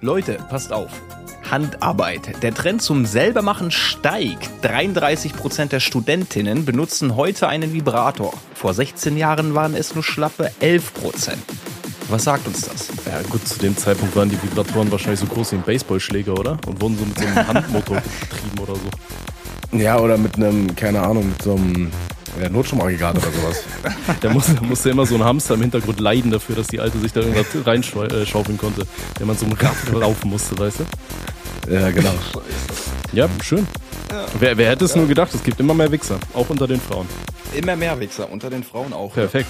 Leute, passt auf. Handarbeit. Der Trend zum Selbermachen steigt. 33% der Studentinnen benutzen heute einen Vibrator. Vor 16 Jahren waren es nur schlappe 11%. Was sagt uns das? Ja gut, zu dem Zeitpunkt waren die Vibratoren wahrscheinlich so groß wie ein Baseballschläger, oder? Und wurden so mit so einem Handmotor betrieben oder so. Ja, oder mit einem, keine Ahnung, mit so einem ja, Notstromaggregat oder sowas. Da musste, musste immer so ein Hamster im Hintergrund leiden dafür, dass die Alte sich da irgendwas reinschaufeln konnte, der man so ein Rad laufen musste, weißt du? Ja, genau. Ja, schön. Ja. Wer, wer hätte es nur gedacht, es gibt immer mehr Wichser, auch unter den Frauen. Immer mehr Wichser, unter den Frauen auch. Perfekt.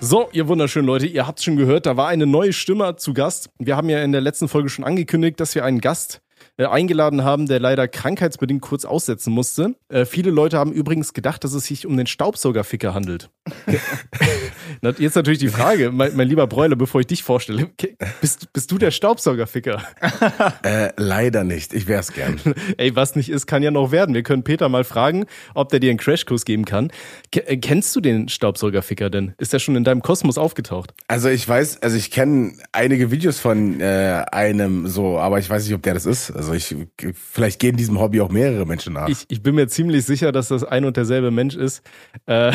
So, ihr wunderschönen Leute, ihr habt schon gehört, da war eine neue Stimme zu Gast. Wir haben ja in der letzten Folge schon angekündigt, dass wir einen Gast äh, eingeladen haben, der leider krankheitsbedingt kurz aussetzen musste. Äh, viele Leute haben übrigens gedacht, dass es sich um den Staubsaugerficker handelt. Jetzt natürlich die Frage, mein, mein, lieber Bräuler, bevor ich dich vorstelle, bist, bist du der Staubsaugerficker? äh, leider nicht, ich wär's gern. Ey, was nicht ist, kann ja noch werden. Wir können Peter mal fragen, ob der dir einen Crashkurs geben kann. K äh, kennst du den Staubsaugerficker denn? Ist der schon in deinem Kosmos aufgetaucht? Also ich weiß, also ich kenne einige Videos von äh, einem so, aber ich weiß nicht, ob der das ist. Also ich, vielleicht gehen diesem Hobby auch mehrere Menschen nach. Ich, ich bin mir ziemlich sicher, dass das ein und derselbe Mensch ist. Äh,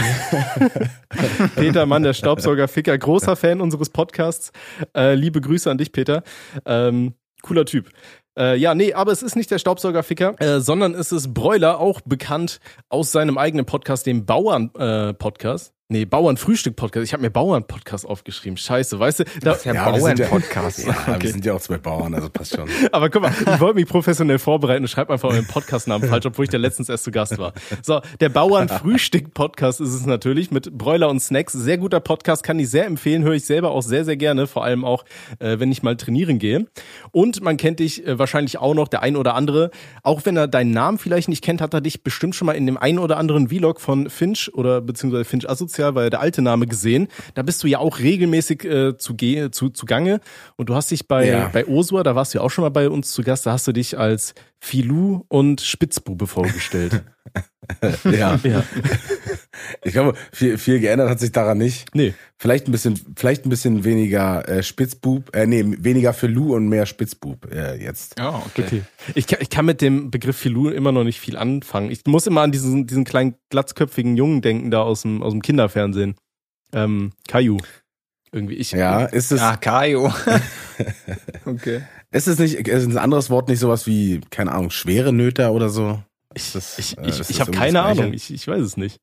Peter Mann, der Staubsaugerficker, großer Fan unseres Podcasts. Äh, liebe Grüße an dich, Peter. Ähm, cooler Typ. Äh, ja, nee, aber es ist nicht der Staubsaugerficker, äh, sondern es ist Broiler, auch bekannt aus seinem eigenen Podcast, dem Bauern-Podcast. Nee, Bauernfrühstück-Podcast. Ich habe mir Bauern-Podcast aufgeschrieben. Scheiße, weißt du? Da, das ist ja, ja Bauern-Podcast. Ja, okay. wir sind ja auch zwei Bauern, also passt schon. Aber guck mal, ich wollte mich professionell vorbereiten und schreibe einfach euren Podcastnamen falsch, obwohl ich der letztens erst zu Gast war. So, der Bauernfrühstück-Podcast ist es natürlich mit Bräuler und Snacks. Sehr guter Podcast, kann ich sehr empfehlen, höre ich selber auch sehr, sehr gerne, vor allem auch, äh, wenn ich mal trainieren gehe. Und man kennt dich äh, wahrscheinlich auch noch, der ein oder andere, auch wenn er deinen Namen vielleicht nicht kennt, hat er dich bestimmt schon mal in dem einen oder anderen Vlog von Finch oder beziehungsweise Finch Assozial Sozial war ja der alte Name gesehen. Da bist du ja auch regelmäßig äh, zu, zu, zu Gange. Und du hast dich bei, ja. bei Osua, da warst du ja auch schon mal bei uns zu Gast, da hast du dich als Filou und Spitzbube vorgestellt. ja. ja. Ich glaube, viel, viel geändert hat sich daran nicht. Nee. Vielleicht ein bisschen, vielleicht ein bisschen weniger äh, Spitzbub, äh, nee, weniger Filou und mehr Spitzbub äh, jetzt. Oh, okay. okay. Ich, kann, ich kann mit dem Begriff Filou immer noch nicht viel anfangen. Ich muss immer an diesen, diesen kleinen glatzköpfigen Jungen denken, da aus dem, aus dem Kinderfernsehen. Ähm, Caillou. Irgendwie ich. Ja, ist es. Ah, Caillou. okay. Ist es nicht, ist ein anderes Wort nicht sowas wie, keine Ahnung, schwere Nöter oder so? Ich, ich, äh, ich, ich habe keine Ahnung, ich, ich weiß es nicht.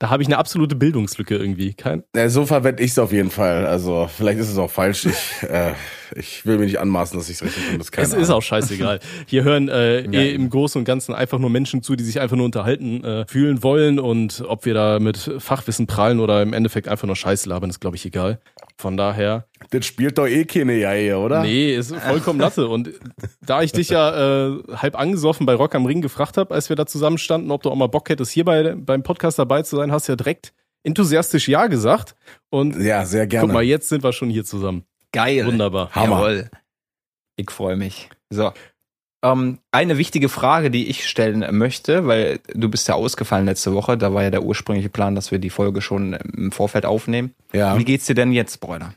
Da habe ich eine absolute Bildungslücke irgendwie. Kein ja, so verwende ich es auf jeden Fall. Also vielleicht ist es auch falsch. Ich, äh, ich will mir nicht anmaßen, dass ich es richtig finde. Es ist auch scheißegal. Hier hören äh, ja. eh im Großen und Ganzen einfach nur Menschen zu, die sich einfach nur unterhalten äh, fühlen wollen. Und ob wir da mit Fachwissen prallen oder im Endeffekt einfach nur Scheiße labern, ist, glaube ich, egal. Von daher. Das spielt doch eh keine Jaie, oder? Nee, ist vollkommen Latte. Und da ich dich ja äh, halb angesoffen bei Rock am Ring gefragt habe, als wir da zusammenstanden, ob du auch mal Bock hättest, hier bei, beim Podcast dabei zu sein, hast du ja direkt enthusiastisch Ja gesagt. Und ja, sehr gerne. Guck mal, jetzt sind wir schon hier zusammen. Geil. Wunderbar. Hammer. Jawohl. Ich freue mich. So. Ähm, eine wichtige Frage, die ich stellen möchte, weil du bist ja ausgefallen letzte Woche, da war ja der ursprüngliche Plan, dass wir die Folge schon im Vorfeld aufnehmen. Ja. Wie geht's dir denn jetzt, Bräuner?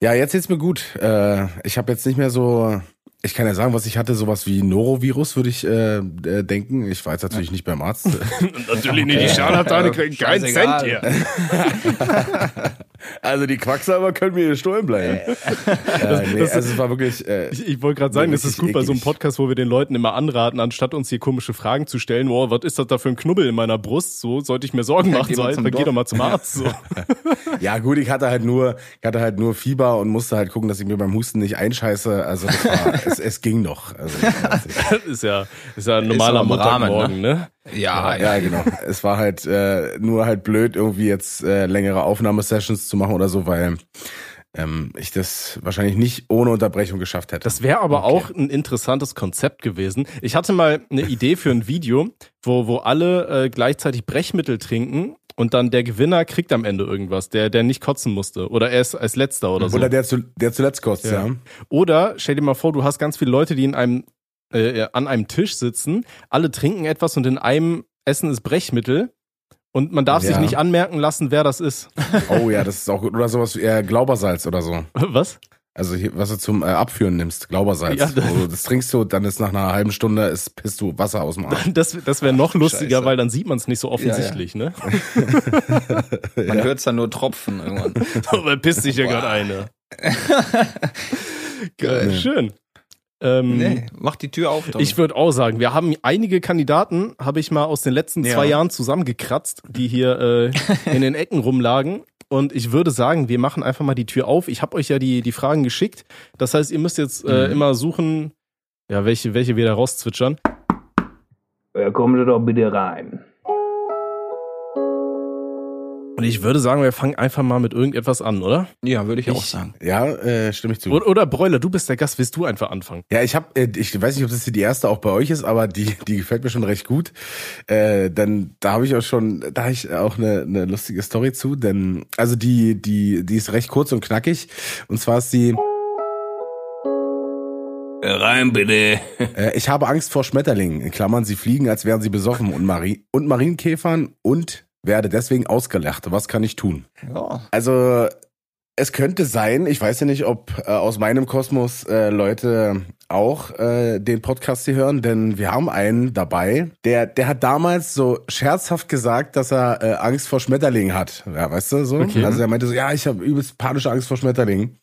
Ja, jetzt geht's mir gut. Äh, ich habe jetzt nicht mehr so ich kann ja sagen, was ich hatte, sowas wie Norovirus, würde ich äh, äh, denken. Ich war jetzt natürlich nicht beim Arzt. natürlich nicht, die Scharlatane kriegen keinen Cent hier. also die Quacksalber können mir gestohlen bleiben. äh, nee, also es war wirklich. Äh, ich, ich wollte gerade sagen, es ist gut eklig. bei so einem Podcast, wo wir den Leuten immer anraten, anstatt uns hier komische Fragen zu stellen, oh, was ist das da für ein Knubbel in meiner Brust? So sollte ich mir Sorgen machen, so, dann geh doch mal zum Arzt. So. ja, gut, ich hatte halt nur, ich hatte halt nur Fieber und musste halt gucken, dass ich mir beim Husten nicht einscheiße. Also das war es, es ging noch. Also, das ist ja, ist ja ein normaler Montagmorgen, ne? ne? Ja, ja, ja, genau. Es war halt äh, nur halt blöd, irgendwie jetzt äh, längere Aufnahmesessions zu machen oder so, weil ähm, ich das wahrscheinlich nicht ohne Unterbrechung geschafft hätte. Das wäre aber okay. auch ein interessantes Konzept gewesen. Ich hatte mal eine Idee für ein Video, wo, wo alle äh, gleichzeitig Brechmittel trinken und dann der Gewinner kriegt am Ende irgendwas, der, der nicht kotzen musste. Oder er ist als letzter oder so. Oder der, zu, der zuletzt kotzt, ja. ja. Oder stell dir mal vor, du hast ganz viele Leute, die in einem, äh, an einem Tisch sitzen, alle trinken etwas und in einem Essen ist Brechmittel. Und man darf ja. sich nicht anmerken lassen, wer das ist. Oh ja, das ist auch gut. Oder sowas wie äh, Glaubersalz oder so. Was? Also hier, was du zum äh, Abführen nimmst, Glaubersalz. Ja, das- Also das trinkst du, dann ist nach einer halben Stunde ist, pisst du Wasser aus dem Arm. Das, das wäre noch lustiger, Scheiße. weil dann sieht man es nicht so offensichtlich, ne? Man hört dann nur Tropfen irgendwann. Aber pisst sich ja gerade eine. Geil. Schön. Ähm, Nee, mach die Tür auf. Tom. Ich würde auch sagen, wir haben einige Kandidaten, habe ich mal aus den letzten Ja. zwei Jahren zusammengekratzt, die hier äh, in den Ecken rumlagen. Und ich würde sagen, wir machen einfach mal die Tür auf. Ich habe euch ja die, die Fragen geschickt. Das heißt, ihr müsst jetzt äh, Mhm. immer suchen, ja, welche, welche wir da rauszwitschern. Ja, kommen Sie doch bitte rein. Und ich würde sagen, wir fangen einfach mal mit irgendetwas an, oder? ja, würde ich, auch Ich- sagen. Ja, äh, stimme ich zu. Oder, oder Bräuler, du bist der Gast, willst du einfach anfangen? Ja, ich habe, äh, ich weiß nicht, ob das hier die erste auch bei euch ist, aber die, die gefällt mir schon recht gut. Äh, dann da habe ich auch schon, da habe ich auch eine, eine lustige Story zu, denn also die, die, die ist recht kurz und knackig. Und zwar ist die, Rein bitte. äh, ich habe Angst vor Schmetterlingen. In Klammern, sie fliegen, als wären sie besoffen und Mari und Marienkäfern und werde deswegen ausgelacht. Was kann ich tun? Ja. Also es könnte sein, ich weiß ja nicht, ob äh, aus meinem Kosmos äh, Leute auch äh, den Podcast hier hören, denn wir haben einen dabei, der der hat damals so scherzhaft gesagt, dass er äh, Angst vor Schmetterlingen hat. Ja, weißt du so? Okay. Also er meinte so, ja, ich habe übelst panische Angst vor Schmetterlingen.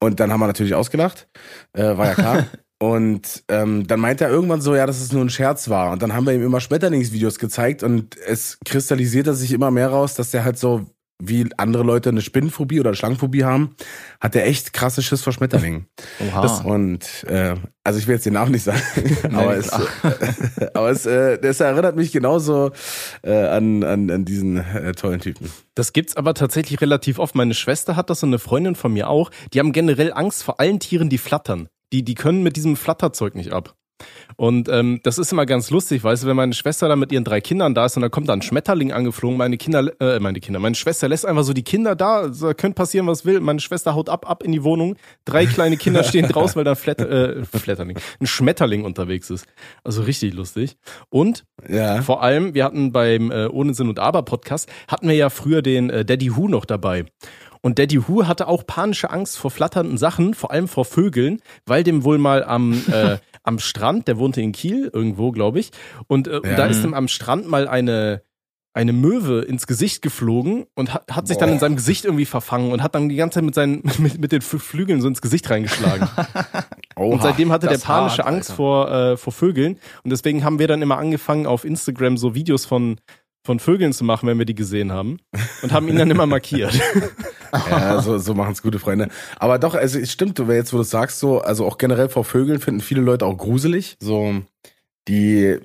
Und dann haben wir natürlich ausgelacht, äh, war ja klar. Und ähm, dann meinte er irgendwann so, ja, dass es nur ein Scherz war. Und dann haben wir ihm immer Schmetterlingsvideos gezeigt und es kristallisierte sich immer mehr raus, dass der halt so, wie andere Leute eine Spinnenphobie oder Schlangenphobie haben, hat er echt krasse Schiss vor Schmetterlingen. Oha. Das, und äh, also ich will jetzt den Namen nicht sagen, aber, es, aber es, äh, das erinnert mich genauso äh, an, an, an diesen äh, tollen Typen. Das gibt's aber tatsächlich relativ oft. Meine Schwester hat das und eine Freundin von mir auch. Die haben generell Angst vor allen Tieren, die flattern. Die, die können mit diesem Flatterzeug nicht ab. Und ähm, das ist immer ganz lustig, weißt du, wenn meine Schwester da mit ihren drei Kindern da ist und dann kommt da ein Schmetterling angeflogen, meine Kinder, äh, meine Kinder, meine Schwester lässt einfach so die Kinder da, so, könnte passieren, was will. Meine Schwester haut ab, ab in die Wohnung. Drei kleine Kinder stehen draußen, weil da ein Flatt, äh, Flatterling, ein Schmetterling unterwegs ist. Also richtig lustig. Und Ja. vor allem, wir hatten beim äh, Ohne Sinn und Aber Podcast, hatten wir ja früher den äh, Daddy Who noch dabei. Und Daddy Who hatte auch panische Angst vor flatternden Sachen, vor allem vor Vögeln, weil dem wohl mal am, äh, am Strand, der wohnte in Kiel irgendwo, glaube ich, und, äh, und Ja. da ist ihm am Strand mal eine, eine Möwe ins Gesicht geflogen und hat, hat sich dann Boah. in seinem Gesicht irgendwie verfangen und hat dann die ganze Zeit mit seinen mit, mit den Flügeln so ins Gesicht reingeschlagen. Oha. Und seitdem hatte der panische hart, Angst vor, äh, vor Vögeln. Und deswegen haben wir dann immer angefangen, auf Instagram so Videos von, von Vögeln zu machen, wenn wir die gesehen haben. Und haben ihn dann immer markiert. Ja, so, so machen's gute Freunde. Aber doch, also es stimmt, jetzt wo du es sagst, so, also auch generell vor Vögeln finden viele Leute auch gruselig. So, die,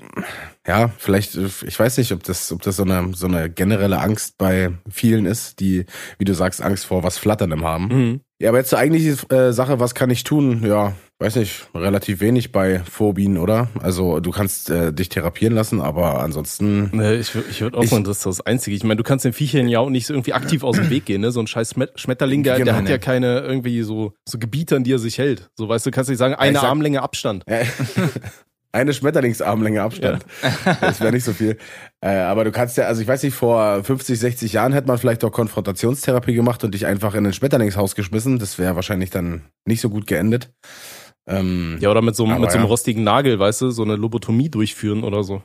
ja, vielleicht, ich weiß nicht, ob das, ob das so eine, so eine generelle Angst bei vielen ist, die, wie du sagst, Angst vor was Flatterndem haben. Mhm. Ja, aber jetzt zur eigentlichen äh, Sache, was kann ich tun? Ja, weiß nicht, relativ wenig bei Phobien, oder? Also du kannst äh, dich therapieren lassen, aber ansonsten Nee, ich ich würde auch sagen, das ist das Einzige. Ich meine, du kannst den Viechern ja auch nicht so irgendwie aktiv aus dem Weg gehen, ne? So ein scheiß Schmet- Schmetterling, der, der Genau, hat ja ne. keine irgendwie so, so Gebiete, an die er sich hält. So, weißt du, kannst nicht sagen, eine ich sag- Armlänge Abstand. Ja. Eine Schmetterlingsarmlänge Abstand. Das wäre nicht so viel. Äh, aber du kannst ja, also ich weiß nicht, vor 50, 60 Jahren hätte man vielleicht auch Konfrontationstherapie gemacht und dich einfach in ein Schmetterlingshaus geschmissen. Das wäre wahrscheinlich dann nicht so gut geendet. Ähm, Ja, oder mit so, mit so einem ja. rostigen Nagel, weißt du, so eine Lobotomie durchführen oder so.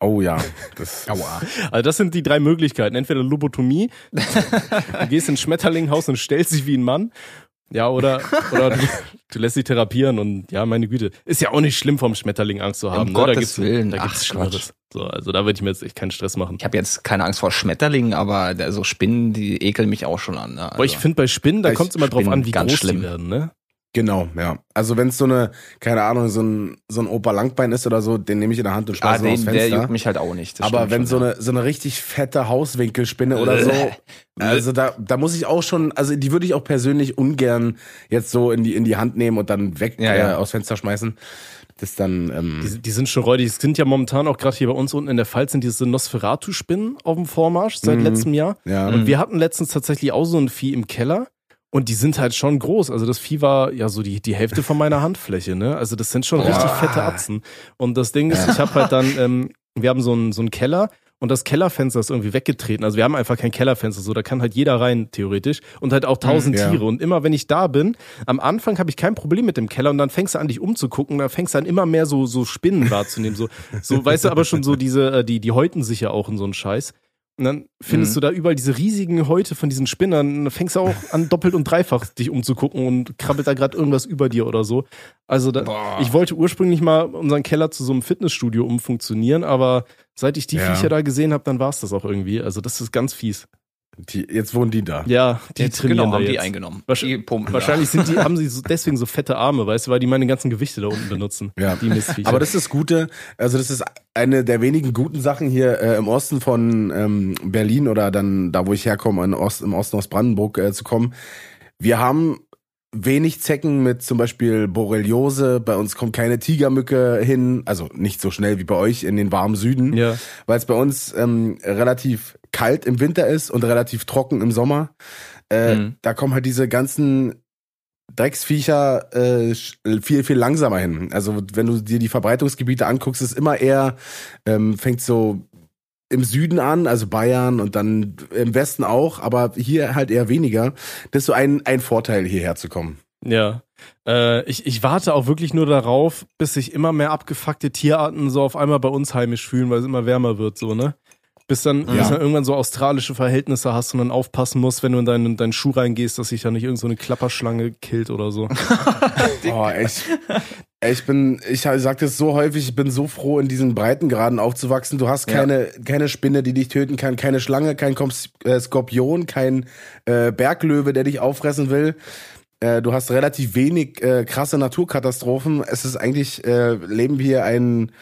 Oh ja. Das, Aua. Also das sind die drei Möglichkeiten. Entweder Lobotomie, du gehst ins Schmetterlinghaus und stellst dich wie ein Mann. Ja, oder, oder du, du lässt dich therapieren und ja, meine Güte. Ist ja auch nicht schlimm, vom Schmetterling Angst zu haben. Um ne? Da Gottes gibt's, Willen. Da Ach, gibt's Schlimmeres. So, also da würde ich mir jetzt echt keinen Stress machen. Ich habe jetzt keine Angst vor Schmetterlingen, aber da- so Spinnen, die ekeln mich auch schon an. Ne? Aber ich Also, finde bei Spinnen, da kommt es immer drauf an, wie groß schlimm. die werden, ne? Genau, ja. Also wenn es so eine, keine Ahnung, so ein, so ein Opa Langbein ist oder so, den nehme ich in der Hand und ah, schmeiße ihn aufs den, der Fenster. juckt mich halt auch nicht. das Aber wenn schon, so ja. eine so eine richtig fette Hauswinkelspinne oder so, also da da muss ich auch schon, also die würde ich auch persönlich ungern jetzt so in die in die Hand nehmen und dann weg Ja, ja. Äh, aufs Fenster schmeißen. Das dann ähm, Die, die sind schon räudig. Es sind ja momentan auch gerade hier bei uns unten in der Pfalz sind diese Nosferatu-Spinnen auf dem Vormarsch seit Mhm. letztem Jahr. ja. Und wir hatten letztens tatsächlich auch so ein Vieh im Keller. Und die sind halt schon groß. Also das Vieh war ja so die, die Hälfte von meiner Handfläche, ne? Also das sind schon Boah. richtig fette Atzen. Und das Ding ist, ich habe halt dann, ähm, wir haben so einen, so einen Keller und das Kellerfenster ist irgendwie weggetreten. Also wir haben einfach kein Kellerfenster, so da kann halt jeder rein theoretisch und halt auch tausend Mhm, ja. Tiere. Und immer wenn ich da bin, am Anfang habe ich kein Problem mit dem Keller und dann fängst du an, dich umzugucken, da fängst du an, immer mehr so so Spinnen wahrzunehmen, so so weißt du, aber schon so diese äh, die die häuten sich ja auch in so einen Scheiß. Und dann findest Mhm. du da überall diese riesigen Häute von diesen Spinnern. Und dann fängst du auch an, doppelt und dreifach dich umzugucken und krabbelt da gerade irgendwas über dir oder so. Also da, ich wollte ursprünglich mal unseren Keller zu so einem Fitnessstudio umfunktionieren, aber seit ich die Ja. Viecher da gesehen habe, dann war es das auch irgendwie. Also das ist ganz fies. Die, jetzt wohnen die da. Ja, die Jetzt, trainieren genau, da haben jetzt. die eingenommen. Wahrsch- die pumpen Wahrscheinlich sind die, haben sie so, deswegen so fette Arme, weißt du, weil die meine ganzen Gewichte da unten benutzen. Ja. Die Mistviecher. Aber das ist das Gute, also das ist eine der wenigen guten Sachen hier äh, im Osten von ähm, Berlin oder dann da, wo ich herkomme, in Ost, im Osten aus Brandenburg äh, zu kommen. Wir haben wenig Zecken mit zum Beispiel Borreliose. Bei uns kommt keine Tigermücke hin, also nicht so schnell wie bei euch in den warmen Süden, ja. weil es bei uns ähm, relativ kalt im Winter ist und relativ trocken im Sommer. Äh, Mhm. Da kommen halt diese ganzen Drecksviecher äh, sch- viel, viel langsamer hin. Also wenn du dir die Verbreitungsgebiete anguckst, ist immer eher, ähm, fängt so im Süden an, also Bayern und dann im Westen auch, aber hier halt eher weniger. Das ist so ein, ein Vorteil, hierher zu kommen. Ja. Äh, ich, ich warte auch wirklich nur darauf, bis sich immer mehr abgefuckte Tierarten so auf einmal bei uns heimisch fühlen, weil es immer wärmer wird, so, ne? Bis dann, bis dann irgendwann so australische Verhältnisse hast und dann aufpassen musst, wenn du in deinen, deinen Schuh reingehst, dass sich da nicht irgend so eine Klapperschlange killt oder so. Oh, echt. Ich bin, ich sag das so häufig, ich bin so froh, in diesen Breitengraden aufzuwachsen. Du hast Ja. keine, keine Spinne, die dich töten kann, keine Schlange, kein äh, Skorpion, kein äh, Berglöwe, der dich auffressen will. Äh, du hast relativ wenig äh, krasse Naturkatastrophen. Es ist eigentlich, äh, leben wir hier ein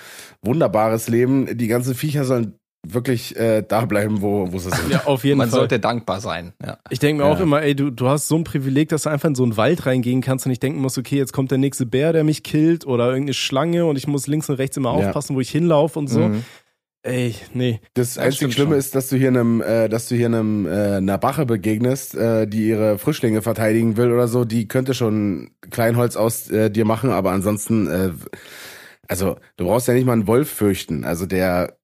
wunderbares Leben. Die ganzen Viecher sollen wirklich äh, da bleiben, wo, wo sie sind. Ja, auf jeden Man Fall. sollte dankbar sein. Ja. Ich denke mir Ja. auch immer, ey, du, du hast so ein Privileg, dass du einfach in so einen Wald reingehen kannst und ich denken muss, okay, jetzt kommt der nächste Bär, der mich killt oder irgendeine Schlange und ich muss links und rechts immer Ja. aufpassen, wo ich hinlaufe und so. Mhm. Ey, nee. Das, Das einzige Schlimme schon. ist, dass du hier einem, äh, dass du hier einem äh, einer Bache begegnest, äh, die ihre Frischlinge verteidigen will oder so. Die könnte schon Kleinholz aus äh, dir machen, aber ansonsten, äh, also du brauchst ja nicht mal einen Wolf fürchten. Also der,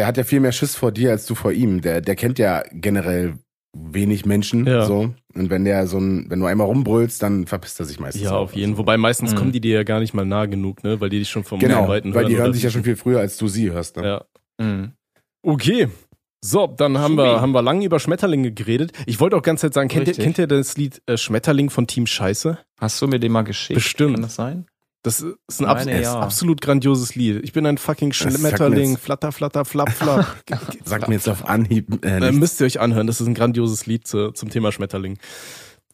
der hat ja viel mehr Schiss vor dir als du vor ihm. Der, der kennt ja generell wenig Menschen. Ja. So und wenn der so ein, wenn du einmal rumbrüllst, dann verpisst er sich meistens. Ja, auf jeden Fall. Wobei meistens Mhm. kommen die dir ja gar nicht mal nah genug, ne? Weil die dich schon vom Genau, Weiten weil die hören sich ja schon viel früher, als du sie hörst. Ne? Ja. Mhm. Okay. So, dann haben Supi. wir, haben wir lange über Schmetterlinge geredet. Ich wollte auch ganz Zeit sagen, kennt ihr, kennt ihr das Lied äh, Schmetterling von Team Scheiße? Hast du mir den mal geschickt? Bestimmt. Kann das sein? Das ist ein Meine, abs ja. absolut grandioses Lied. Ich bin ein fucking sagt Schmetterling, flatter, flatter, flapp, flapp. Sag mir jetzt auf Anhieb. Äh, Äh, nichts. müsst ihr euch anhören. Das ist ein grandioses Lied zu, zum Thema Schmetterling.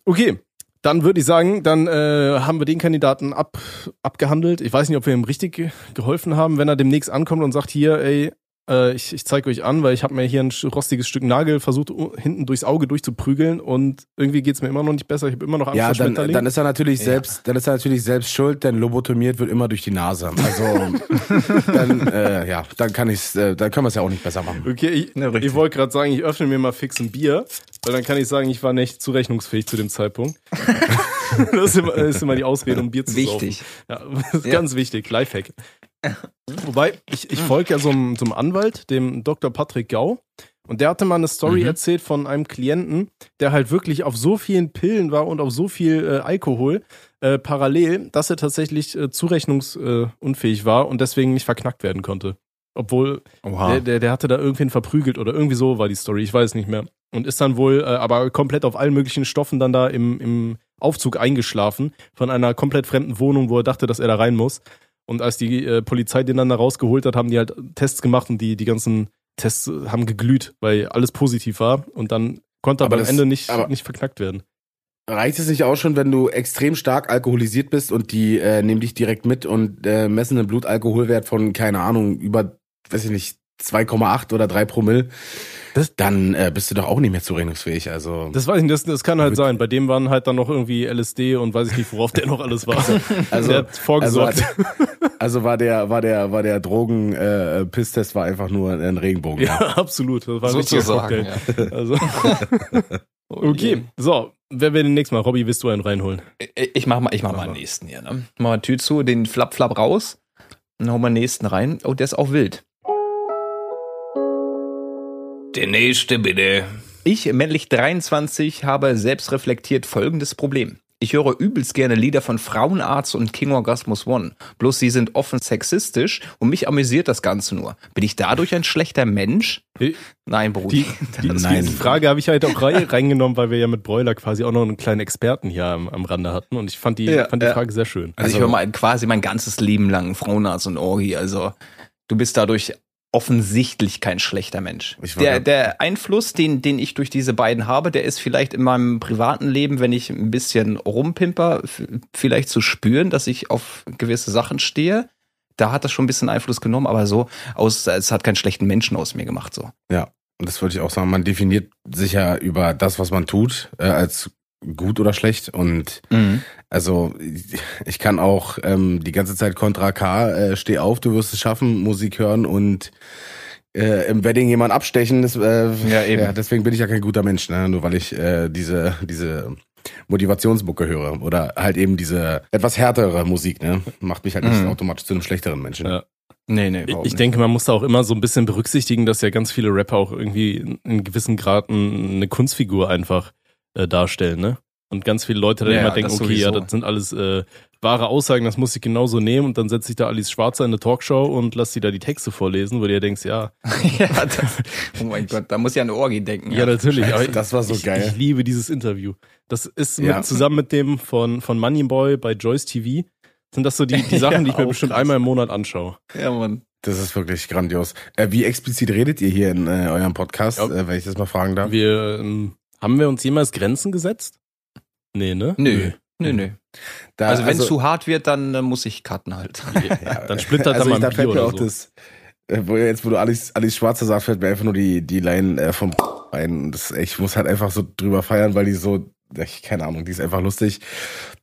Okay, dann würde ich sagen, dann äh, haben wir den Kandidaten ab, abgehandelt. Ich weiß nicht, ob wir ihm richtig ge geholfen haben, wenn er demnächst ankommt und sagt, hier, ey, äh, ich, ich zeige euch an, weil ich habe mir hier ein rostiges Stück Nagel versucht, hinten durchs Auge durchzuprügeln und irgendwie geht's mir immer noch nicht besser. Ich habe immer noch Angst Ja, vor dann, Schmetterling. dann ist er natürlich Ja. selbst, dann ist er natürlich selbst schuld, denn lobotomiert wird immer durch die Nase. Also dann, äh, ja, dann kann ich's, äh, dann können wir es ja auch nicht besser machen. Okay, ich, Ja, ich wollte gerade sagen, ich öffne mir mal fix ein Bier, weil dann kann ich sagen, ich war nicht zurechnungsfähig zu dem Zeitpunkt. das ist immer, ist immer die Ausrede, um Bier zu Wichtig. saufen. Ja, das ist Ja. ganz wichtig, Lifehack. Wobei, ich, ich folge ja so einem, so einem Anwalt, dem Dr. Patrick Gau, und der hatte mal eine Story Mhm. erzählt von einem Klienten, der halt wirklich auf so vielen Pillen war und auf so viel äh, Alkohol äh, parallel, dass er tatsächlich äh, zurechnungsunfähig war und deswegen nicht verknackt werden konnte. Obwohl der, der, der hatte da irgendwen verprügelt oder irgendwie so war die Story, ich weiß nicht mehr. Und ist dann wohl äh, aber komplett auf allen möglichen Stoffen dann da im, im Aufzug eingeschlafen von einer komplett fremden Wohnung, wo er dachte, dass er da rein muss. Und als die äh, Polizei den dann da rausgeholt hat, haben die halt Tests gemacht und die, die ganzen Tests äh, haben geglüht, weil alles positiv war. Und dann konnte er Aber aber am das- Ende nicht, aber- nicht verknackt werden. Reicht es nicht auch schon, wenn du extrem stark alkoholisiert bist und die äh, nehmen dich direkt mit und äh, messen einen Blutalkoholwert von, keine Ahnung, über, weiß ich nicht, 2,8 oder 3 Promille, Das- dann äh, bist du doch auch nicht mehr zurechnungsfähig. Also, Das weiß ich nicht, das, das kann halt sein. Bei dem waren halt dann noch irgendwie LSD und weiß ich nicht, worauf der noch alles war. also, der hat vorgesorgt. also war der, war der, war der Drogen äh, Pisstest war einfach nur ein Regenbogen. ja, absolut. Das war richtiger Sozusagen. Cocktail. Ja. Also, Oh okay, so. Wer will den nächsten Mal? Robby, willst du einen reinholen? Ich- Ich mach mal, ich mach mal den nächsten hier. Ne? Mach mal Tür zu, den Flap Flap raus. Dann hau mal den nächsten rein. Oh, der ist auch wild. Der nächste bitte. Ich, männlich 23, habe selbstreflektiert folgendes Problem. Ich höre übelst gerne Lieder von Frauenarzt und King Orgasmus One. Bloß sie sind offen sexistisch und mich amüsiert das Ganze nur. Bin ich dadurch ein schlechter Mensch? Die, Nein, Brudi. die, Nein. die Frage habe ich halt auch rei- reingenommen, weil wir ja mit Bräuler quasi auch noch einen kleinen Experten hier am, am Rande hatten und ich fand die, Ja, fand die ja. Frage sehr schön. Also, ich höre mal quasi mein ganzes Leben lang Frauenarzt und Orgi. Also du bist dadurch offensichtlich kein schlechter Mensch. Der, der Einfluss, den, den ich durch diese beiden habe, der ist vielleicht in meinem privaten Leben, wenn ich ein bisschen rumpimper, vielleicht zu spüren, dass ich auf gewisse Sachen stehe. Da hat das schon ein bisschen Einfluss genommen, aber so aus, es hat keinen schlechten Menschen aus mir gemacht, so. Ja, und das wollte ich auch sagen. Man definiert sich ja über das, was man tut, äh, als gut oder schlecht. Und also ich- kann auch ähm, die ganze Zeit Contra K, äh, steh auf, du wirst es schaffen, Musik hören und äh, im Wedding jemand abstechen. Das, äh, Ja, eben. Ja, deswegen bin ich ja kein guter Mensch, ne? nur weil ich äh, diese diese Motivationsmucke höre oder halt eben diese etwas härtere Musik, ne? Macht mich halt nicht Mhm. automatisch zu einem schlechteren Menschen. Ja. Nee, nee, Ich, ich nicht. denke, man muss da auch immer so ein bisschen berücksichtigen, dass ja ganz viele Rapper auch irgendwie in, in gewissem Grad ein- eine Kunstfigur einfach äh, darstellen, ne? Und ganz viele Leute dann Ja, immer ja, denken, okay, ja, sowieso. das sind alles äh, wahre Aussagen, das muss ich genauso nehmen und dann setze ich da Alice Schwarzer in eine Talkshow und lass sie da die Texte vorlesen, wo du dir denkst, ja, ja, das, oh mein Gott, da muss ich an Orgi denken. ja, natürlich. aber Das war so ich, geil. Ich liebe dieses Interview. Das ist Ja. mit, zusammen mit dem von, von Moneyboy bei Joyce TV. Sind das so die, die Sachen, Ja, die ich mir auch bestimmt krass. einmal im Monat anschaue. ja, Mann. Das ist wirklich grandios. Äh, wie explizit redet ihr hier in äh, eurem Podcast, Ja. äh, wenn ich das mal fragen darf? Wir, ähm, haben wir uns jemals Grenzen gesetzt? Nee, ne? Nö, nö, nö. Da- Also wenn es zu hart wird, dann äh, muss ich cutten halt. Ja, dann splittert also er ich, mal ein Bier oder auch so. das, äh, wo jetzt, wo du Alice, Alice Schwarzer sagst, fällt mir einfach nur die, die Line äh, vom ein. Das, ich muss halt einfach so drüber feiern, weil die so, ich, keine Ahnung, die ist einfach lustig.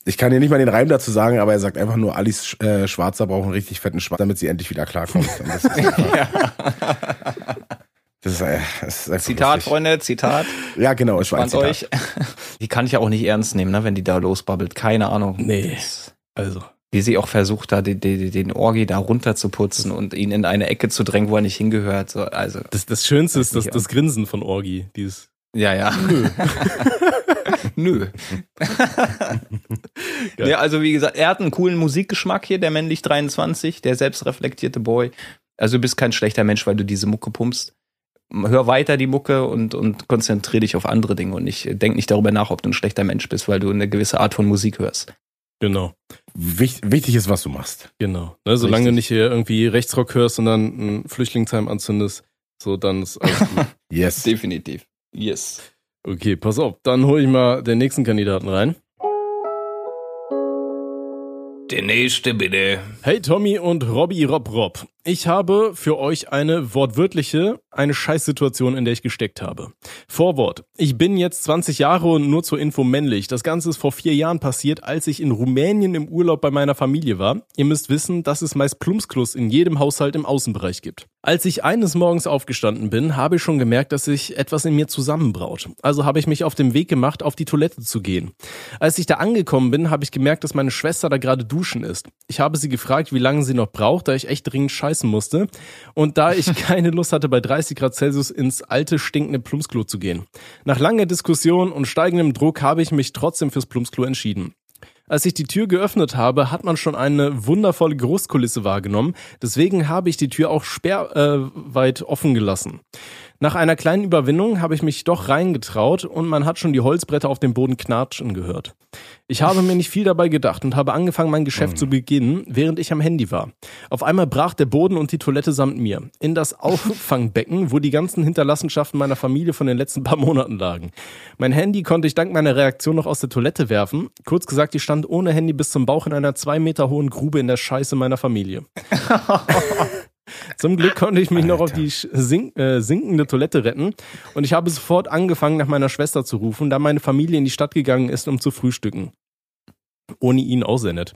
Ich kann dir nicht mal den Reim dazu sagen, aber er sagt einfach nur, Alice äh, Schwarzer braucht einen richtig fetten Schwarz, damit sie endlich wieder klarkommt. Und das ist einfach, das ist, äh, das ist einfach Zitat, lustig. Freunde, Zitat. Ja, genau, Spannt Zitat. euch. Die kann ich ja auch nicht ernst nehmen, ne, wenn die da losbabbelt. Keine Ahnung. Nee. Das- Also, Wie sie auch versucht, da den, den, den Orgi da runterzuputzen und ihn in eine Ecke zu drängen, wo er nicht hingehört. So, also, das, das Schönste ist das, das Grinsen von Orgi. Dieses, ja, ja. Nö. Nö. Ja, also wie gesagt, er hat einen coolen Musikgeschmack hier, der männlich 23, der selbstreflektierte Boy. Also du bist kein schlechter Mensch, weil du diese Mucke pumpst. Hör weiter die Mucke und, und konzentriere dich auf andere Dinge und nicht, denk nicht darüber nach, ob du ein schlechter Mensch bist, weil du eine gewisse Art von Musik hörst. genau, Wicht, wichtig ist, was du machst. genau. Ne, solange du Richtig. nicht hier irgendwie Rechtsrock hörst und dann ein Flüchtlingsheim anzündest, so dann ist alles gut. Yes. Definitiv. Yes. Okay, pass auf, dann hole ich mal den nächsten Kandidaten rein. Der nächste bitte. Hey Tommy und Robby Rob Rob. Ich habe für euch eine wortwörtliche, eine Scheißsituation, in der ich gesteckt habe. Vorwort. Ich bin jetzt 20 Jahre und nur zur Info männlich. Das Ganze ist vor vier Jahren passiert, als ich in Rumänien im Urlaub bei meiner Familie war. Ihr müsst wissen, dass es meist Plumpskluss in jedem Haushalt im Außenbereich gibt. Als ich eines Morgens aufgestanden bin, habe ich schon gemerkt, dass sich etwas in mir zusammenbraut. Also habe ich mich auf den Weg gemacht, auf die Toilette zu gehen. Als ich da angekommen bin, habe ich gemerkt, dass meine Schwester da gerade duschen ist. Ich habe sie gefragt, wie lange sie noch braucht, da ich echt dringend scheißen musste. Und da ich keine Lust hatte, bei 30 Grad Celsius ins alte, stinkende Plumpsklo zu gehen. Nach langer Diskussion und steigendem Druck habe ich mich trotzdem fürs Plumpsklo entschieden. Als ich die Tür geöffnet habe, hat man schon eine wundervolle Großkulisse wahrgenommen. Deswegen habe ich die Tür auch sperrweit äh, offen gelassen. Nach einer kleinen Überwindung habe ich mich doch reingetraut und man hat schon die Holzbretter auf dem Boden knatschen gehört. Ich habe mir nicht viel dabei gedacht und habe angefangen, mein Geschäft zu beginnen, während ich am Handy war. Auf einmal brach der Boden und die Toilette samt mir in das Auffangbecken, wo die ganzen Hinterlassenschaften meiner Familie von den letzten paar Monaten lagen. Mein Handy konnte ich dank meiner Reaktion noch aus der Toilette werfen. Kurz gesagt, ich stand ohne Handy bis zum Bauch in einer zwei Meter hohen Grube in der Scheiße meiner Familie. Zum Glück konnte ich mich noch auf die sink, äh, sinkende Toilette retten und ich habe sofort angefangen, nach meiner Schwester zu rufen, da meine Familie in die Stadt gegangen ist, um zu frühstücken. Ohne ihn nett.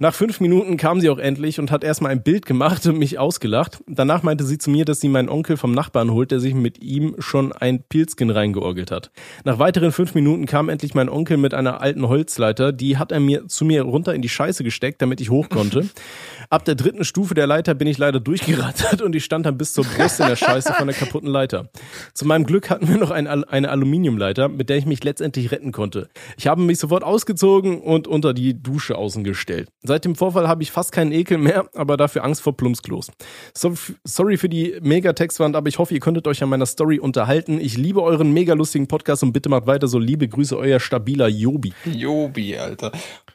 Nach fünf Minuten kam sie auch endlich und hat erstmal ein Bild gemacht und mich ausgelacht. Danach meinte sie zu mir, dass sie meinen Onkel vom Nachbarn holt, der sich mit ihm schon ein Pilzkin reingeorgelt hat. Nach weiteren fünf Minuten kam endlich mein Onkel mit einer alten Holzleiter. Die hat er mir zu mir runter in die Scheiße gesteckt, damit ich hoch konnte. Ab der dritten Stufe der Leiter bin ich leider durchgerattert und ich stand dann bis zur Brust in der Scheiße von der kaputten Leiter. Zu meinem Glück hatten wir noch ein, eine Aluminiumleiter, mit der ich mich letztendlich retten konnte. Ich habe mich sofort ausgezogen und unter die Dusche außen gestellt. Seit dem Vorfall habe ich fast keinen Ekel mehr, aber dafür Angst vor Plumpsklos. So, sorry für die Mega-Textwand, aber ich hoffe, ihr könntet euch an meiner Story unterhalten. Ich liebe euren mega lustigen Podcast und bitte macht weiter so. Liebe Grüße, euer stabiler Jobi. Jobi, Alter.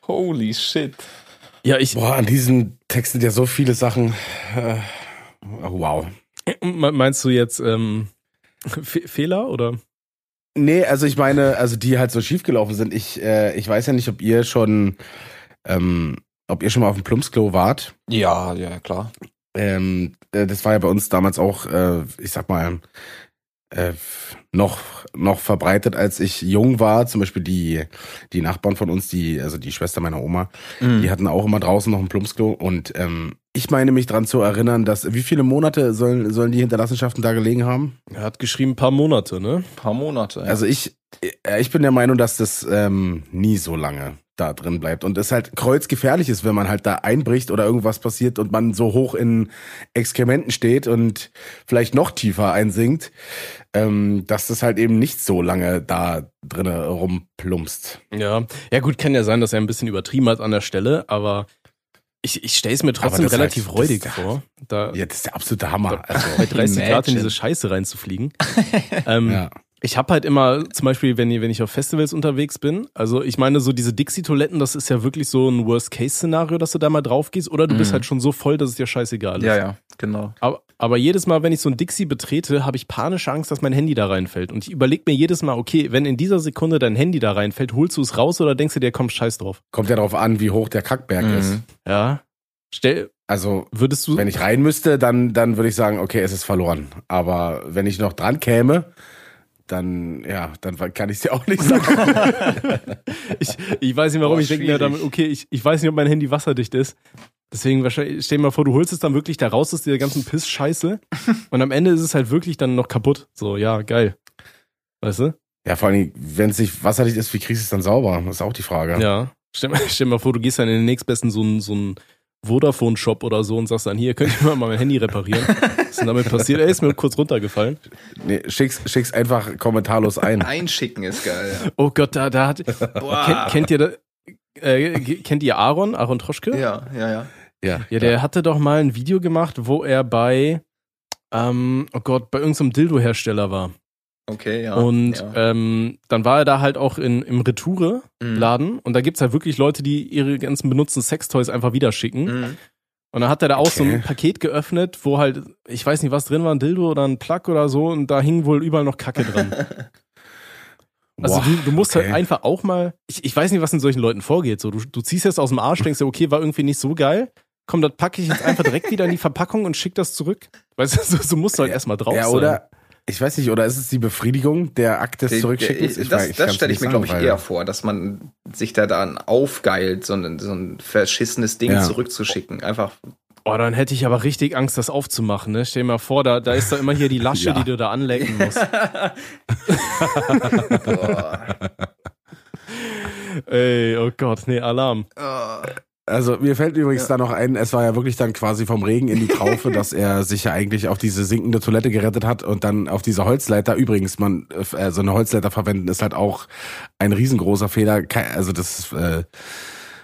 Holy shit. Ja, ich. Boah, an diesem Text sind ja so viele Sachen. Äh, wow. Meinst du jetzt ähm, Fe Fehler oder? Nee, also ich meine, also die halt so schiefgelaufen sind. Ich, äh, ich weiß ja nicht, ob ihr schon, ähm, ob ihr schon mal auf dem Plumpsklo wart. Ja, ja, klar. Ähm, äh, das war ja bei uns damals auch, äh, ich sag mal, äh, noch noch verbreitet, als ich jung war. Zum Beispiel die die Nachbarn von uns, die also die Schwester meiner Oma, Mhm. die hatten auch immer draußen noch ein Plumpsklo und ähm, ich meine mich dran zu erinnern, dass wie viele Monate sollen sollen die Hinterlassenschaften da gelegen haben? Er hat geschrieben, ein paar Monate, ne? Ein paar Monate. Ja. Also ich äh, ich bin der Meinung, dass das ähm, nie so lange da drin bleibt und es halt kreuzgefährlich ist, wenn man halt da einbricht oder irgendwas passiert und man so hoch in Exkrementen steht und vielleicht noch tiefer einsinkt, ähm, dass das halt eben nicht so lange da drinne rumplumpst. Ja. Ja, gut, kann ja sein, dass er ein bisschen übertrieben hat an der Stelle, aber ich, ich stelle es mir trotzdem relativ halt- räudig das- vor, da Ja, das ist der absolute Hammer. Also, bei 30 Grad in diese Scheiße reinzufliegen. ähm, ja. Ich habe halt immer, zum Beispiel, wenn, ich- wenn ich auf Festivals unterwegs bin, also ich meine, so diese Dixie-Toiletten, das ist ja wirklich so ein Worst-Case-Szenario, dass du da mal drauf gehst, oder du bist Mhm. halt schon so voll, dass es dir scheißegal ist. ja, ja, genau. Aber, aber jedes Mal, wenn ich so ein Dixie betrete, habe ich panische Angst, dass mein Handy da reinfällt. Und ich überlege mir jedes Mal, okay, wenn in dieser Sekunde dein Handy da reinfällt, holst du es raus oder denkst du dir, komm, scheiß drauf? Kommt ja darauf an, wie hoch der Kackberg Mhm. ist. Ja. Stell, Also würdest du. wenn ich rein müsste, dann, dann würde ich sagen, okay, es ist verloren. Aber wenn ich noch dran käme, dann, ja, dann kann ich es dir auch nicht sagen. Ich, ich weiß nicht warum, Boah, ich denke mir damit, okay, ich, ich weiß nicht, ob mein Handy wasserdicht ist. Deswegen wahrscheinlich, stell dir mal vor, du holst es dann wirklich da raus aus dieser ganzen Piss-Scheiße und am Ende ist es halt wirklich dann noch kaputt. So, ja, geil. Weißt du? ja, vor allem, wenn es nicht wasserdicht ist, wie kriegst du es dann sauber? Das ist auch die Frage. Ja. Stell, dir mal vor, du gehst dann in den nächstbesten so einen so einen Vodafone-Shop oder so und sagst dann, hier, könnt ihr mal mein Handy reparieren? Was ist denn damit passiert? Ey, ist mir kurz runtergefallen. Nee, schick's, schick's einfach kommentarlos ein. Einschicken ist geil. Oh Gott, da, da hat. Boah. Kennt, kennt ihr da, äh, kennt ihr Aaron, Aaron Troschke? Ja, ja, ja. Ja, Ja, der hatte doch mal ein Video gemacht, wo er bei, ähm, oh Gott, bei irgendeinem Dildo-Hersteller war. Okay, ja. und ja. ähm, dann war er da halt auch in, im Retoure-Laden Mhm. und da gibt's halt wirklich Leute, die ihre ganzen benutzten Sextoys einfach wieder schicken. Mhm. Und dann hat er da auch so ein Okay. Paket geöffnet, wo halt, ich weiß nicht, was drin war, ein Dildo oder ein Plug oder so und da hing wohl überall noch Kacke dran. Also Boah, du, du musst okay. halt einfach auch mal, ich, ich weiß nicht, was in solchen Leuten vorgeht. So, du, du ziehst jetzt aus dem Arsch, denkst dir, okay, war irgendwie nicht so geil. Komm, das packe ich jetzt einfach direkt wieder in die Verpackung und schick das zurück. Weißt du, so, so musst du halt erstmal drauf Ja, sein. oder, ich weiß nicht, oder ist es die Befriedigung der Akt des Der- Zurückschickens? der- Ich das das stelle ich mir, glaube ich, eher vor, dass man sich da dann aufgeilt, so ein, so ein verschissenes Ding Ja. zurückzuschicken. Einfach. Oh, dann hätte ich aber richtig Angst, das aufzumachen. Ne? Stell dir mal vor, da, da ist da immer hier die Lasche, Ja. die du da anlecken musst. Boah. Ey, oh Gott, nee, Alarm. Oh. Also mir fällt übrigens Ja. da noch ein, es war ja wirklich dann quasi vom Regen in die Traufe, dass er sich ja eigentlich auf diese sinkende Toilette gerettet hat und dann auf diese Holzleiter. Übrigens, man äh, so eine Holzleiter verwenden ist halt auch ein riesengroßer Fehler. Also das ist, äh,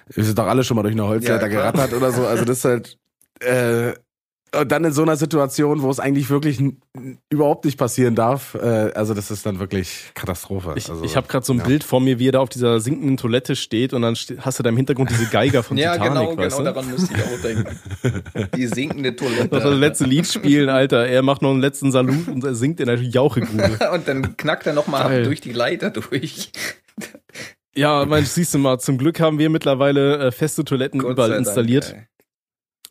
wir sind doch alle schon mal durch eine Holzleiter Ja, gerattert oder so. Also das ist halt äh, dann in so einer Situation, wo es eigentlich wirklich überhaupt nicht passieren darf. Äh, also das ist dann wirklich Katastrophe. Ich, also, ich habe gerade so ein ja. Bild vor mir, wie er da auf dieser sinkenden Toilette steht und dann hast du da im Hintergrund diese Geiger von Ja, Titanic, genau, weißt genau du? daran musste ich auch denken. Die sinkende Noch das Toilette. letzte Lied spielen, Alter. Er macht noch einen letzten Salut und er singt in der Jauchegrube. Und dann knackt er nochmal durch die Leiter durch. Ja, mein, siehst du mal, zum Glück haben wir mittlerweile äh, feste Toiletten Gott überall Dank, installiert. ey.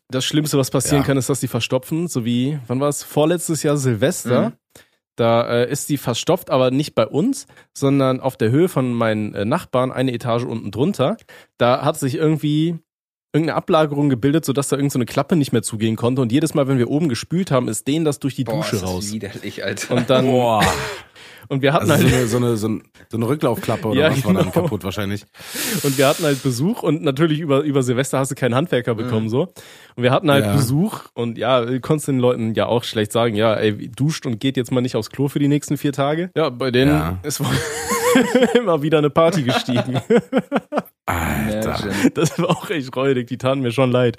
Das Schlimmste, was passieren Ja. kann, ist, dass die verstopfen, so wie, wann war es? Vorletztes Jahr Silvester. Mhm. Da äh, ist die verstopft, aber nicht bei uns, sondern auf der Höhe von meinen äh, Nachbarn, eine Etage unten drunter. Da hat sich irgendwie irgendeine Ablagerung gebildet, sodass da irgendeine so eine Klappe nicht mehr zugehen konnte. Und jedes Mal, wenn wir oben gespült haben, ist denen das durch die Boah, Dusche raus. widerlich, Alter. Und dann. Boah. Und wir hatten Also so halt. eine, so, eine, so, ein, so eine Rücklaufklappe oder Ja, was war dann genau. kaputt wahrscheinlich. Und wir hatten halt Besuch und natürlich über, über Silvester hast du keinen Handwerker bekommen, so. Und wir hatten halt Ja. Besuch und ja, du konntest den Leuten ja auch schlecht sagen, ja, ey, duscht und geht jetzt mal nicht aufs Klo für die nächsten vier Tage. Ja, bei denen Ja. ist wohl immer wieder eine Party gestiegen. Alter. Imagine. Das war auch echt räudig, die taten mir schon leid.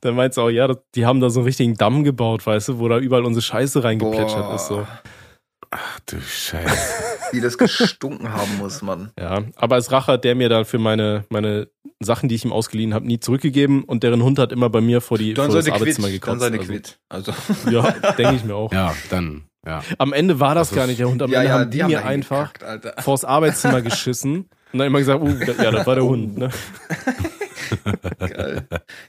Dann meinst du auch, ja, die haben da so einen richtigen Damm gebaut, weißt du, wo da überall unsere Scheiße reingeplätschert Boah. ist, so. Ach du Scheiße. Wie das gestunken haben muss, Mann. Ja, aber als Rache hat der mir dafür meine, meine Sachen, die ich ihm ausgeliehen habe, nie zurückgegeben und deren Hund hat immer bei mir vor, die, Dann vor das Arbeitszimmer Quit. gekotzt. Dann seine also, Quit. Also. Ja, denke ich mir auch. Ja, dann, ja. Am Ende war das Das gar ist- nicht der Hund. Am ja, Ende ja, haben die, haben mir einfach Alter. vors Arbeitszimmer geschissen und dann immer gesagt, oh, ja, das war der Hund. Ne? Geil.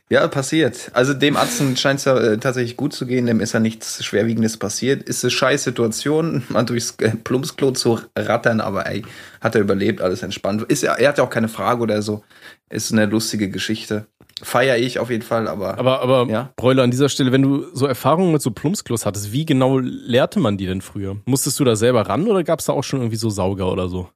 Ja, passiert. Also dem Arzt scheint es ja äh, tatsächlich gut zu gehen, dem ist ja nichts Schwerwiegendes passiert. Ist eine scheiß Situation, mal durchs äh, Plumpsklo zu rattern, aber ey, hat er überlebt, alles entspannt. Ist, ja- er hat ja auch keine Frage oder so. Ist eine lustige Geschichte. Feier ich auf jeden Fall, aber, Aber, aber Ja. Bräuler, an dieser Stelle, wenn du so Erfahrungen mit so Plumpsklos hattest, wie genau lehrte man die denn früher? Musstest du da selber ran oder gab es da auch schon irgendwie so Sauger oder so?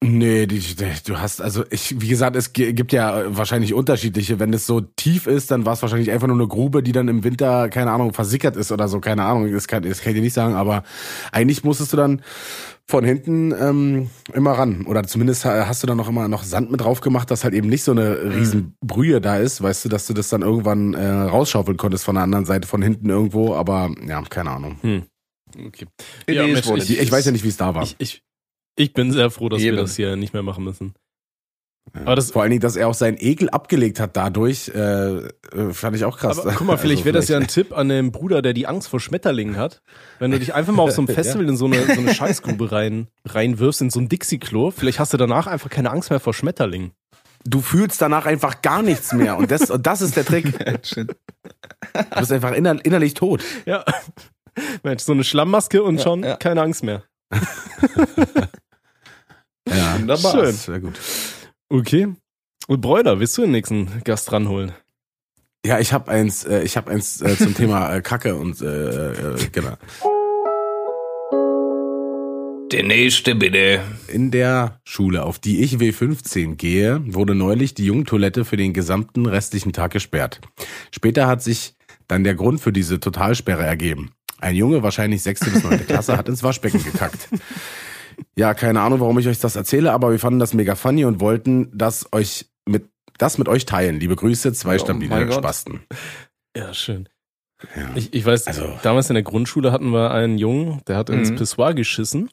Nee, die, die, du hast, also ich, wie gesagt, es gi- gibt ja wahrscheinlich unterschiedliche. Wenn es so tief ist, dann war es wahrscheinlich einfach nur eine Grube, die dann im Winter, keine Ahnung, versickert ist oder so, keine Ahnung, das kann, das kann ich dir nicht sagen, aber eigentlich musstest du dann von hinten ähm, immer ran. Oder zumindest ha- hast du dann noch immer noch Sand mit drauf gemacht, dass halt eben nicht so eine riesen Brühe da ist, weißt du, dass du das dann irgendwann äh, rausschaufeln konntest von der anderen Seite, von hinten irgendwo, aber ja, keine Ahnung. Okay. It Ja, Mensch, Ich, ich weiß ja nicht, wie es da war. Ich, ich, ich bin sehr froh, dass Eben. wir das hier nicht mehr machen müssen. Ja. aber das- Vor allen Dingen, dass er auch seinen Ekel abgelegt hat dadurch, äh, äh, fand ich auch krass. Aber guck mal, vielleicht Also wäre das ja ein Tipp an den Bruder, der die Angst vor Schmetterlingen hat. Wenn du dich einfach mal auf so einem Festival in so eine, so eine Scheißgrube rein, reinwirfst, in so ein Dixie-Klo, vielleicht hast du danach einfach keine Angst mehr vor Schmetterlingen. du fühlst danach einfach gar nichts mehr. Und das, und das ist der Trick. Du bist einfach inner, innerlich tot. Ja. Mensch, so eine Schlammmaske und Ja, schon ja. keine Angst mehr. Ja, Wunderbar. Schön. Sehr gut. Okay. Und Bräuler, willst du den nächsten Gast ranholen? Ja, ich habe eins, äh, ich habe eins äh, zum Thema äh, Kacke und äh, äh, genau. Der nächste bitte. In der Schule, auf die ich W15 gehe, wurde neulich die Jungtoilette für den gesamten restlichen Tag gesperrt. Später hat sich dann der Grund für diese Totalsperre ergeben. Ein Junge, wahrscheinlich sechste bis neunte Klasse, hat ins Waschbecken gekackt. Ja, keine Ahnung, warum ich euch das erzähle, aber wir fanden das mega funny und wollten das euch mit das mit euch teilen. Liebe Grüße, zwei Oh stabile. Spasten. Ja, schön. Ja. Ich, ich weiß, Also- damals in der Grundschule hatten wir einen Jungen, der hat ins Mhm. Pissoir geschissen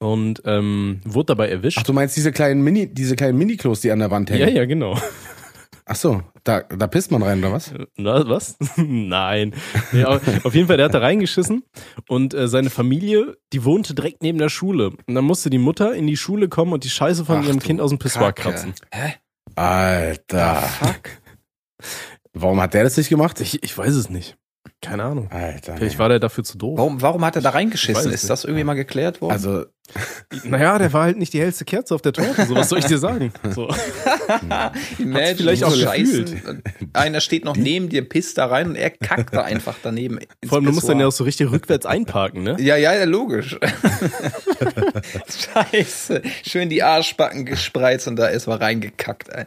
und ähm, wurde dabei erwischt. Ach, du meinst diese kleinen Mini, diese kleinen Mini-Klos, die an der Wand hängen? ja, ja, genau. Ach so, da, da pisst man rein, oder was? Na, was? Nein. Nee, auf, jeden Fall, der hat da reingeschissen und äh, seine Familie, die wohnte direkt neben der Schule. Und dann musste die Mutter in die Schule kommen und die Scheiße von Ach ihrem Kind aus dem Pissoir kratzen. Hä? Alter. Fuck. Warum hat der das nicht gemacht? Ich, ich weiß es nicht. Keine Ahnung. Alter. Vielleicht war der dafür zu doof. Warum, warum hat er da reingeschissen? es Ist nicht. das irgendwie mal geklärt worden? Also, Naja, der war halt nicht die hellste Kerze auf der Torte. So, was soll ich dir sagen? So. Imagine, vielleicht auch scheißen. Einer steht noch neben dir, pisst da rein und er kackt da einfach daneben. Vor allem, du musst dann ja auch so richtig rückwärts einparken, ne? Ja, ja, ja, logisch. Scheiße. Schön die Arschbacken gespreizt und da ist mal reingekackt, ey.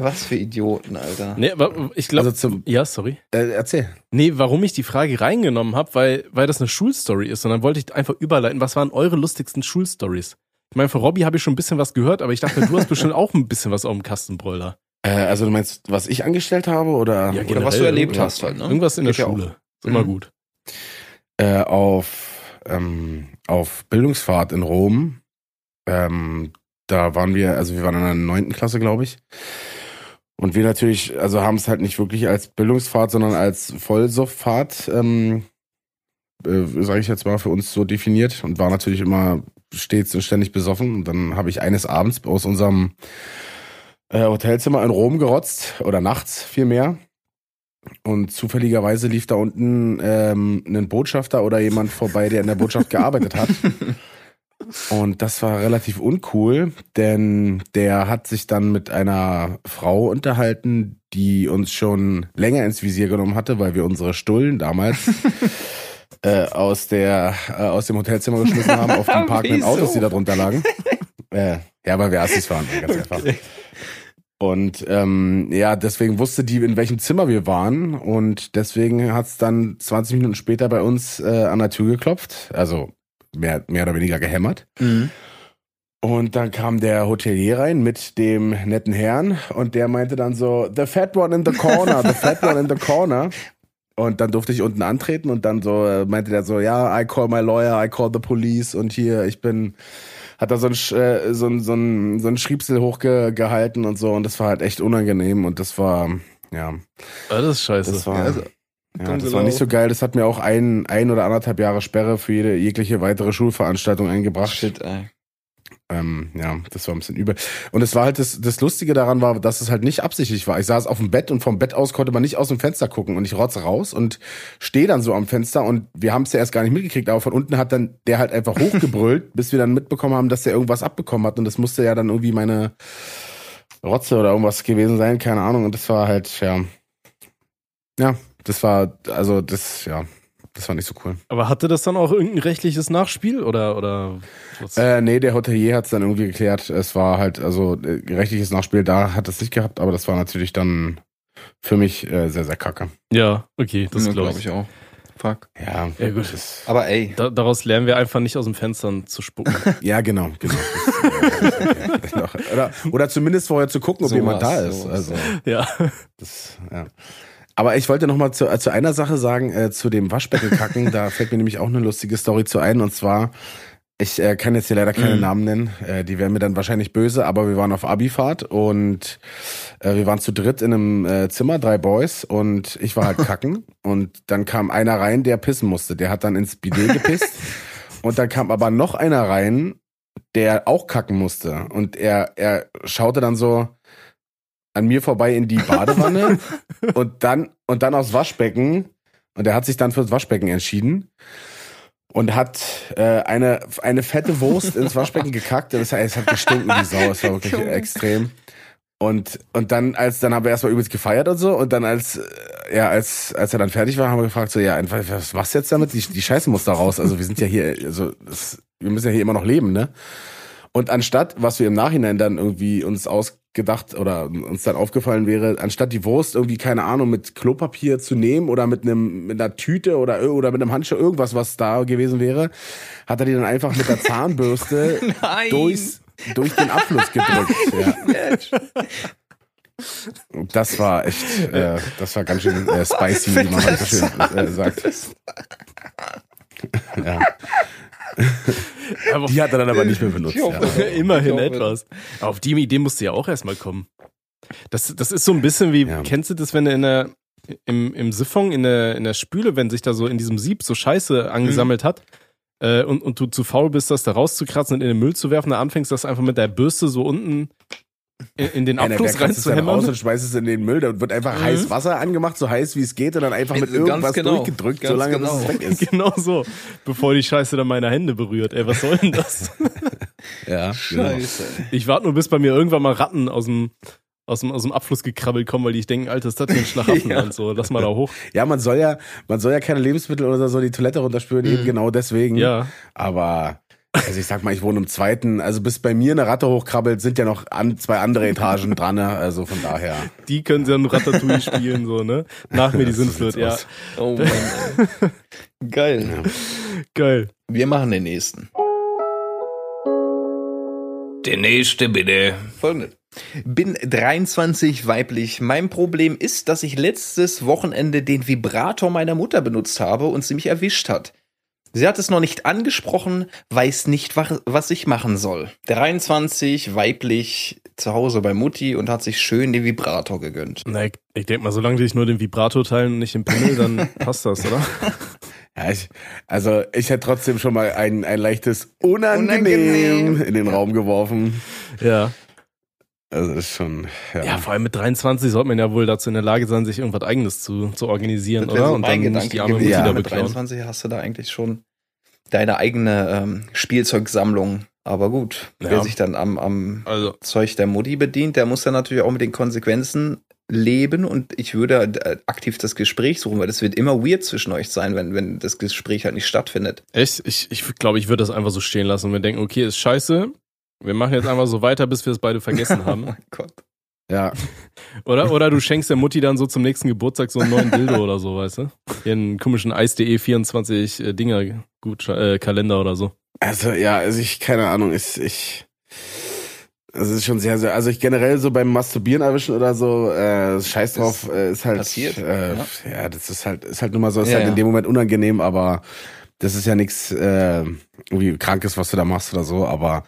Was für Idioten, Alter. Nee, aber ich glaube. also zum, ja, sorry. äh, erzähl. Nee, warum ich die Frage reingenommen habe, weil, weil das eine Schulstory ist. Und dann wollte ich einfach überleiten, was waren eure lustigsten Schulstories? Ich meine, von Robby habe ich schon ein bisschen was gehört, aber ich dachte, du hast bestimmt auch ein bisschen was auf dem Kastenbräuler. Äh, also du meinst, was ich angestellt habe oder, Ja, Oder was du erlebt hast halt, ne? Irgendwas in der Geht ja auch. Schule. Ist immer Mhm. gut. äh, auf, ähm, auf Bildungsfahrt in Rom. Ähm, da waren wir, also wir waren in der neunten Klasse, glaube ich. Und wir natürlich, also haben es halt nicht wirklich als Bildungsfahrt, sondern als Vollsofffahrt, ähm, äh, sage ich jetzt mal, für uns so definiert und war natürlich immer stets und ständig besoffen. Und dann habe ich eines Abends aus unserem äh, Hotelzimmer in Rom gerotzt oder nachts vielmehr. Und zufälligerweise lief da unten ähm, ein Botschafter oder jemand vorbei, der in der Botschaft gearbeitet hat. Und das war relativ uncool, denn der hat sich dann mit einer Frau unterhalten, die uns schon länger ins Visier genommen hatte, weil wir unsere Stullen damals äh, aus der äh, aus dem Hotelzimmer geschmissen haben auf die parkenden? Autos, die da drunter lagen. äh, ja, weil wir Assis waren, ganz einfach. Und ähm, ja, deswegen wusste die, in welchem Zimmer wir waren. Und deswegen hat's dann 20 Minuten später bei uns äh, an der Tür geklopft. Also mehr, mehr oder weniger gehämmert. Mhm. Und dann kam der Hotelier rein mit dem netten Herrn und der meinte dann so, the fat one in the corner, the fat one in the corner. Und dann durfte ich unten antreten und dann so äh, meinte der so, ja, I call my lawyer, I call the police und hier, ich bin, hat da so ein, äh, so ein, so ein, so ein Schriebsel hochgehalten und so und das war halt echt unangenehm und das war, ja, Ah, das ist scheiße. das war, also, ja, das war nicht so geil. Das hat mir auch ein, ein oder anderthalb Jahre Sperre für jede, jegliche weitere Schulveranstaltung eingebracht. Shit, ey. Ähm, ja, das war ein bisschen übel. Und es war halt das, das Lustige daran war, dass es halt nicht absichtlich war. Ich saß auf dem Bett und vom Bett aus konnte man nicht aus dem Fenster gucken und ich rotze raus und stehe dann so am Fenster und wir haben es ja erst gar nicht mitgekriegt, aber von unten hat dann der halt einfach hochgebrüllt, bis wir dann mitbekommen haben, dass der irgendwas abbekommen hat und das musste ja dann irgendwie meine Rotze oder irgendwas gewesen sein, keine Ahnung. Und das war halt, ja, ja, das war, also das, ja, das war nicht so cool. Aber hatte das dann auch irgendein rechtliches Nachspiel oder oder was? Äh, nee, der Hotelier hat es dann irgendwie geklärt. Es war halt, also äh, rechtliches Nachspiel da hat es nicht gehabt, aber das war natürlich dann für mich äh, sehr, sehr kacke. ja, okay, das Ja, glaube glaub ich. auch. Fuck. Ja, Ja, gut. Aber ey, Da, daraus lernen wir einfach nicht aus dem Fenstern zu spucken. ja, genau, genau. Das, äh, oder, oder zumindest vorher zu gucken, ob Sowas, jemand da ist. sowas, Also, ja. das, ja. Aber ich wollte noch mal zu, äh, zu einer Sache sagen, äh, zu dem Waschbeckenkacken. da fällt mir nämlich auch eine lustige Story zu ein. Und zwar, ich äh, kann jetzt hier leider keine Mhm. Namen nennen. Äh, die wären mir dann wahrscheinlich böse, aber wir waren auf Abifahrt und äh, wir waren zu dritt in einem äh, Zimmer, drei Boys, und ich war halt kacken. und dann kam einer rein, der pissen musste. Der hat dann ins Bidet gepisst. und dann kam aber noch einer rein, der auch kacken musste. Und er, er schaute dann so an mir vorbei in die Badewanne und dann und dann aufs Waschbecken und er hat sich dann fürs Waschbecken entschieden und hat äh, eine eine fette Wurst ins Waschbecken gekackt. Das heißt, es hat gestunken wie Sau. Es war wirklich Junge. extrem. Und und dann als dann haben wir erstmal übelst gefeiert und so und dann als ja als als er dann fertig war, haben wir gefragt so ja einfach was machst du jetzt damit? Die die Scheiße muss da raus. Also wir sind ja hier also das, wir müssen ja hier immer noch leben, ne? Und anstatt, was wir im Nachhinein dann irgendwie uns ausgedacht oder uns dann aufgefallen wäre, anstatt die Wurst irgendwie, keine Ahnung, mit Klopapier zu nehmen oder mit einem, mit einer Tüte oder, oder mit einem Handschuh, irgendwas, was da gewesen wäre, hat er die dann einfach mit der Zahnbürste durchs, durch den Abfluss gedrückt. Ja. Das war echt, äh, das war ganz schön äh, spicy, wie man so schön äh, sagt. Ja. Aber Die hat er dann aber nicht mehr benutzt. Hoffe, Ja. Immerhin etwas. Auf die Idee musst du ja auch erstmal kommen. Das, das ist so ein bisschen wie, Ja. kennst du das, wenn du in der, im, im Siphon, in der, in der Spüle, wenn sich da so in diesem Sieb so Scheiße angesammelt hat äh, und, und du zu faul bist, das da rauszukratzen und in den Müll zu werfen, dann anfängst das einfach mit der Bürste so unten in, in den Abfluss es dann raus reinzuhämmern. und schmeißt es in den Müll. Da wird einfach heiß Wasser angemacht, so heiß wie es geht, und dann einfach mit Ganz irgendwas genau. durchgedrückt, Ganz solange bis genau. es weg ist. Genau so. Bevor die Scheiße dann meine Hände berührt. Ey, was soll denn das? Ja, genau. Scheiße. Ich warte nur, bis bei mir irgendwann mal Ratten aus dem, aus dem, aus dem Abfluss gekrabbelt kommen, weil die denken, Alter, ist das hier ein Schlachaffen Ja. und so. Lass mal da hoch. Ja, man soll ja, man soll ja keine Lebensmittel oder so die Toilette runterspülen, eben genau deswegen. Ja. Aber, also ich sag mal, ich wohne im zweiten, also bis bei mir eine Ratte hochkrabbelt, sind ja noch an, zwei andere Etagen dran, ne? also von daher. Die können sie dann Ratatouille spielen, so, ne? Nach mir die sieht's ja. aus. Oh Mann. ey. Geil. Geil. Wir machen den nächsten. Der nächste bitte. Folgendes. Bin 23 weiblich. Mein Problem ist, dass ich letztes Wochenende den Vibrator meiner Mutter benutzt habe und sie mich erwischt hat. Sie hat es noch nicht angesprochen, weiß nicht, wa- was ich machen soll. 23 weiblich zu Hause bei Mutti und hat sich schön den Vibrator gegönnt. Na, ich, ich denke mal, solange die sich nur den Vibrator teilen und nicht den Pimmel, dann passt das, oder? Ja, ich, also ich hätte trotzdem schon mal ein, ein leichtes Unangenehm, Unangenehm. in den Raum geworfen. Ja. Also ist schon, ja. Ja, vor allem mit 23 sollte man ja wohl dazu in der Lage sein, sich irgendwas eigenes zu, zu organisieren, oder? Und dann nicht die arme Mutti gewesen. da Ja, mit beklauen. 23 hast du da eigentlich schon deine eigene ähm, Spielzeugsammlung. Aber gut, Ja. wer sich dann am, am Also, Zeug der Mutti bedient, der muss dann natürlich auch mit den Konsequenzen leben und ich würde äh, aktiv das Gespräch suchen, weil das wird immer weird zwischen euch sein, wenn, wenn das Gespräch halt nicht stattfindet. echt? Ich, ich glaube, ich würde das einfach so stehen lassen und wir denken, okay, ist scheiße. Wir machen jetzt einfach so weiter, bis wir es beide vergessen Oh haben. mein Gott. Ja, Oder, oder du schenkst der Mutti dann so zum nächsten Geburtstag so einen neuen Dildo oder so, weißt du? Einen komischen Eis.de 24 äh, Dinger gut äh, Kalender oder so. also ja, also ich, keine Ahnung, ich, ich, also es ist schon sehr, sehr, also ich generell so beim Masturbieren erwischen oder so, äh, scheiß drauf, äh, ist halt, passiert, äh, ja. ja. das ist halt, ist halt nur mal so, ist Ja, halt ja. in dem Moment unangenehm, aber das ist ja nichts, äh, irgendwie krankes, was du da machst oder so, aber,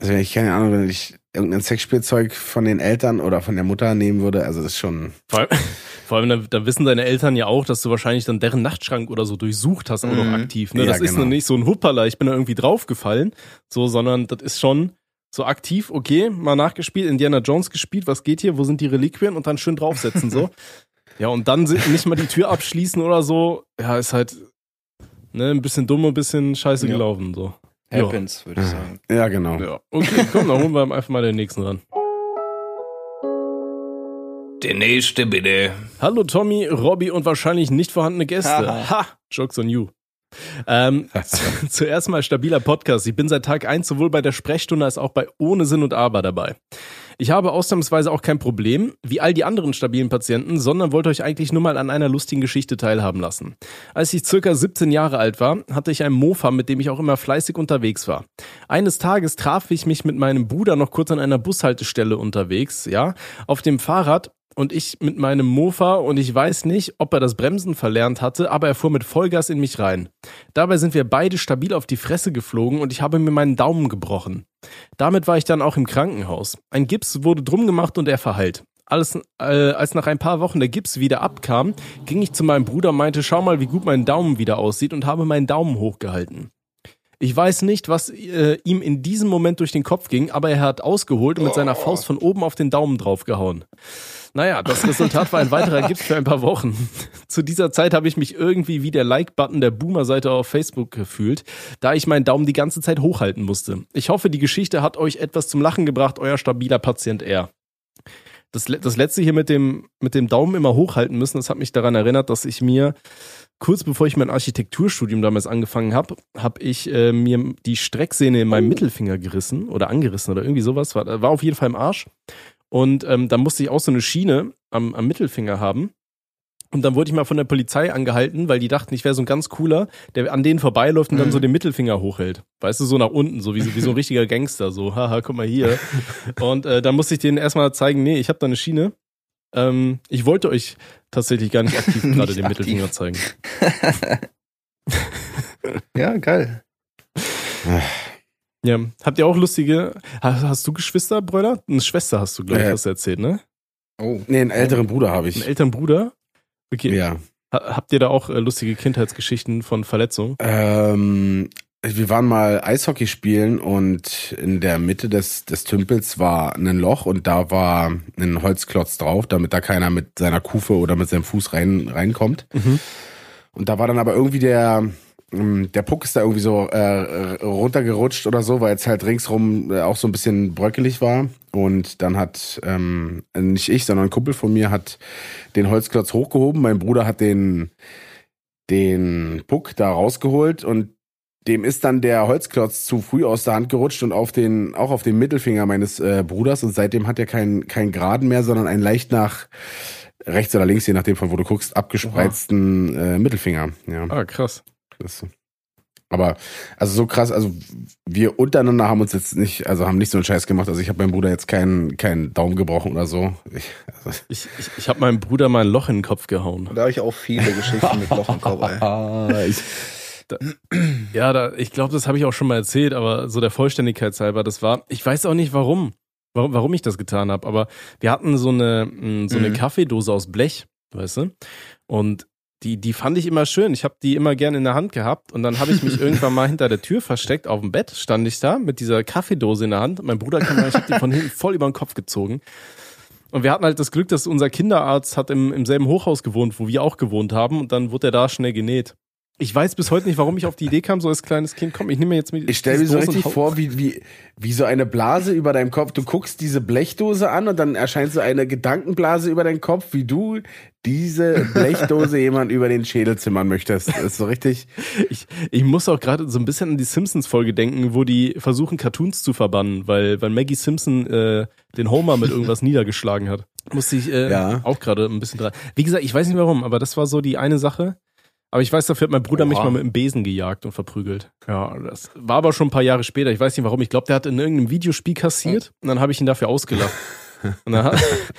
also ich keine Ahnung, wenn ich irgendein Sexspielzeug von den Eltern oder von der Mutter nehmen würde, also das ist schon, Vor allem, vor allem da, da wissen deine Eltern ja auch, dass du wahrscheinlich dann deren Nachtschrank oder so durchsucht hast, auch noch Mhm. aktiv. Ne? Ja, Das ist genau. noch nicht so ein Huppala, ich bin da irgendwie draufgefallen, so, sondern das ist schon so aktiv, okay, mal nachgespielt, Indiana Jones gespielt, was geht hier, wo sind die Reliquien und dann schön draufsetzen, so. Ja, und dann nicht mal die Tür abschließen oder so, ja, ist halt ne, ein bisschen dumm und ein bisschen scheiße Ja. gelaufen, so. Ja. Happens, würde ich sagen. ja genau. Ja, okay, komm, dann holen wir einfach mal den nächsten ran. Der nächste bitte. Hallo Tommy, Robby und wahrscheinlich nicht vorhandene Gäste. Haha. Ha, Jokes on you. Ähm, zu- zuerst mal stabiler Podcast. Ich bin seit Tag eins sowohl bei der Sprechstunde als auch bei Ohne Sinn und Aber dabei. Ich habe ausnahmsweise auch kein Problem, wie all die anderen stabilen Patienten, sondern wollte euch eigentlich nur mal an einer lustigen Geschichte teilhaben lassen. Als ich circa 17 Jahre alt war, hatte ich einen Mofa, mit dem ich auch immer fleißig unterwegs war. Eines Tages traf ich mich mit meinem Bruder noch kurz an einer Bushaltestelle unterwegs, ja, auf dem Fahrrad und ich mit meinem Mofa und ich weiß nicht, ob er das Bremsen verlernt hatte, aber er fuhr mit Vollgas in mich rein. Dabei sind wir beide stabil auf die Fresse geflogen und ich habe mir meinen Daumen gebrochen. Damit war ich dann auch im Krankenhaus. Ein Gips wurde drum gemacht und er verheilt. Alles, äh, als nach ein paar Wochen der Gips wieder abkam, ging ich zu meinem Bruder und meinte, schau mal, wie gut mein Daumen wieder aussieht und habe meinen Daumen hochgehalten. Ich weiß nicht, was äh, ihm in diesem Moment durch den Kopf ging, aber er hat ausgeholt und mit seiner Faust von oben auf den Daumen draufgehauen. Naja, das Resultat war ein weiterer Gips für ein paar Wochen. Zu dieser Zeit habe ich mich irgendwie wie der Like-Button der Boomer-Seite auf Facebook gefühlt, da ich meinen Daumen die ganze Zeit hochhalten musste. Ich hoffe, die Geschichte hat euch etwas zum Lachen gebracht, euer stabiler Patient R. Das, das letzte hier mit dem, mit dem Daumen immer hochhalten müssen, das hat mich daran erinnert, dass ich mir kurz bevor ich mein Architekturstudium damals angefangen habe, habe ich äh, mir die Strecksehne in meinem Mittelfinger gerissen oder angerissen oder irgendwie sowas. War, war auf jeden Fall im Arsch. Und ähm, da musste ich auch so eine Schiene am, am Mittelfinger haben. Und dann wurde ich mal von der Polizei angehalten, weil die dachten, ich wäre so ein ganz cooler, der an denen vorbeiläuft und dann Mhm. so den Mittelfinger hochhält. Weißt du, so nach unten, so wie, so- wie so ein richtiger Gangster, so, haha, guck mal hier. Und äh, dann musste ich denen erstmal zeigen, nee, ich habe da eine Schiene. Ähm, ich wollte euch tatsächlich gar nicht aktiv gerade den aktiv. Mittelfinger zeigen. Ja, geil. Ja, habt ihr auch lustige, hast, hast du Geschwister, Brüder? Eine Schwester hast du, glaube ich, Äh. hast du erzählt, ne? Oh. Nee, einen älteren Bruder habe Einen ich. älteren Bruder? Okay. Ja. Ha- Habt ihr da auch äh, lustige Kindheitsgeschichten von Verletzungen? Ähm, wir waren mal Eishockey spielen und in der Mitte des, des Tümpels war ein Loch und da war ein Holzklotz drauf, damit da keiner mit seiner Kufe oder mit seinem Fuß rein, reinkommt. Mhm. Und da war dann aber irgendwie der, ähm, der Puck ist da irgendwie so äh, runtergerutscht oder so, weil es halt ringsrum äh, auch so ein bisschen bröckelig war. Und dann hat ähm, nicht ich, sondern ein Kumpel von mir hat den Holzklotz hochgehoben. Mein Bruder hat den, den Puck da rausgeholt und dem ist dann der Holzklotz zu früh aus der Hand gerutscht und auf den, auch auf den Mittelfinger meines äh, Bruders. Und seitdem hat er keinen keinen geraden mehr, sondern einen leicht nach rechts oder links, je nachdem von wo du guckst, abgespreizten äh, Mittelfinger. Ja, Ah, krass. das, aber also so krass, also wir untereinander haben uns jetzt nicht, also haben nicht so einen Scheiß gemacht. Also ich habe meinem Bruder jetzt keinen keinen Daumen gebrochen oder so. Ich, also, Ich, ich, ich habe meinem Bruder mal ein Loch in den Kopf gehauen. Da habe ich auch viele Geschichten mit Loch im Kopf, ey. ah, ich, Ja, da, ich glaube, das habe ich auch schon mal erzählt, aber so der Vollständigkeit halber, das war, ich weiß auch nicht warum, warum, warum ich das getan habe, aber wir hatten so eine, mh, so eine Mhm. Kaffeedose aus Blech, weißt du? Und die, die fand ich immer schön. Ich habe die immer gerne in der Hand gehabt und dann habe ich mich irgendwann mal hinter der Tür versteckt. Auf dem Bett stand ich da mit dieser Kaffeedose in der Hand. Mein Bruder kam rein, ich habe die von hinten voll über den Kopf gezogen. Und wir hatten halt das Glück, dass unser Kinderarzt hat im, im selben Hochhaus gewohnt, wo wir auch gewohnt haben. Und dann wurde er da schnell genäht. Ich weiß bis heute nicht, warum ich auf die Idee kam, so als kleines Kind. Komm, ich nehme mir jetzt mit. Ich stelle mir so richtig vor, wie, wie, wie so eine Blase über deinem Kopf. Du guckst diese Blechdose an und dann erscheint so eine Gedankenblase über deinen Kopf, wie du diese Blechdose jemand über den Schädel zimmern möchtest. Das ist so richtig. Ich, ich muss auch gerade so ein bisschen an die Simpsons-Folge denken, wo die versuchen, Cartoons zu verbannen, weil, weil Maggie Simpson äh, den Homer mit irgendwas niedergeschlagen hat. Musste ich äh, Ja. auch gerade ein bisschen dran. Wie gesagt, ich weiß nicht warum, aber das war so die eine Sache. Aber ich weiß, dafür hat mein Bruder mich Oha. mal mit dem Besen gejagt und verprügelt. Ja, das war aber schon ein paar Jahre später. Ich weiß nicht warum. Ich glaube, der hat in irgendeinem Videospiel kassiert und dann habe ich ihn dafür ausgelacht. Und dann hat,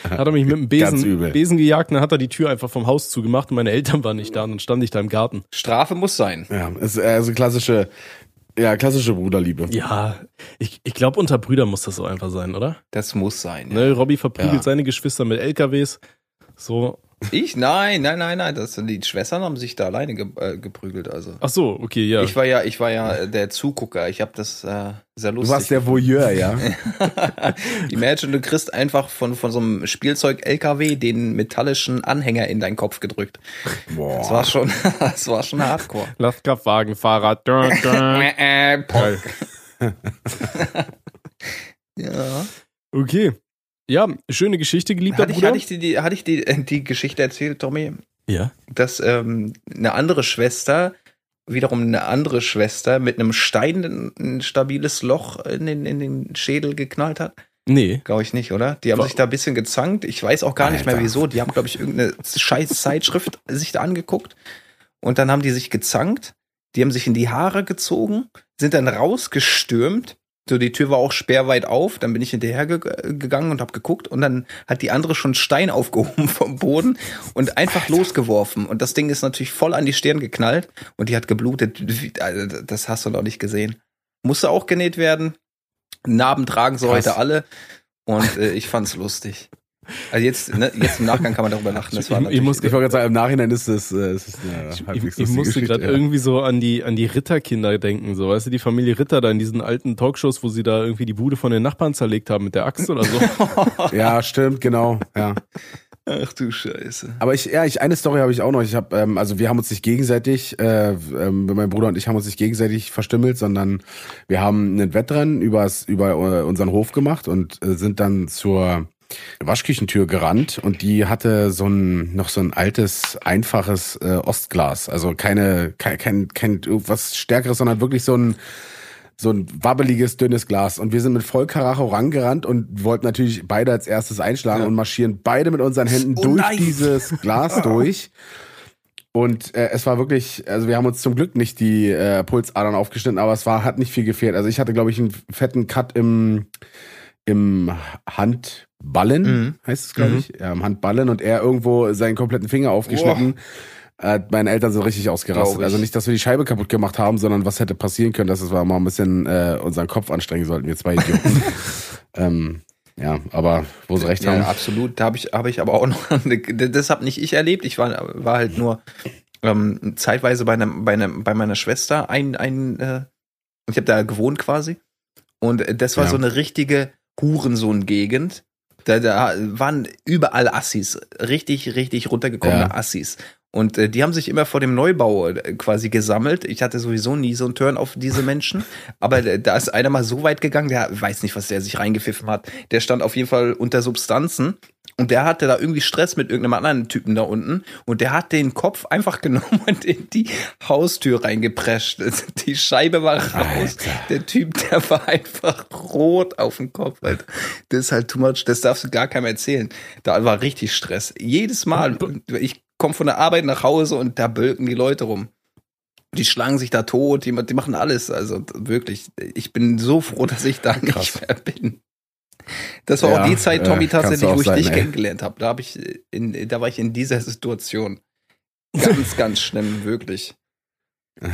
hat er mich mit dem. Besen, Besen gejagt und dann hat er die Tür einfach vom Haus zugemacht und meine Eltern waren nicht da und dann stand ich da im Garten. Strafe muss sein. Ja, ist also klassische, ja, klassische Bruderliebe. Ja, ich, ich glaube, unter Brüdern muss das so einfach sein, oder? Das muss sein. Ne, Robby verprügelt Ja. seine Geschwister mit LKWs. So. Ich? Nein, nein, nein, nein. Das, die Schwestern haben sich da alleine ge äh, geprügelt. Also. Ach so, okay, ja. Ich war ja, ich war ja der Zugucker. Ich habe das äh, sehr Du lustig. warst der Voyeur, ja. Imagine, du kriegst einfach von, von so einem Spielzeug-LKW den metallischen Anhänger in deinen Kopf gedrückt. Das Boah. war schon, das war schon hardcore. Lastkraftwagen, Fahrrad. Dun, dun. Äh, ja. Okay. Ja, schöne Geschichte, geliebter Hatte ich, Bruder. hatte ich, die, die, hatte ich die, äh, die Geschichte erzählt, Tommy, ja. dass ähm, eine andere Schwester, wiederum eine andere Schwester mit einem Stein ein stabiles Loch in den, in den Schädel geknallt hat? Nee. Glaube ich nicht, oder? Die haben Wa- sich da ein bisschen gezankt. Ich weiß auch gar nicht mehr Alter. wieso. Die haben, glaube ich, irgendeine scheiß Zeitschrift sich da angeguckt. Und dann haben die sich gezankt. Die haben sich in die Haare gezogen, sind dann rausgestürmt. So, die Tür war auch sperrweit auf. Dann bin ich hinterher ge gegangen und habe geguckt. Und dann hat die andere schon Stein aufgehoben vom Boden und einfach losgeworfen. Und das Ding ist natürlich voll an die Stirn geknallt. Und die hat geblutet. Also, Das hast du noch nicht gesehen. Musste auch genäht werden. Narben tragen sie Krass. heute alle. Und äh, ich fand's lustig. Also jetzt, ne, jetzt im Nachgang kann man darüber lachen. Das war Ich- ich muss Ich wollte gerade sagen, im Nachhinein ist es, äh, ist eine Ich, ich musste gerade ja. irgendwie so an die, an die Ritterkinder denken, so, weißt du, die Familie Ritter da in diesen alten Talkshows, wo sie da irgendwie die Bude von den Nachbarn zerlegt haben mit der Axt oder so. Ja, stimmt, genau. Ja. Ach du Scheiße. Aber ich, ja, ich, eine Story habe ich auch noch. Ich habe, ähm, also wir haben uns nicht gegenseitig, äh, ähm, mein Bruder und ich haben uns nicht gegenseitig verstümmelt, sondern wir haben ein Wettrennen übers, über äh, unseren Hof gemacht und äh, sind dann zur Waschküchentür gerannt und die hatte so ein noch so ein altes einfaches äh, Ostglas, also keine kein kein, kein was stärkeres, sondern wirklich so ein so ein wabbeliges, dünnes Glas. Und wir sind mit Vollkaracho rangerannt und wollten natürlich beide als erstes einschlagen und marschieren beide mit unseren Händen Oh durch nein. dieses Glas durch. Und äh, es war wirklich, also wir haben uns zum Glück nicht die äh, Pulsadern aufgeschnitten, aber es war, hat nicht viel gefehlt. Also ich hatte, glaube ich, einen fetten Cut im, im Handballen, Mhm. heißt es, glaube ich. Ja, im Handballen und er irgendwo seinen kompletten Finger aufgeschnitten. Äh, meine Eltern sind richtig ausgerastet. Also nicht, dass wir die Scheibe kaputt gemacht haben, sondern was hätte passieren können, dass wir mal ein bisschen äh, unseren Kopf anstrengen sollten, wir zwei Idioten. ähm, ja, aber wo sie recht Ja, haben. absolut. Da habe ich, habe ich aber auch noch, das habe nicht ich erlebt. Ich war, war halt nur ähm, zeitweise bei, einem, bei, einem, bei meiner Schwester ein, ein äh, ich habe da gewohnt quasi. Und äh, das war Ja. so eine richtige Hurensohn-Gegend. Da, da waren überall Assis, richtig, richtig runtergekommene Ja. Assis. Und äh, die haben sich immer vor dem Neubau äh, quasi gesammelt. Ich hatte sowieso nie so einen Turn auf diese Menschen. Aber äh, da ist einer mal so weit gegangen, der weiß nicht, was der sich reingepfiffen hat. Der stand auf jeden Fall unter Substanzen. Und der hatte da irgendwie Stress mit irgendeinem anderen Typen da unten. Und der hat den Kopf einfach genommen und in die Haustür reingeprescht. Die Scheibe war raus. Der Typ, der war einfach rot auf dem Kopf. Alter. Das ist halt too much. Das darfst du gar keinem erzählen. Da war richtig Stress. Jedes Mal. Ich komme von der Arbeit nach Hause und da bölken die Leute rum. Die schlagen sich da tot, die, die machen alles. Also wirklich, ich bin so froh, dass ich da Krass. nicht mehr bin. Das war Ja, auch die Zeit, Tommy, äh, kannst du tatsächlich, wo ich sein, dich ey. kennengelernt habe. Da habe ich in, da war ich in dieser Situation. Ganz, ganz schlimm, wirklich.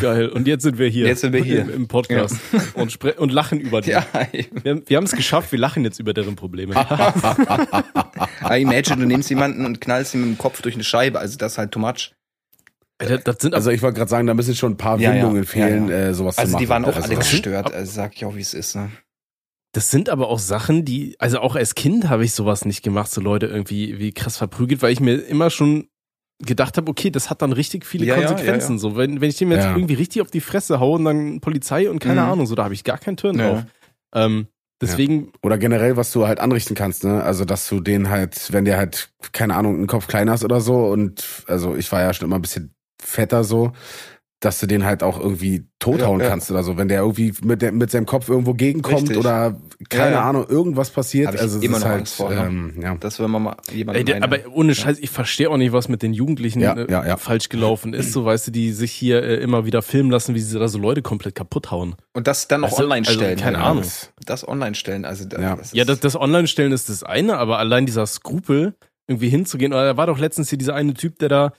Geil. Und jetzt sind wir hier. Jetzt sind wir hier. Im, im Podcast. Und, spre- und lachen über die. Ja, Wir, haben- wir haben es geschafft, wir lachen jetzt über deren Probleme. I imagine, du nimmst jemanden und knallst ihm mit dem Kopf durch eine Scheibe. Also das ist halt too much. Das sind Also ich wollte gerade sagen, da müssen schon ein paar Ja, ja. Windungen fehlen, Ja, Äh, sowas Also zu machen. die waren auch also, alle gestört, also sag ich auch, wie es ist. Ne? Das sind aber auch Sachen, die, also auch als Kind habe ich sowas nicht gemacht, so Leute irgendwie wie krass verprügelt, weil ich mir immer schon gedacht habe, okay, das hat dann richtig viele Ja, Konsequenzen. ja, ja. So, wenn, wenn ich dem jetzt irgendwie richtig auf die Fresse haue und dann Polizei und keine Mhm. Ahnung, so, da habe ich gar keinen Turn drauf. Ähm, deswegen, Oder generell, was du halt anrichten kannst, ne? Also, dass du den halt, wenn der halt, keine Ahnung, einen Kopf kleiner ist oder so und, also ich war ja schon immer ein bisschen fetter so, dass du den halt auch irgendwie tothauen Ja, ja. kannst oder so. Wenn der irgendwie mit, der, mit seinem Kopf irgendwo gegenkommt Richtig. oder, keine Ja, ja. Ahnung, irgendwas passiert. Hab ich also, es immer ist noch halt, Angst vor, ja. ähm, ja. Das wenn man mal jemand ey, der, aber ohne Scheiß, ich verstehe auch nicht, was mit den Jugendlichen Ja, äh, ja, ja. falsch gelaufen ist, so weißt du, die sich hier äh, immer wieder filmen lassen, wie sie da so Leute komplett kaputt hauen. und das dann noch Also, online also, stellen. keine ja. Ahnung. Das online stellen, also da, Ja. das ist, Ja, das, das Online-Stellen ist das eine, aber allein dieser Skrupel, irgendwie hinzugehen, oder da war doch letztens hier dieser eine Typ, der da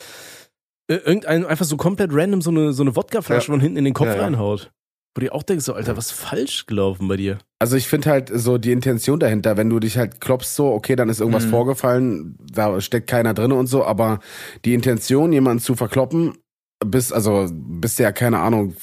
äh, irgendein einfach so komplett random so eine, so eine Wodkaflasche Ja. von hinten in den Kopf Ja, reinhaut. Wo du auch denkst, so, Alter, was falsch gelaufen bei dir? Also ich finde halt so die Intention dahinter, wenn du dich halt klopfst so, okay, dann ist irgendwas Mhm. vorgefallen, da steckt keiner drin und so, aber die Intention, jemanden zu verkloppen, bis, also, bis der, keine Ahnung,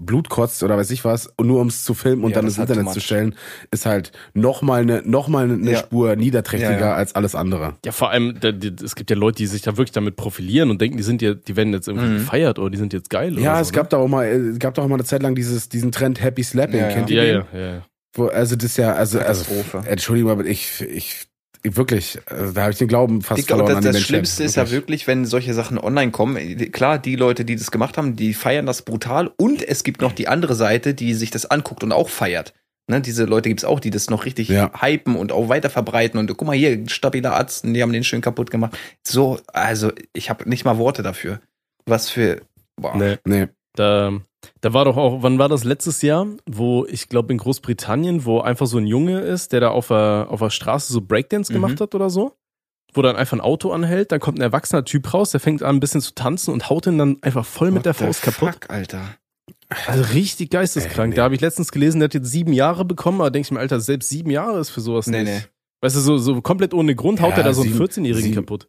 Blut kotzt oder weiß ich was, und nur um es zu filmen und Ja, dann das ins halt Internet too zu stellen, ist halt nochmal eine, noch mal eine Ja. Spur niederträchtiger Ja, ja. als alles andere. Ja, vor allem, da, die, es gibt ja Leute, die sich da wirklich damit profilieren und denken, die sind ja, die werden jetzt irgendwie Mhm. gefeiert oder die sind jetzt geil. Ja, oder es so, gab da auch mal, es gab doch auch mal eine Zeit lang dieses, diesen Trend Happy Slapping, Ja, ja. kennt ne? ihr Ja, den? ja, ja, ja. Wo, also das ist ja, also, also. Entschuldigung, aber ich, ich wirklich, also da habe ich den Glauben fast Ich glaube, verloren das, das Menschheit. Schlimmste ist ja wirklich, wenn solche Sachen online kommen. Klar, die Leute, die das gemacht haben, die feiern das brutal. Und es gibt noch die andere Seite, die sich das anguckt und auch feiert. Ne, diese Leute gibt's auch, die das noch richtig Ja. hypen und auch weiter verbreiten. Und guck mal hier, stabiler Arzt, die haben den schön kaputt gemacht. So, also ich habe nicht mal Worte dafür. Was für. Boah. Nee. Nee. Da, da war doch auch, wann war das letztes Jahr, wo ich glaube in Großbritannien, wo einfach so ein Junge ist, der da auf der, auf der Straße so Breakdance Mhm. gemacht hat oder so, wo dann einfach ein Auto anhält, dann kommt ein erwachsener Typ raus, der fängt an ein bisschen zu tanzen und haut ihn dann einfach voll mit What der the Faust kaputt. Fuck, Alter. Also richtig geisteskrank. Ey, nee. Da habe ich letztens gelesen, der hat jetzt sieben Jahre bekommen, aber denke ich mir, Alter, selbst sieben Jahre ist für sowas Nee, nicht. nee. Weißt du, so, so komplett ohne Grund haut Ja, er da so einen sieben- 14-Jährigen sieben- kaputt.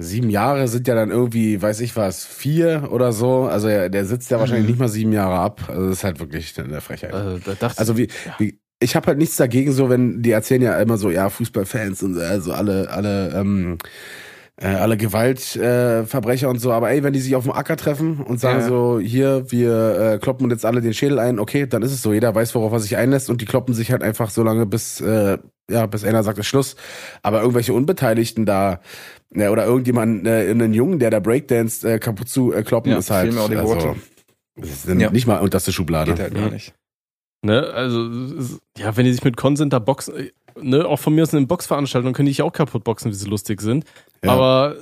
Sieben Jahre sind ja dann irgendwie, weiß ich was, vier oder so. Also er- der sitzt ja wahrscheinlich Mhm. nicht mal sieben Jahre ab. Also das ist halt wirklich eine Frechheit. Also, da dachte Also wie, wie ich habe halt nichts dagegen, so wenn die erzählen ja immer so, ja Fußballfans und also alle alle ähm, äh, alle Gewaltverbrecher äh, Verbrecher und so, aber ey, wenn die sich auf dem Acker treffen und sagen Ja. so, hier, wir äh, kloppen uns jetzt alle den Schädel ein, okay, dann ist es so, jeder weiß, worauf er sich einlässt und die kloppen sich halt einfach so lange, bis, äh, ja, bis einer sagt, es ist Schluss. Aber irgendwelche Unbeteiligten da, ja, oder irgendjemand, äh, einen Jungen, der da Breakdance äh, kaputt zu äh, kloppen, Ja, ist halt, fehlen mir auch die also, das sind Ja. nicht mal unterste Schublade. Geht halt gar nicht. Ne, also, ist- ja, wenn die sich mit Consent da boxen, äh, ne, auch von mir aus in Boxveranstaltungen können die sich auch kaputt boxen, wie sie lustig sind. Ja. Aber,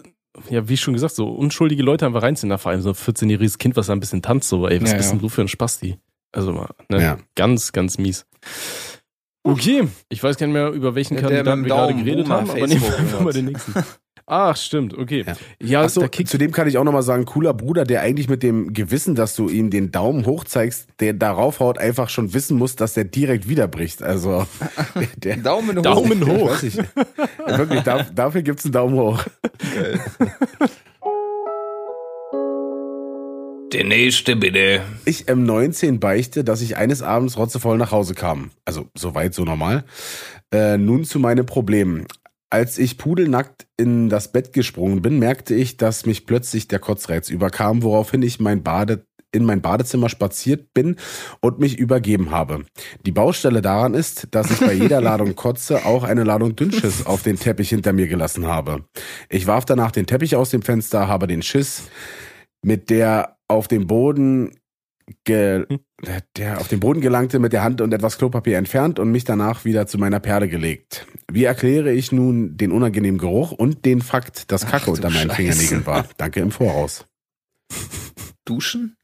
ja, wie schon gesagt, so unschuldige Leute einfach reinziehen, da vor allem so ein 14-jähriges Kind, was da ein bisschen tanzt, so, ey, was Ja, bist ja. denn du für ein Spasti? Also mal, ne, Ja. ganz, ganz mies. Okay, ich weiß gar nicht mehr, über welchen Ja, Kandidaten wir gerade geredet Boomer, haben, aber nehmen wir mal den nächsten. Ach, stimmt, okay. Ja. Ja, da kickt zudem kann ich auch nochmal sagen, cooler Bruder, der eigentlich mit dem Gewissen, dass du ihm den Daumen hoch zeigst, der darauf haut, einfach schon wissen muss, dass der direkt wiederbricht. Also, der, der Daumen hoch. Daumen hoch. Ich, wirklich, da, dafür gibt's einen Daumen hoch. Der nächste bitte. Ich M19 beichte, dass ich eines Abends rotzevoll nach Hause kam. Also, soweit, so normal. Äh, nun zu meinen Problemen. Als ich pudelnackt in das Bett gesprungen bin, merkte ich, dass mich plötzlich der Kotzreiz überkam, woraufhin ich mein Bade in mein Badezimmer spaziert bin und mich übergeben habe. Die Baustelle daran ist, dass ich bei jeder Ladung Kotze auch eine Ladung Dünnschiss auf den Teppich hinter mir gelassen habe. Ich warf danach den Teppich aus dem Fenster, habe den Schiss mit der auf dem Boden ge der auf den Boden gelangte, mit der Hand und etwas Klopapier entfernt und mich danach wieder zu meiner Perle gelegt. Wie erkläre ich nun den unangenehmen Geruch und den Fakt, dass Kacke unter meinen Scheiße. Fingernägeln war? Danke im Voraus. Duschen?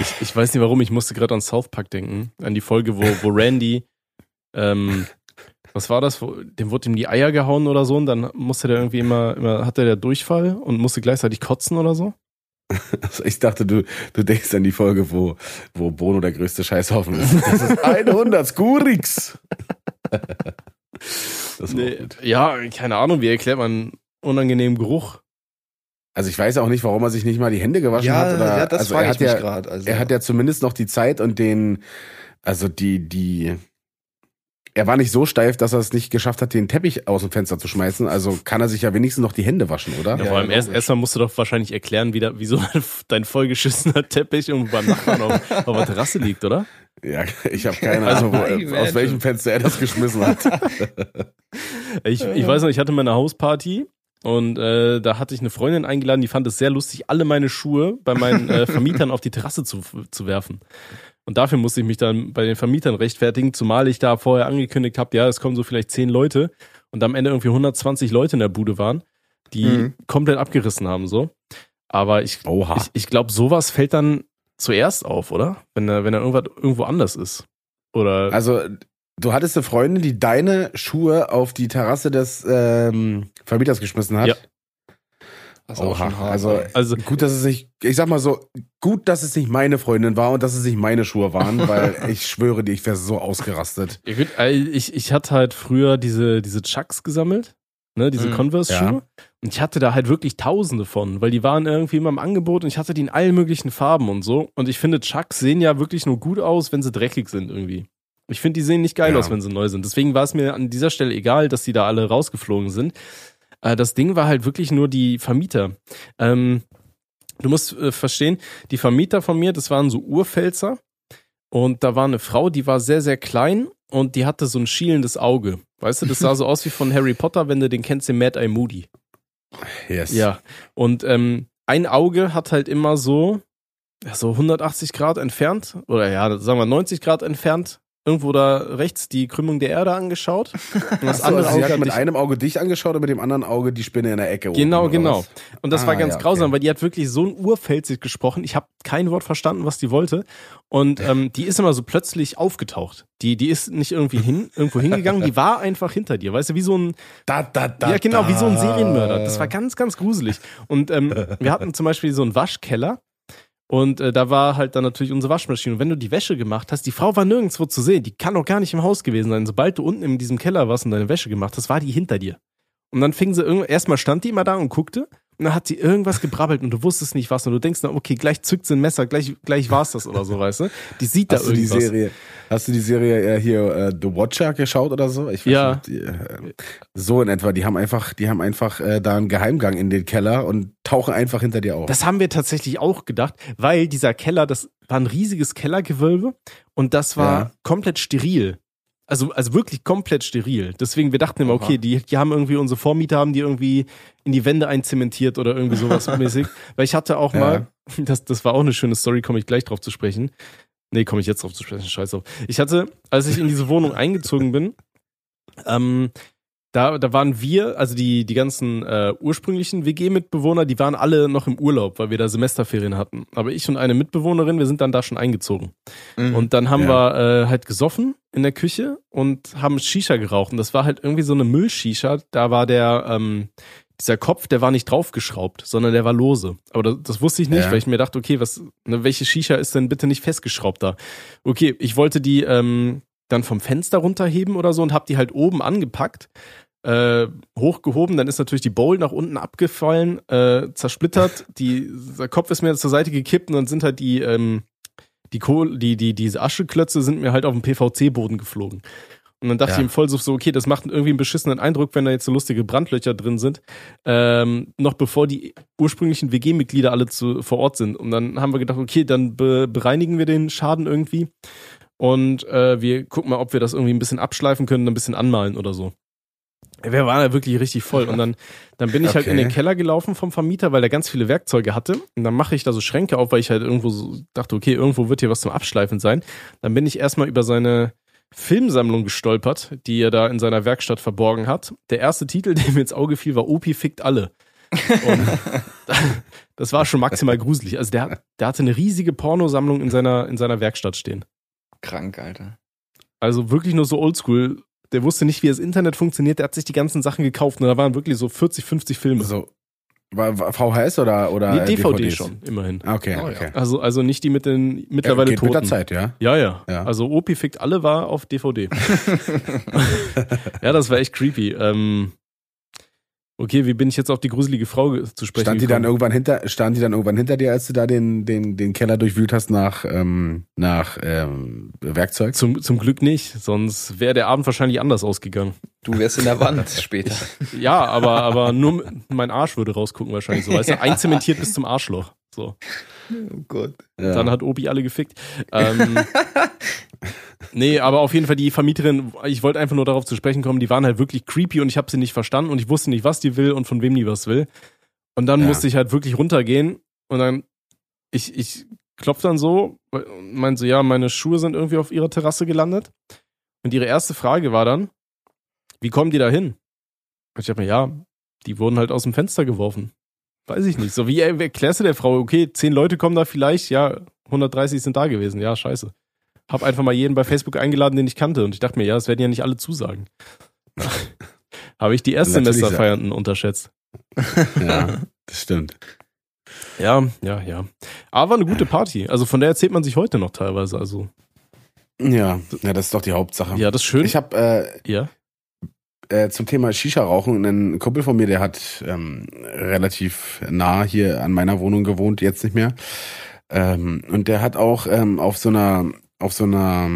Ich, ich weiß nicht warum, ich musste gerade an South Park denken, an die Folge, wo, wo Randy, ähm, was war das? Wo, dem wurde ihm die Eier gehauen oder so und dann musste der irgendwie immer, immer hatte der Durchfall und musste gleichzeitig kotzen oder so. Also ich dachte, du, du denkst an die Folge, wo, wo Bono der größte Scheißhaufen ist. Das ist 100 Skurix. Das war auch gut. Ja, keine Ahnung, wie erklärt man unangenehmen Geruch? Also ich weiß auch nicht, warum er sich nicht mal die Hände gewaschen Ja, hat. Oder, ja, das also frage er ich hat mich ja, grad, also- Er hat ja zumindest noch die Zeit und den, also die, die, er war nicht so steif, dass er es nicht geschafft hat, den Teppich aus dem Fenster zu schmeißen. Also kann er sich ja wenigstens noch die Hände waschen, oder? Ja, vor allem erst, logisch. erstmal musst du doch wahrscheinlich erklären, wie da, wieso dein vollgeschissener Teppich irgendwo beim Nachbarn auf, auf der Terrasse liegt, oder? Ja, ich habe keine Also, Ahnung, wo, imagine. aus welchem Fenster er das geschmissen hat. Ich, ich weiß noch, ich hatte meine Hausparty und äh, da hatte ich eine Freundin eingeladen, die fand es sehr lustig, alle meine Schuhe bei meinen äh, Vermietern auf die Terrasse zu, zu werfen. Und dafür musste ich mich dann bei den Vermietern rechtfertigen, zumal ich da vorher angekündigt habe, ja, es kommen so vielleicht zehn Leute und am Ende irgendwie 120 Leute in der Bude waren, die Mhm. komplett abgerissen haben so. Aber ich, Oha. ich, ich glaube, sowas fällt dann zuerst auf, oder? Wenn er, wenn er irgendwas irgendwo anders ist. Oder Also, du hattest eine Freundin, die deine Schuhe auf die Terrasse des ähm, Vermieters geschmissen hat. Ja. Das ist auch Oha. schon hart. Also, also gut, dass es nicht, ich sag mal so, gut, dass es nicht meine Freundin war und dass es nicht meine Schuhe waren, weil ich schwöre dir, ich wäre so ausgerastet. Ja, gut, äh, ich, ich hatte halt früher diese, diese Chucks gesammelt, ne, diese Mhm. Converse-Schuhe. Ja. Und ich hatte da halt wirklich tausende von, weil die waren irgendwie immer im Angebot und ich hatte die in allen möglichen Farben und so. Und ich finde, Chucks sehen ja wirklich nur gut aus, wenn sie dreckig sind irgendwie. Ich finde, die sehen nicht geil Ja. aus, wenn sie neu sind. Deswegen war es mir an dieser Stelle egal, dass die da alle rausgeflogen sind. Äh, das Ding war halt wirklich nur die Vermieter. Ähm, du musst äh, verstehen, die Vermieter von mir, das waren so Urpfälzer. Und da war eine Frau, die war sehr, sehr klein und die hatte so ein schielendes Auge. Weißt du, das sah so aus wie von Harry Potter, wenn du den kennst, den Mad Eye Moody. Yes. Ja. Und ähm, ein Auge hat halt immer so, so 180 Grad entfernt, oder ja, sagen wir 90 Grad entfernt, irgendwo da rechts die Krümmung der Erde angeschaut. Und das Achso, andere also sie Auge hat mit einem Auge dich angeschaut und mit dem anderen Auge die Spinne in der Ecke. Genau, oben, genau. was? Und das Ah, war ganz ja, okay. grausam, weil die hat wirklich so ein Urpfälzig gesprochen. Ich habe kein Wort verstanden, was die wollte. Und ähm, die ist immer so plötzlich aufgetaucht. Die, die ist nicht irgendwie hin, irgendwo hingegangen, die war einfach hinter dir. Weißt du, wie so ein, Da, da, da, ja, genau, wie so ein. Serienmörder. Das war ganz, ganz gruselig. Und ähm, wir hatten zum Beispiel so einen Waschkeller. Und äh, da war halt dann natürlich unsere Waschmaschine. Und wenn du die Wäsche gemacht hast, die Frau war nirgendwo zu sehen. Die kann auch gar nicht im Haus gewesen sein. Sobald du unten in diesem Keller warst und deine Wäsche gemacht hast, war die hinter dir. Und dann fing sie irgendwann, erstmal stand die immer da und guckte. Und dann hat sie irgendwas gebrabbelt und du wusstest nicht was. Und du denkst, na, okay, gleich zückt sie ein Messer, gleich, gleich war's das oder so, weißt du? Die sieht da Hast du die irgendwas. Serie, hast du die Serie äh, hier äh, The Watcher geschaut oder so? Ich weiß Ja. nicht, äh, so in etwa. Die haben einfach, die haben einfach äh, da einen Geheimgang in den Keller und tauchen einfach hinter dir auf. Das haben wir tatsächlich auch gedacht, weil dieser Keller, das war ein riesiges Kellergewölbe und das war Ja. komplett steril. Also, also wirklich komplett steril. Deswegen, wir dachten immer, okay, die, die haben irgendwie, unsere Vormieter haben die irgendwie in die Wände einzementiert oder irgendwie sowas mäßig. Weil ich hatte auch Ja. mal, das, das war auch eine schöne Story, komme ich gleich drauf zu sprechen. Nee, komme ich jetzt drauf zu sprechen, scheiß auf. Ich hatte, als ich in diese Wohnung eingezogen bin, ähm, da, da waren wir, also die, die ganzen äh, ursprünglichen WG-Mitbewohner, die waren alle noch im Urlaub, weil wir da Semesterferien hatten. Aber ich und eine Mitbewohnerin, wir sind dann da schon eingezogen. Mhm. Und dann haben Ja. wir äh, halt gesoffen in der Küche und haben Shisha geraucht. Und das war halt irgendwie so eine Müllshisha. Da war der, ähm, dieser Kopf, der war nicht draufgeschraubt, sondern der war lose. Aber das, das wusste ich nicht, Ja. weil ich mir dachte, okay, was, ne, welche Shisha ist denn bitte nicht festgeschraubt da? Okay, ich wollte die ähm, dann vom Fenster runterheben oder so und hab die halt oben angepackt, äh, hochgehoben, dann ist natürlich die Bowl nach unten abgefallen, äh, zersplittert, die, der Kopf ist mir zur Seite gekippt und dann sind halt die, ähm, die, Kohl, die, die, diese Ascheklötze sind mir halt auf den PVC-Boden geflogen. Und dann dachte Ja. ich im Vollsuff so, okay, das macht irgendwie einen beschissenen Eindruck, wenn da jetzt so lustige Brandlöcher drin sind, ähm, noch bevor die ursprünglichen WG-Mitglieder alle zu, vor Ort sind. Und dann haben wir gedacht, okay, dann be bereinigen wir den Schaden irgendwie und äh, wir gucken mal, ob wir das irgendwie ein bisschen abschleifen können, ein bisschen anmalen oder so. Wir waren ja wirklich richtig voll. Und dann, dann bin ich halt in Okay. den Keller gelaufen vom Vermieter, weil er ganz viele Werkzeuge hatte. Und dann mache ich da so Schränke auf, weil ich halt irgendwo so dachte, okay, irgendwo wird hier was zum Abschleifen sein. Dann bin ich erstmal über seine Filmsammlung gestolpert, die er da in seiner Werkstatt verborgen hat. Der erste Titel, der mir ins Auge fiel, war Opi fickt alle. Und das war schon maximal gruselig. Also der, der hatte eine riesige Pornosammlung in seiner, in seiner Werkstatt stehen. Krank, Alter. Also wirklich nur so oldschool. Der wusste nicht, wie das Internet funktioniert. Der hat sich die ganzen Sachen gekauft und da waren wirklich so 40, 50 Filme. so, war, war VHS oder, oder nee, DVD DVDs? schon, immerhin. Ah, Okay, Oh, ja. okay. Also, also nicht die mit den Ja, mittlerweile mit der Toten. Zeit, ja. Ja, ja, Ja. Also Opi fickt alle war auf DVD. ja, das war echt creepy. Ähm, Okay, wie bin ich jetzt auf die gruselige Frau zu sprechen Stand die dann irgendwann hinter, stand die dann irgendwann hinter dir, als du da den, den, den Keller durchwühlt hast nach, ähm, nach ähm, Werkzeug? Zum, zum Glück nicht, sonst wäre der Abend wahrscheinlich anders ausgegangen. Du wärst in der Wand später. Ja, aber, aber nur mein Arsch würde rausgucken wahrscheinlich so. Weißt du, einzementiert bis zum Arschloch. So. Oh Gott. Ja. Dann hat Obi alle gefickt. Ähm, nee, aber auf jeden Fall die Vermieterin, ich wollte einfach nur darauf zu sprechen kommen, die waren halt wirklich creepy und ich habe sie nicht verstanden und ich wusste nicht, was die will und von wem die was will. Und dann Ja. musste ich halt wirklich runtergehen und dann, ich, ich klopf dann so und meinte so, ja, meine Schuhe sind irgendwie auf ihrer Terrasse gelandet. Und ihre erste Frage war dann, wie kommen die da hin? Und ich dachte mir, ja, die wurden halt aus dem Fenster geworfen. Weiß ich nicht. So, wie er- erklärst du der Frau, okay, zehn Leute kommen da vielleicht, ja, 130 sind da gewesen, ja, scheiße. Hab einfach mal jeden bei Facebook eingeladen, den ich kannte und ich dachte mir, ja, das werden ja nicht alle zusagen. Habe ich die Erstsemesterfeiernden unterschätzt. ja, das stimmt. Ja, ja, ja. Aber eine gute Party. Also von der erzählt man sich heute noch teilweise. Also, Ja, ja, das ist doch die Hauptsache. ja, das ist schön. Ich habe äh, ja. Äh, zum Thema Shisha-Rauchen ein Kumpel von mir, der hat ähm, relativ nah hier an meiner Wohnung gewohnt, jetzt nicht mehr. Ähm, und der hat auch ähm, auf so einer auf so einer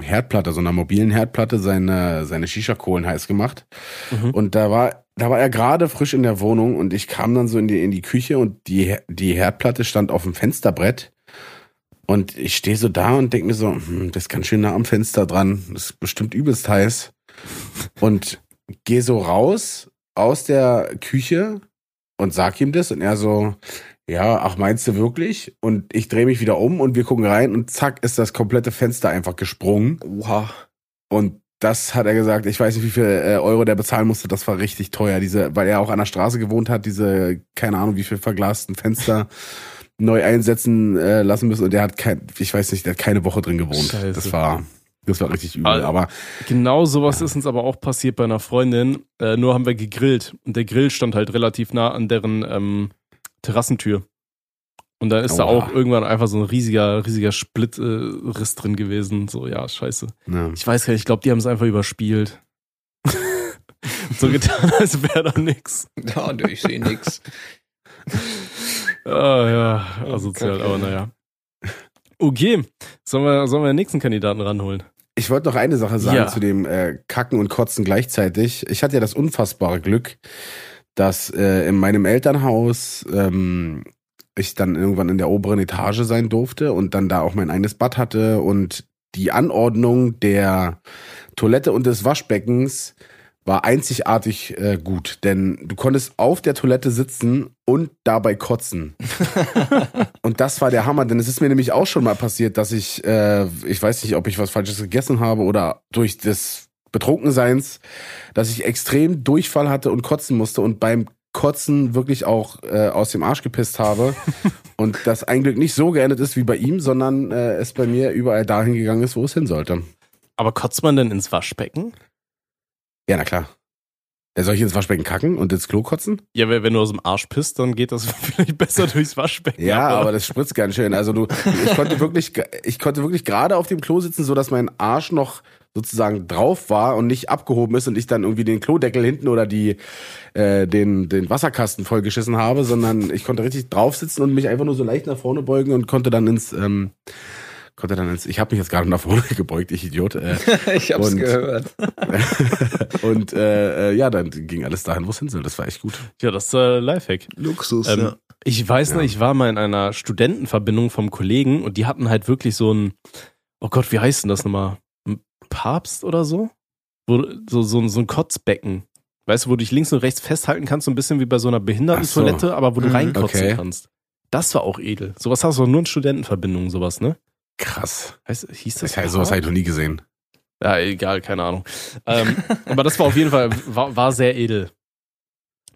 Herdplatte, so einer mobilen Herdplatte seine seine Shisha-Kohlen heiß gemacht. Mhm. Und da war da war er gerade frisch in der Wohnung und ich kam dann so in die in die Küche und die die Herdplatte stand auf dem Fensterbrett. Und ich stehe so da und denk mir so, hm, das ist ganz schön nah am Fenster dran. Das ist bestimmt übelst heiß und gehe so raus aus der Küche und sag ihm das und er so, ja, ach meinst du wirklich? Und ich drehe mich wieder um und wir gucken rein und zack ist das komplette Fenster einfach gesprungen Oha. und das hat er gesagt, ich weiß nicht, wie viel äh, Euro der bezahlen musste, das war richtig teuer, diese, weil er auch an der Straße gewohnt hat, diese, keine Ahnung, wie viel verglasten Fenster neu einsetzen äh, lassen müssen und der hat kein, ich weiß nicht, der hat keine Woche drin gewohnt. Scheiße. Das war, das war richtig übel, Also- aber Genau sowas ist uns aber auch passiert bei einer Freundin. Äh, nur haben wir gegrillt. Und der Grill stand halt relativ nah an deren ähm, Terrassentür. Und dann ist da Aua. auch irgendwann einfach so ein riesiger, riesiger Splitriss äh, drin gewesen. So, ja, scheiße. ja. Ich weiß gar nicht, ich glaube, die haben es einfach überspielt. so getan, als wäre da nix. Ja, nö, ich sehe nix. Ah, ja, asozial, aber naja. Okay, sollen wir, sollen wir den nächsten Kandidaten ranholen? Ich wollte noch eine Sache sagen Ja. zu dem äh, Kacken und Kotzen gleichzeitig. Ich hatte ja das unfassbare Glück, dass äh, in meinem Elternhaus ähm, ich dann irgendwann in der oberen Etage sein durfte und dann da auch mein eigenes Bad hatte und die Anordnung der Toilette und des Waschbeckens war einzigartig äh, gut, denn du konntest auf der Toilette sitzen und dabei kotzen. und das war der Hammer, denn es ist mir nämlich auch schon mal passiert, dass ich, äh, ich weiß nicht, ob ich was Falsches gegessen habe oder durch des Betrunkenseins, dass ich extrem Durchfall hatte und kotzen musste und beim Kotzen wirklich auch äh, aus dem Arsch gepisst habe und das ein Glück nicht so geendet ist wie bei ihm, sondern äh, es bei mir überall dahin gegangen ist, wo es hin sollte. Aber kotzt man denn ins Waschbecken? Ja, na klar. Soll ich ins Waschbecken kacken und ins Klo kotzen? Ja, wenn wenn du aus dem Arsch pisst, dann geht das vielleicht besser durchs Waschbecken. Ja, aber das spritzt ganz schön. Also du, ich konnte wirklich, ich konnte wirklich gerade auf dem Klo sitzen, so dass mein Arsch noch sozusagen drauf war und nicht abgehoben ist und ich dann irgendwie den Klodeckel hinten oder die äh, den den Wasserkasten vollgeschissen habe, sondern ich konnte richtig drauf sitzen und mich einfach nur so leicht nach vorne beugen und konnte dann ins ähm, konnte dann ins ich habe mich jetzt gerade nach vorne gebeugt, ich Idiot. Äh, Ich hab's Und- gehört. und äh, äh, ja, dann ging alles dahin, wo es hin soll. Das war echt gut. Ja, das ist äh, Lifehack. Luxus, Ähm, Ich weiß noch, Ja. ich war mal in einer Studentenverbindung vom Kollegen und die hatten halt wirklich so ein, oh Gott, wie heißt denn das nochmal? Ein Papst oder so? Wo, so, so, so ein Kotzbecken. Weißt du, wo du dich links und rechts festhalten kannst, so ein bisschen wie bei so einer Behindertentoilette, aber wo du Mhm, reinkotzen okay. kannst. Das war auch edel. Sowas hast du auch nur in Studentenverbindungen, sowas, ne? Krass. Heißt, hieß das? Heißt, sowas habe ich noch nie gesehen. Ja, egal, keine Ahnung. Ähm, aber das war auf jeden Fall, war, war sehr edel.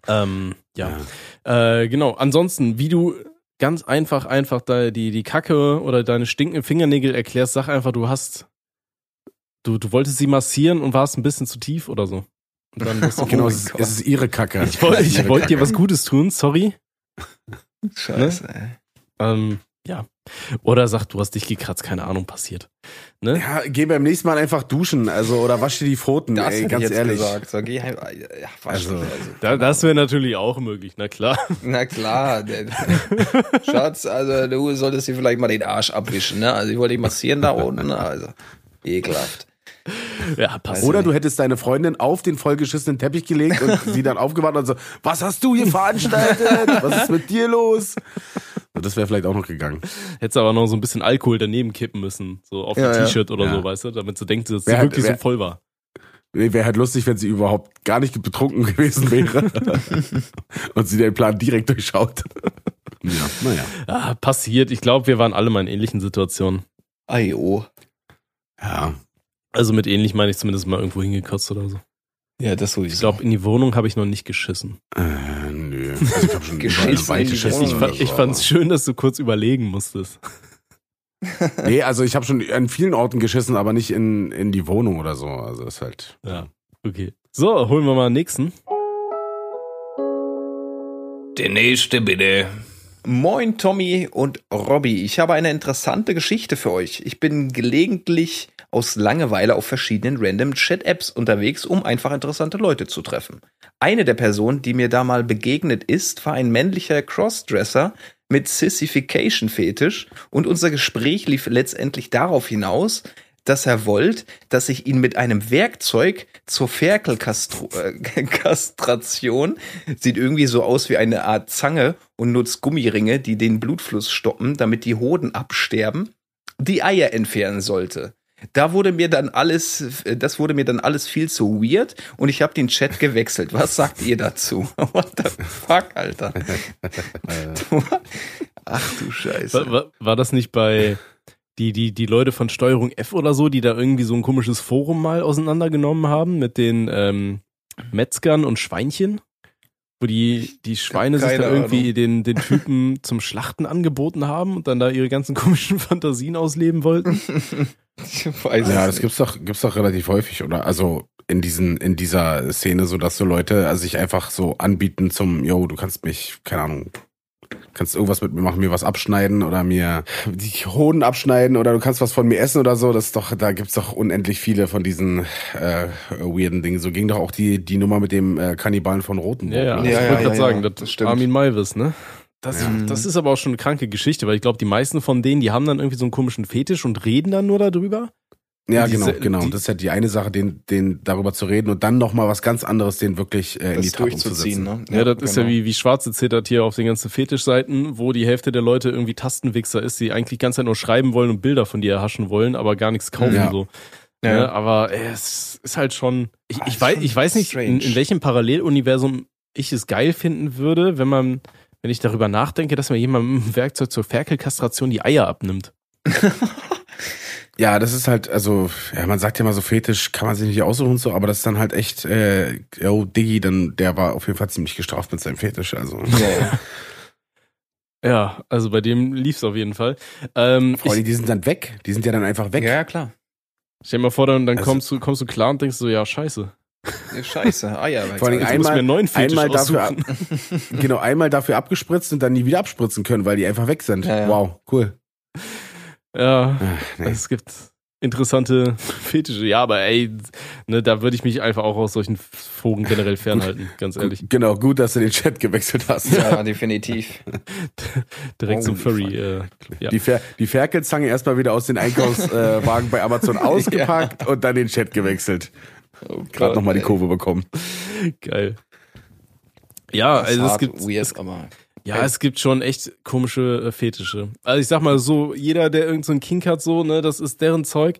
Ähm, ja. Äh, genau. Ansonsten, wie du ganz einfach, einfach da die, die Kacke oder deine stinkenden Fingernägel erklärst, sag einfach, du hast, du, du wolltest sie massieren und warst ein bisschen zu tief oder so. Und dann bist du, Genau, mein es ist, es ist ihre Kacke. ich wollte wollte dir was Gutes tun, sorry. Scheiße, ey. Ähm, Oder sagt, du hast dich gekratzt, keine Ahnung, passiert. Ne? Ja, geh beim nächsten Mal einfach duschen, also oder wasch dir die Pfoten, Das ey, ganz jetzt ehrlich. gesagt. So, geh heim. Ja, wasch Also, dich, Da, das wäre natürlich auch möglich, na klar. Na klar, der, Schatz, also du solltest dir vielleicht mal den Arsch abwischen, ne? Also ich wollte dich massieren da unten, also ekelhaft. Ja, passt. Oder du hättest deine Freundin auf den vollgeschissenen Teppich gelegt und sie dann aufgewacht und so, was hast du hier veranstaltet? Was ist mit dir los? Das wäre vielleicht auch noch gegangen. Hättest aber noch so ein bisschen Alkohol daneben kippen müssen, so auf Ja, ein ja. T-Shirt oder Ja. so, weißt du, damit sie denkt, dass sie wirklich wer- so voll war. Wäre halt lustig, wenn sie überhaupt gar nicht betrunken gewesen wäre und sie den Plan direkt durchschaut. Ja, naja. Ah, passiert. Ich glaube, wir waren alle mal in ähnlichen Situationen. Ajo. Ja. Also mit ähnlich meine ich zumindest mal irgendwo hingekotzt oder so. Ja, das sowieso. Ich glaube, in die Wohnung habe ich noch nicht geschissen. Äh. Also ich habe schon Geschissen. Wohnung. Ich, fand, ich so, fand's schön, dass du kurz überlegen musstest. Nee, also ich habe schon an vielen Orten geschissen, aber nicht in, in die Wohnung oder so. Also ist halt. Ja, okay. So, holen wir mal den nächsten. Der nächste bitte. Moin Tommy und Robby, ich habe eine interessante Geschichte für euch. Ich bin gelegentlich aus Langeweile auf verschiedenen random Chat-Apps unterwegs, um einfach interessante Leute zu treffen. Eine der Personen, die mir da mal begegnet ist, war ein männlicher Crossdresser mit Sissification-Fetisch und unser Gespräch lief letztendlich darauf hinaus, dass er wollte, dass ich ihn mit einem Werkzeug zur Ferkelkastration, sieht irgendwie so aus wie eine Art Zange und nutzt Gummiringe, die den Blutfluss stoppen, damit die Hoden absterben, die Eier entfernen sollte. Da wurde mir dann alles, das wurde mir dann alles viel zu weird und ich habe den Chat gewechselt. Was sagt ihr dazu? What the fuck, Alter? Ach du Scheiße. War, war, war das nicht bei die, die, die Leute von Steuerung F oder so, die da irgendwie so ein komisches Forum mal auseinandergenommen haben mit den ähm, Metzgern und Schweinchen? Wo die, die Schweine sich dann irgendwie Ahnung. den, den Typen zum Schlachten angeboten haben und dann da ihre ganzen komischen Fantasien ausleben wollten? Ich weiß Ja, es das nicht. gibt's doch, gibt's doch relativ häufig, oder? Also in diesen, in dieser Szene, so dass so Leute also sich einfach so anbieten zum, yo, du kannst mich, keine Ahnung, kannst irgendwas mit mir machen, mir was abschneiden oder mir die Hoden abschneiden oder du kannst was von mir essen oder so. Das ist doch, da gibt's doch unendlich viele von diesen äh, weirden Dingen. So ging doch auch die, die Nummer mit dem äh, Kannibalen von Rotenburg. Ja, ja, ne? ich Ja, wollte ja, gerade ja, sagen, ja, das, das ist stimmt. Armin Malvis, ne? Das, Ja. das ist aber auch schon eine kranke Geschichte, weil ich glaube, die meisten von denen, die haben dann irgendwie so einen komischen Fetisch und reden dann nur darüber. Ja, genau, diese- genau. die- das ist ja die eine Sache, den, den darüber zu reden und dann noch mal was ganz anderes, den wirklich äh, in die Tat umzusetzen. ne? Ja, das ist ja genau. wie, wie Schwarze zittert hier auf den ganzen Fetischseiten, wo die Hälfte der Leute irgendwie Tastenwichser ist, die eigentlich die ganze Zeit nur schreiben wollen und Bilder von dir erhaschen wollen, aber gar nichts kaufen Ja. so. Ja. Ja. aber äh, es ist halt schon. Ich, Ah, ich weiß, ich weiß nicht, in, in welchem Paralleluniversum ich es geil finden würde, wenn man, wenn ich darüber nachdenke, dass mir jemand mit einem Werkzeug zur Ferkelkastration die Eier abnimmt. Ja, das ist halt, also, ja, man sagt ja mal so Fetisch, kann man sich nicht aussuchen und so, aber das ist dann halt echt, äh, yo, Diggi, dann, der war auf jeden Fall ziemlich gestraft mit seinem Fetisch, also. Ja, ja. Ja, also bei dem lief's auf jeden Fall. Ähm, Vor allem, ich, die sind dann weg, die sind ja dann einfach weg. ja, ja, klar. stell dir mal vor, dann, dann Also- kommst, du, kommst du klar und denkst so, ja, scheiße. Ja, Scheiße, Eier. Vor allem einmal, mir einen neuen Fetisch einmal dafür, aussuchen. genau, einmal dafür abgespritzt und dann nie wieder abspritzen können, weil die einfach weg sind. Ja, ja. Wow, cool. Ja, Ach, nee. es gibt interessante Fetische. Ja, aber ey, ne, da würde ich mich einfach auch aus solchen Foren generell fernhalten, ganz ehrlich. Gut, genau, gut, dass du den Chat gewechselt hast. Ja, definitiv. Direkt zum Holy Furry. Äh, ja. Die, Fer die Ferkelzange erstmal wieder aus den Einkaufswagen bei Amazon ausgepackt und dann den Chat gewechselt. Oh Gerade nochmal die. Kurve bekommen. Geil. Ja, also es gibt, weird, es, aber ja, es gibt schon echt komische äh, Fetische. Also ich sag mal so, jeder, der irgend so Kink hat, so, ne, das ist deren Zeug.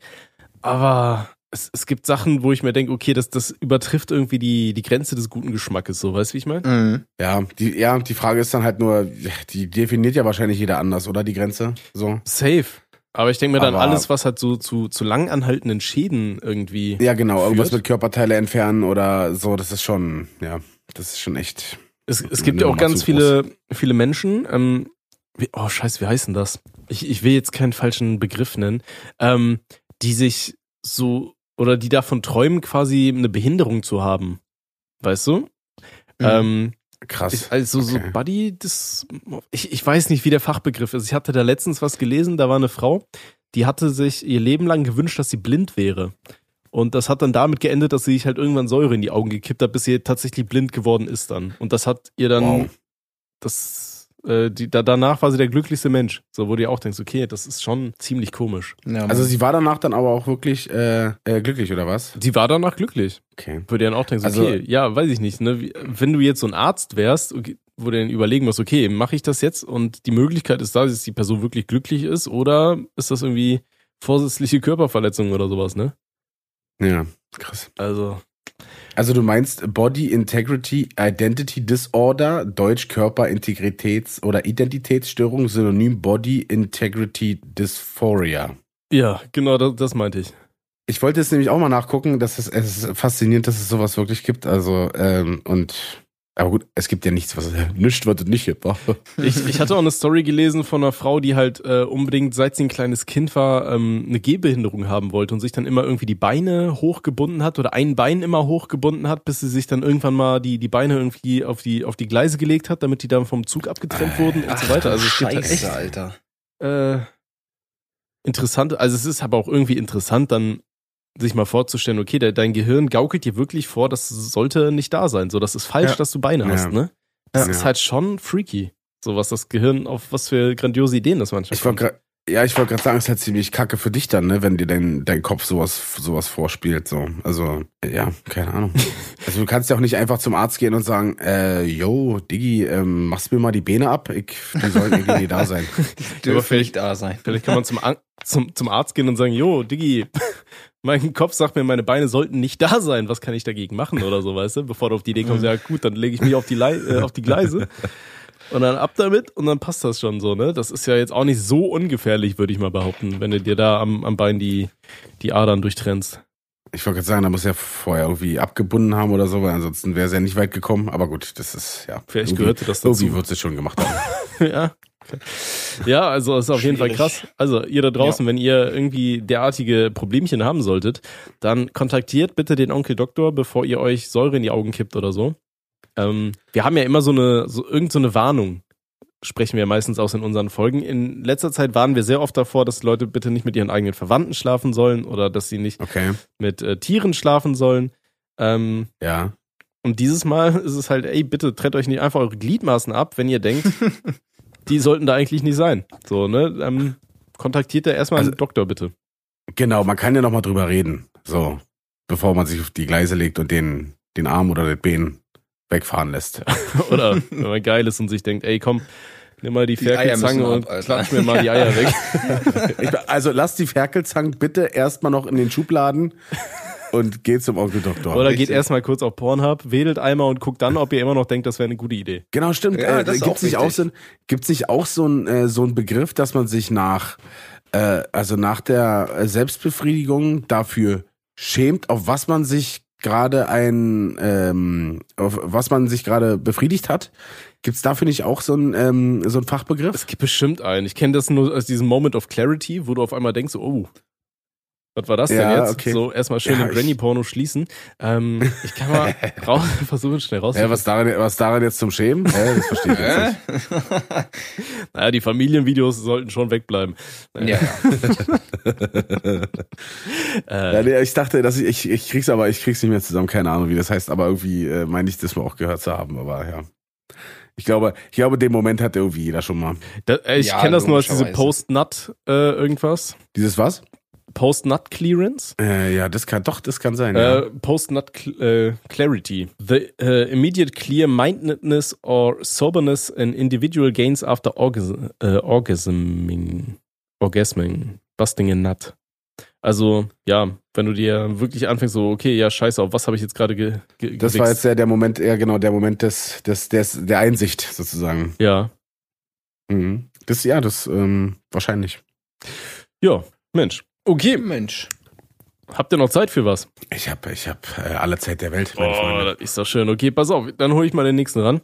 Aber es, es gibt Sachen, wo ich mir denke, okay, das, das übertrifft irgendwie die, die Grenze des guten Geschmackes, so, weißt du, wie ich meine? Mhm. Ja, die, ja, die Frage ist dann halt nur, die definiert ja wahrscheinlich jeder anders, oder die Grenze? So. Safe. Aber ich denke mir dann, Aber- alles, was halt so zu, zu lang anhaltenden Schäden irgendwie. Ja, genau, irgendwas Führt? mit Körperteile entfernen oder so, das ist schon, ja, das ist schon echt. Es, es gibt ja auch ganz viele, viele Menschen, ähm, wie, oh scheiße, wie heißt denn das? Ich, ich will jetzt keinen falschen Begriff nennen, ähm, die sich so, oder die davon träumen, quasi eine Behinderung zu haben. Weißt du? Mhm. Ähm, Krass. Ich, also so Okay. Buddy, das, ich, ich weiß nicht, wie der Fachbegriff ist. Ich hatte da letztens was gelesen, da war eine Frau, die hatte sich ihr Leben lang gewünscht, dass sie blind wäre. Und das hat dann damit geendet, dass sie sich halt irgendwann Säure in die Augen gekippt hat, bis sie tatsächlich blind geworden ist dann. Und das hat ihr dann, Wow. das, äh, die, da, danach war sie der glücklichste Mensch. So, wo du dir auch denkst, okay, das ist schon ziemlich komisch. Ja, Also sie war danach dann aber auch wirklich äh, äh, glücklich, oder was? Sie war danach glücklich. Okay. Würde dann auch denken, so, Also- okay, ja, weiß ich nicht, ne? Wenn du jetzt so ein Arzt wärst, okay, wo du dann überlegen musst, okay, mache ich das jetzt und die Möglichkeit ist da, dass die Person wirklich glücklich ist oder ist das irgendwie vorsätzliche Körperverletzung oder sowas, ne? Ja, krass. Also, Also du meinst Body Integrity Identity Disorder, Deutsch Körperintegritäts- oder Identitätsstörung, Synonym Body Integrity Dysphoria. ja, genau, das, das meinte ich. Ich wollte jetzt nämlich auch mal nachgucken, dass es, es ist faszinierend, dass es sowas wirklich gibt. Also, ähm, und aber gut, es gibt ja nichts, was nichts, es nicht gibt. wa? Ich, ich hatte auch eine Story gelesen von einer Frau, die halt äh, unbedingt, seit sie ein kleines Kind war, ähm, eine Gehbehinderung haben wollte und sich dann immer irgendwie die Beine hochgebunden hat oder ein Bein immer hochgebunden hat, bis sie sich dann irgendwann mal die, die Beine irgendwie auf die, auf die Gleise gelegt hat, damit die dann vom Zug abgetrennt wurden und so weiter. Also es gibt halt echt Alter. äh, interessant, also es ist aber auch irgendwie interessant, dann sich mal vorzustellen, okay, de, dein Gehirn gaukelt dir wirklich vor, das sollte nicht da sein. So, das ist falsch, Ja. dass du Beine Ja. hast, ne? Das Ja. ist halt schon freaky. So was das Gehirn, auf was für grandiose Ideen das manchmal Ich kommt. grad- ja, ich wollte gerade sagen, es ist halt ziemlich kacke für dich dann, ne, wenn dir dein, dein Kopf sowas, sowas vorspielt. So. Also, ja, keine Ahnung. Also du kannst ja auch nicht einfach zum Arzt gehen und sagen, äh, yo, Diggi, ähm, machst mir mal die Beine ab? Ich, die sollen irgendwie nicht da sein. Dürfen nicht da sein. Vielleicht kann man zum, zum, zum Arzt gehen und sagen, jo, Diggi, mein Kopf sagt mir, meine Beine sollten nicht da sein. Was kann ich dagegen machen oder so, weißt du? Bevor du auf die Idee kommst, ja gut, dann lege ich mich auf die, äh, auf die Gleise und dann ab damit und dann passt das schon so, ne? Das ist ja jetzt auch nicht so ungefährlich, würde ich mal behaupten, wenn du dir da am, am Bein die, die Adern durchtrennst. Ich wollte gerade sagen, da muss er vorher irgendwie abgebunden haben oder so, weil ansonsten wäre es ja nicht weit gekommen. Aber gut, das ist, ja. Vielleicht gehörte das dazu. Irgendwie wird es schon gemacht haben. ja. Ja, also ist auf jeden Fall Schwierig. krass. Also ihr da draußen, wenn ihr irgendwie derartige Problemchen haben solltet, dann kontaktiert bitte den Onkel Doktor, bevor ihr euch Säure in die Augen kippt oder so. Ähm, wir haben ja immer so eine, so irgend so eine Warnung, sprechen wir meistens aus in unseren Folgen. In letzter Zeit warnen wir sehr oft davor, dass Leute bitte nicht mit ihren eigenen Verwandten schlafen sollen oder dass sie nicht Okay. mit äh, Tieren schlafen sollen. Ähm, Ja. und dieses Mal ist es halt, ey, bitte trennt euch nicht einfach eure Gliedmaßen ab, wenn ihr denkt, die sollten da eigentlich nicht sein. So, ne? Ähm, kontaktiert da erstmal Also- einen Doktor, bitte. Genau, man kann ja nochmal drüber reden. So. Bevor man sich auf die Gleise legt und den, den Arm oder das Bein wegfahren lässt. Oder wenn man geil ist und sich denkt, ey, komm, nimm mal die, Die Ferkelzange ab, und klatsch mir mal die Eier weg. Ich, also lass die Ferkelzangen bitte erstmal noch in den Schubladen und geh zum Onkel Doktor. Oder richtig. geht erstmal kurz auf Pornhub, wedelt einmal und guckt dann, ob ihr immer noch denkt, das wäre eine gute Idee. Genau, stimmt. Ja, äh, das gibt's auch nicht auch so ein, gibt's nicht auch so ein, äh, so ein Begriff, dass man sich nach, äh, also nach der äh, Selbstbefriedigung dafür schämt, auf was man sich gerade ein, ähm, auf was man sich gerade befriedigt hat? Gibt's dafür nicht auch so ein, ähm, so ein Fachbegriff? Es gibt bestimmt einen. Ich kenne das nur aus diesem Moment of Clarity, wo du auf einmal denkst, oh, was war das denn Ja, jetzt? okay. So erstmal schön Ja, den Granny-Porno schließen. Ähm, ich kann mal raus, versuchen, schnell raus. Ja, was daran, was daran jetzt zum Schämen? Äh, das verstehe ich jetzt nicht. Naja, die Familienvideos sollten schon wegbleiben. ja. Äh, Ja, nee, ich dachte, dass ich, ich, ich krieg's aber, ich krieg's nicht mehr zusammen, keine Ahnung, wie das heißt, aber irgendwie äh, meine ich das mal auch gehört zu haben, aber ja. Ich glaube, ich glaube, den Moment hat irgendwie jeder schon mal. da, äh, ich Ja, kenne das nur als diese. Post-Nut äh, irgendwas. Dieses was? Post-Nut-Clearance. Äh, ja, das kann, doch, das kann sein, ja. Äh, Post-Nut cl äh, Clarity. The uh, immediate clear-mindedness or soberness an individual gains after orgas äh, orgasming. Orgasming. Busting a nut. Also, ja, wenn du dir wirklich anfängst, so, okay, ja, scheiße, auf was habe ich jetzt gerade ge ge Das war jetzt der, der Moment, ja genau, der Moment des, des, des, der Einsicht sozusagen. Ja. Mhm. Das, ja, das, ähm, wahrscheinlich. Ja, Mensch. Okay, Mensch. habt ihr noch Zeit für was? Ich hab, ich hab äh, alle Zeit der Welt, meine Oh, Freunde. das ist doch schön. Okay, pass auf, dann hole ich mal den nächsten ran.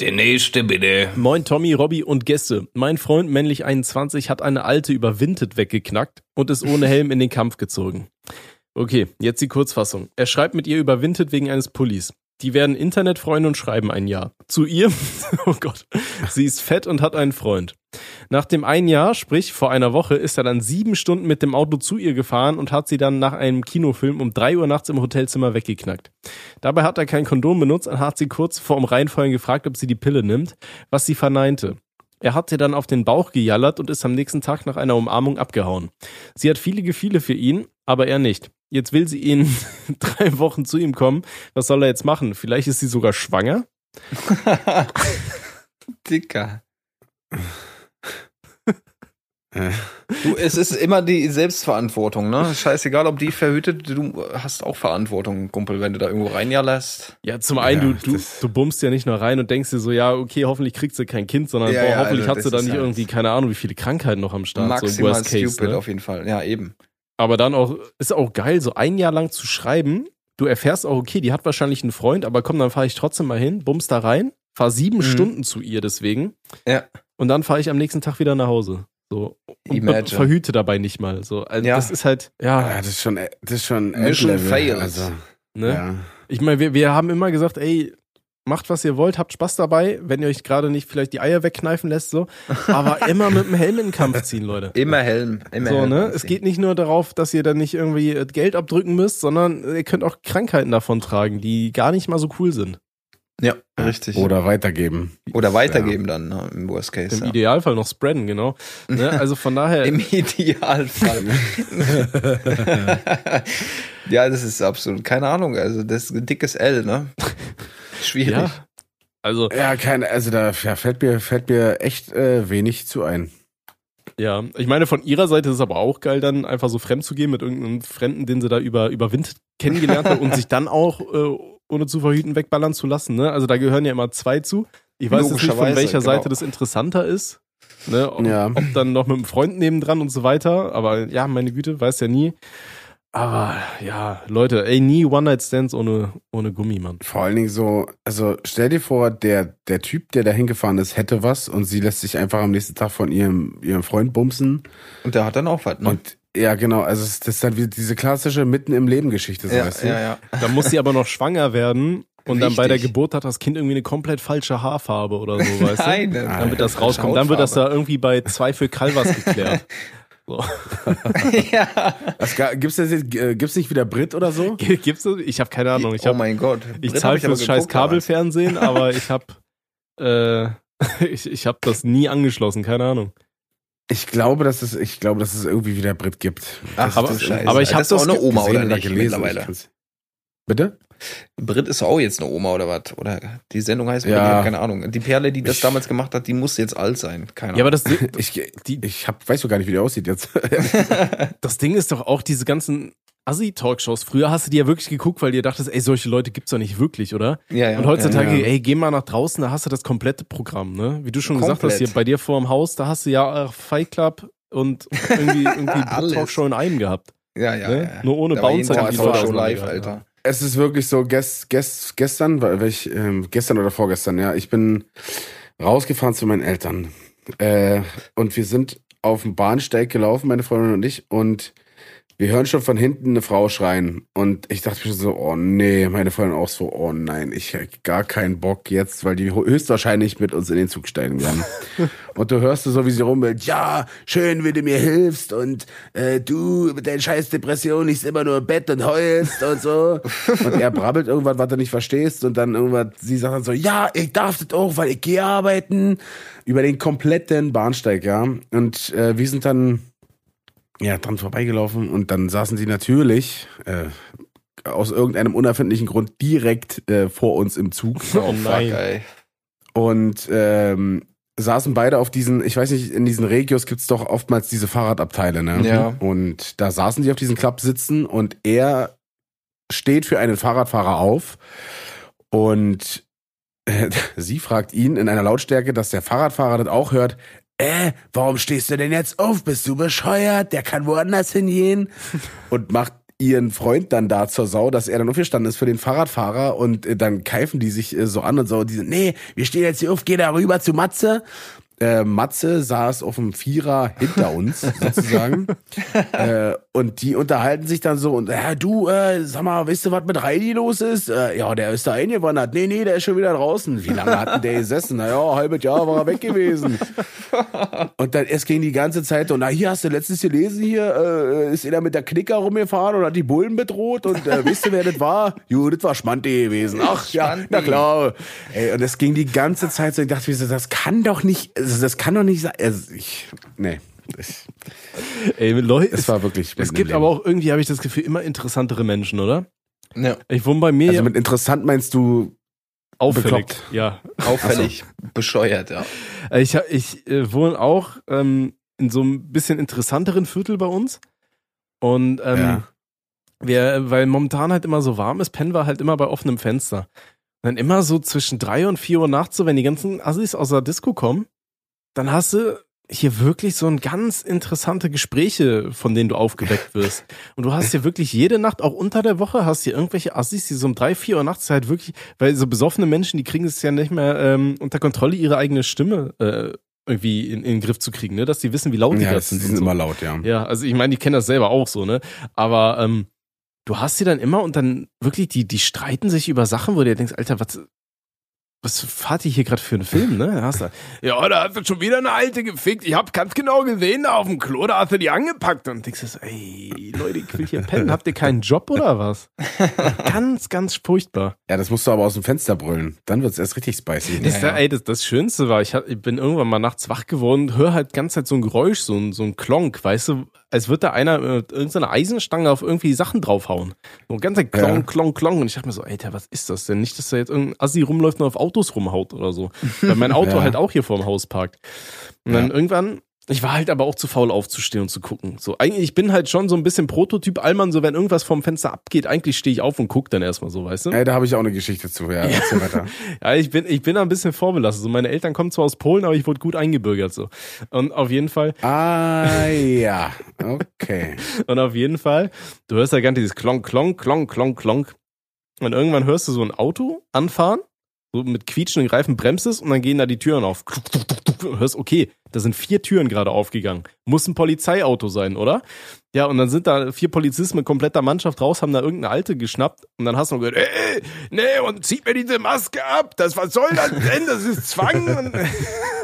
Der nächste bitte. Moin Tommy, Robby und Gäste. Mein Freund männlich 21 hat eine alte überwindet weggeknackt und ist ohne Helm in den Kampf gezogen. Okay, jetzt die Kurzfassung. Er schreibt mit ihr überwindet wegen eines Pullis. Die werden Internetfreunde und schreiben ein Jahr. Zu ihr, oh Gott, sie ist fett und hat einen Freund. Nach dem einen Jahr, sprich vor einer Woche, ist er dann sieben Stunden mit dem Auto zu ihr gefahren und hat sie dann nach einem Kinofilm um drei Uhr nachts im Hotelzimmer weggeknackt. Dabei hat er kein Kondom benutzt und hat sie kurz vor dem Reinfallen gefragt, ob sie die Pille nimmt, was sie verneinte. Er hat ihr dann auf den Bauch gejallert und ist am nächsten Tag nach einer Umarmung abgehauen. Sie hat viele Gefühle für ihn, aber er nicht. Jetzt will sie in drei Wochen zu ihm kommen. Was soll er jetzt machen? Vielleicht ist sie sogar schwanger? Dicker. Du, es ist immer die Selbstverantwortung, ne? Scheißegal, ob die verhütet, du hast auch Verantwortung, Kumpel, wenn du da irgendwo reinjallerst. Ja, zum einen, Ja, du, du, du bummst ja nicht nur rein und denkst dir so, ja, okay, hoffentlich kriegt sie kein Kind, sondern Ja, boah, ja, hoffentlich also hat sie das da ist nicht halt- irgendwie, keine Ahnung, wie viele Krankheiten noch am Start. so Maximal worst case, stupid ne? auf jeden Fall. Ja, eben. Aber dann auch, ist auch geil, so ein Jahr lang zu schreiben. Du erfährst auch, okay, die hat wahrscheinlich einen Freund, aber komm, dann fahre ich trotzdem mal hin, bummst da rein, fahr sieben Mhm. Stunden zu ihr deswegen. Ja. Und dann fahre ich am nächsten Tag wieder nach Hause. So. Und verhüte dabei nicht mal. So. Also Ja. Das ist halt, ja, ja, das ist schon, das ist schon Mission failed. Also, ne? ja. Ich meine, wir, wir haben immer gesagt, ey, macht was ihr wollt, habt Spaß dabei, wenn ihr euch gerade nicht vielleicht die Eier wegkneifen lässt, so. Aber immer mit dem Helm in den Kampf ziehen, Leute. Immer Helm. Immer So, Helm ne? Es geht nicht nur darauf, dass ihr dann nicht irgendwie äh, Geld abdrücken müsst, sondern ihr könnt auch Krankheiten davon tragen, die gar nicht mal so cool sind. Ja, richtig. Oder weitergeben. Oder weitergeben dann, ne, im Worst Case. Im ja. Idealfall noch spreaden, genau. Ne? Also von daher, Im Idealfall. ja, das ist absolut, keine Ahnung, also das ist ein dickes L, ne? Schwierig. ja. Also, Ja, keine, also da ja, fällt mir, fällt mir echt äh, wenig zu ein. ja. Ich meine, von ihrer Seite ist es aber auch geil, dann einfach so fremd zu gehen mit irgendeinem Fremden, den sie da über, über Wind kennengelernt hat und sich dann auch äh, ohne zu verhüten wegballern zu lassen. Ne? Also da gehören ja immer zwei zu. Ich weiß jetzt nicht, von welcher genau. Seite das interessanter ist. Ne? Ob, Ja. ob dann noch mit einem Freund nebendran und so weiter. Aber ja, meine Güte, weiß ja nie. Aber ja, Leute, ey, nie One-Night-Stands ohne, ohne Gummi, Mann. Vor allen Dingen so, also stell dir vor, der, der Typ, der da hingefahren ist, hätte was und sie lässt sich einfach am nächsten Tag von ihrem, ihrem Freund bumsen. Und der hat dann auch was, ne? Und ja, genau, also es- das ist dann wie diese klassische Mitten im Leben Geschichte, so ja, weißt du? ja, ja. Da muss sie aber noch schwanger werden. Und dann bei der. Geburt hat das Kind irgendwie eine komplett falsche Haarfarbe oder so, weißt du? Nein, Damit das rauskommt. Dann wird das da irgendwie bei Zweifel Calvas geklärt. So. ja. Was, gibt's das jetzt, äh, gibt's nicht wieder Brit oder so? Gibt's das? Ich habe keine Ahnung. Ich, oh hab, mein Gott. ich Brit zahle hab aber fürs scheiß geguckt. Kabelfernsehen, aber ich habe äh, ich, ich hab das nie angeschlossen, keine Ahnung. Ich glaube, dass es, ich glaube, dass es irgendwie wieder Brit gibt. Ach, Aber- du Scheiße. aber ich hab das ist auch eine Oma, Gesehen oder nicht? gelesen, mittlerweile. Bitte? Brit ist auch jetzt eine Oma oder was? Oder die Sendung heißt Ja. Brit, ich keine Ahnung. Die Perle, die das Ich- damals gemacht hat, die muss jetzt alt sein. Keine Ahnung. Ja, aber das, Ich, Die- ich hab, weiß so gar nicht, wie die aussieht jetzt. das Ding ist doch auch diese ganzen Assi-Talkshows. Früher hast du die ja wirklich geguckt, weil du dir dachtest, ey, solche Leute gibt's doch nicht wirklich, oder? ja, ja. Und heutzutage, Ja, ja. ey, geh mal nach draußen, da hast du das komplette Programm, ne? Wie du schon gesagt Komplett. hast, hier bei dir vor dem Haus, da hast du ja Fight Club und irgendwie, irgendwie. Talkshow in einem gehabt. ja, ja, ne? ja. Nur ohne Bouncer, Tag die Talkshow live, Alter. Es ist wirklich so, gest, gest, gestern, weil weil ich, ähm, gestern oder vorgestern, ja, ich bin rausgefahren zu meinen Eltern. Äh, und wir sind auf dem Bahnsteig gelaufen, meine Freundin und ich, und wir hören schon von hinten eine Frau schreien. Und ich dachte mir so, oh nee, meine Freundin auch so, oh nein, ich hab gar keinen Bock jetzt, weil die höchstwahrscheinlich mit uns in den Zug steigen werden. und du hörst so, wie sie rummelt, ja, schön, wie du mir hilfst und äh, du mit deinen scheiß Depressionen liegst immer nur im Bett und heulst und so. Und er brabbelt irgendwas, was du nicht verstehst und dann irgendwas, sie sagt dann so, ja, ich darf das auch, weil ich gehe arbeiten. Über den kompletten Bahnsteig, ja. Und äh, wir sind dann ja, dran vorbeigelaufen und dann saßen sie natürlich äh, aus irgendeinem unerfindlichen Grund direkt äh, vor uns im Zug Oh Fuck, ey. und ähm, saßen beide auf diesen, ich weiß nicht, in diesen Regios gibt's doch oftmals diese Fahrradabteile, ne? Ja. Und da saßen die auf diesen Klappsitzen und er steht für einen Fahrradfahrer auf und äh, sie fragt ihn in einer Lautstärke, dass der Fahrradfahrer das auch hört. Äh, warum stehst du denn jetzt auf? Bist du bescheuert? Der kann woanders hingehen. Und macht ihren Freund dann da zur Sau, dass er dann aufgestanden ist für den Fahrradfahrer und äh, dann keifen die sich äh, so an und so. Die sind, nee, wir stehen jetzt hier auf, geh da rüber zu Matze. Äh, Matze saß auf dem Vierer hinter uns, sozusagen. Und die unterhalten sich dann so und ja, du, äh, sag mal, weißt du, was mit Reini los ist? Äh, ja, der ist da eingewandert. Nee, nee, der ist schon wieder draußen. Wie lange hat denn der gesessen? Naja, halbes Jahr war er weg gewesen. Und dann es ging die ganze Zeit so, na hier hast du letztens gelesen, hier äh, ist er mit der Knicker rumgefahren und hat die Bullen bedroht und äh, wisst ihr, wer das war? Jo, das war Schmanti gewesen. Ach ja, na klar. Ey, und es ging die ganze Zeit so, ich dachte, mir so, das kann doch nicht, also das kann doch nicht sein. Also ich, nee. Ey, Leute, es war wirklich. es gibt Leben. aber auch irgendwie, habe ich das Gefühl, immer interessantere Menschen, oder? Ja. Ich wohne bei mir Also ja mit interessant meinst du auffällig. bekloppt. Ja. Auffällig bescheuert, ja. Ich, ich äh, wohne auch ähm, in so einem bisschen interessanteren Viertel bei uns. Und ähm, Ja. wir, weil momentan halt immer so warm ist, pennen wir halt immer bei offenem Fenster. Und dann immer so zwischen drei und vier Uhr nachts, so wenn die ganzen Assis aus der Disco kommen, dann hast du hier wirklich so ein ganz interessante Gespräche, von denen du aufgeweckt wirst. Und du hast hier wirklich jede Nacht, auch unter der Woche, hast hier irgendwelche Assis, die so um drei, vier Uhr nachts halt wirklich, weil so besoffene Menschen, die kriegen es ja nicht mehr ähm, unter Kontrolle, ihre eigene Stimme äh, irgendwie in, in den Griff zu kriegen, ne? Dass die wissen, wie laut die Ja, da das sind. sind und so. immer laut, ja. Ja, also ich meine, die kennen das selber auch so, ne? Aber ähm, du hast sie dann immer und dann wirklich, die, die streiten sich über Sachen, wo du dir denkst, Alter, was, was fahrt ihr hier gerade für einen Film, ne? Da hast du, ja, da hast du schon wieder eine alte gefickt. Ich hab ganz genau gesehen, da auf dem Klo, da hast du die angepackt. Und denkst du ey, Leute, ich will hier pennen. Habt ihr keinen Job oder was? ganz, ganz furchtbar. Ja, das musst du aber aus dem Fenster brüllen. Dann wird's erst richtig spicy. Das, Ja, ja. Ey, das, das Schönste war, ich, hab, ich bin irgendwann mal nachts wach geworden, höre halt ganze Zeit so ein Geräusch, so ein, so ein Klonk, weißt du, als würde da einer mit irgendeiner Eisenstange auf irgendwie Sachen draufhauen. So ganz Zeit Klonk, Ja. Klonk, Klonk. Und ich dachte mir so, Alter, was ist das denn? Nicht, dass da jetzt irgendein Assi rumläuft und auf Autos rumhaut oder so. Weil mein Auto Ja. halt auch hier vorm Haus parkt. Und dann irgendwann, ich war halt aber auch zu faul aufzustehen und zu gucken. So, eigentlich, ich bin halt schon so ein bisschen Prototyp Allmann, so wenn irgendwas vom Fenster abgeht, eigentlich stehe ich auf und guck dann erstmal so, weißt du? Ey, da habe ich auch eine Geschichte zu. Ja, weiter. Ja, ich bin, ich bin da ein bisschen vorbelastet. So, meine Eltern kommen zwar aus Polen, aber ich wurde gut eingebürgert, so. Und auf jeden Fall, Ah, ja. Okay. und auf jeden Fall, du hörst ja ganz dieses Klonk, Klonk, Klonk, Klonk, Klonk. Und irgendwann hörst du so ein Auto anfahren, so mit quietschenden Reifen bremst es und dann gehen da die Türen auf. Du hörst, okay, da sind vier Türen gerade aufgegangen. Muss ein Polizeiauto sein, oder? Ja, und dann sind da vier Polizisten mit kompletter Mannschaft raus, haben da irgendeine Alte geschnappt und dann hast du noch gehört, ey, nee, und zieht mir diese Maske ab, das, was soll das denn, das ist Zwang.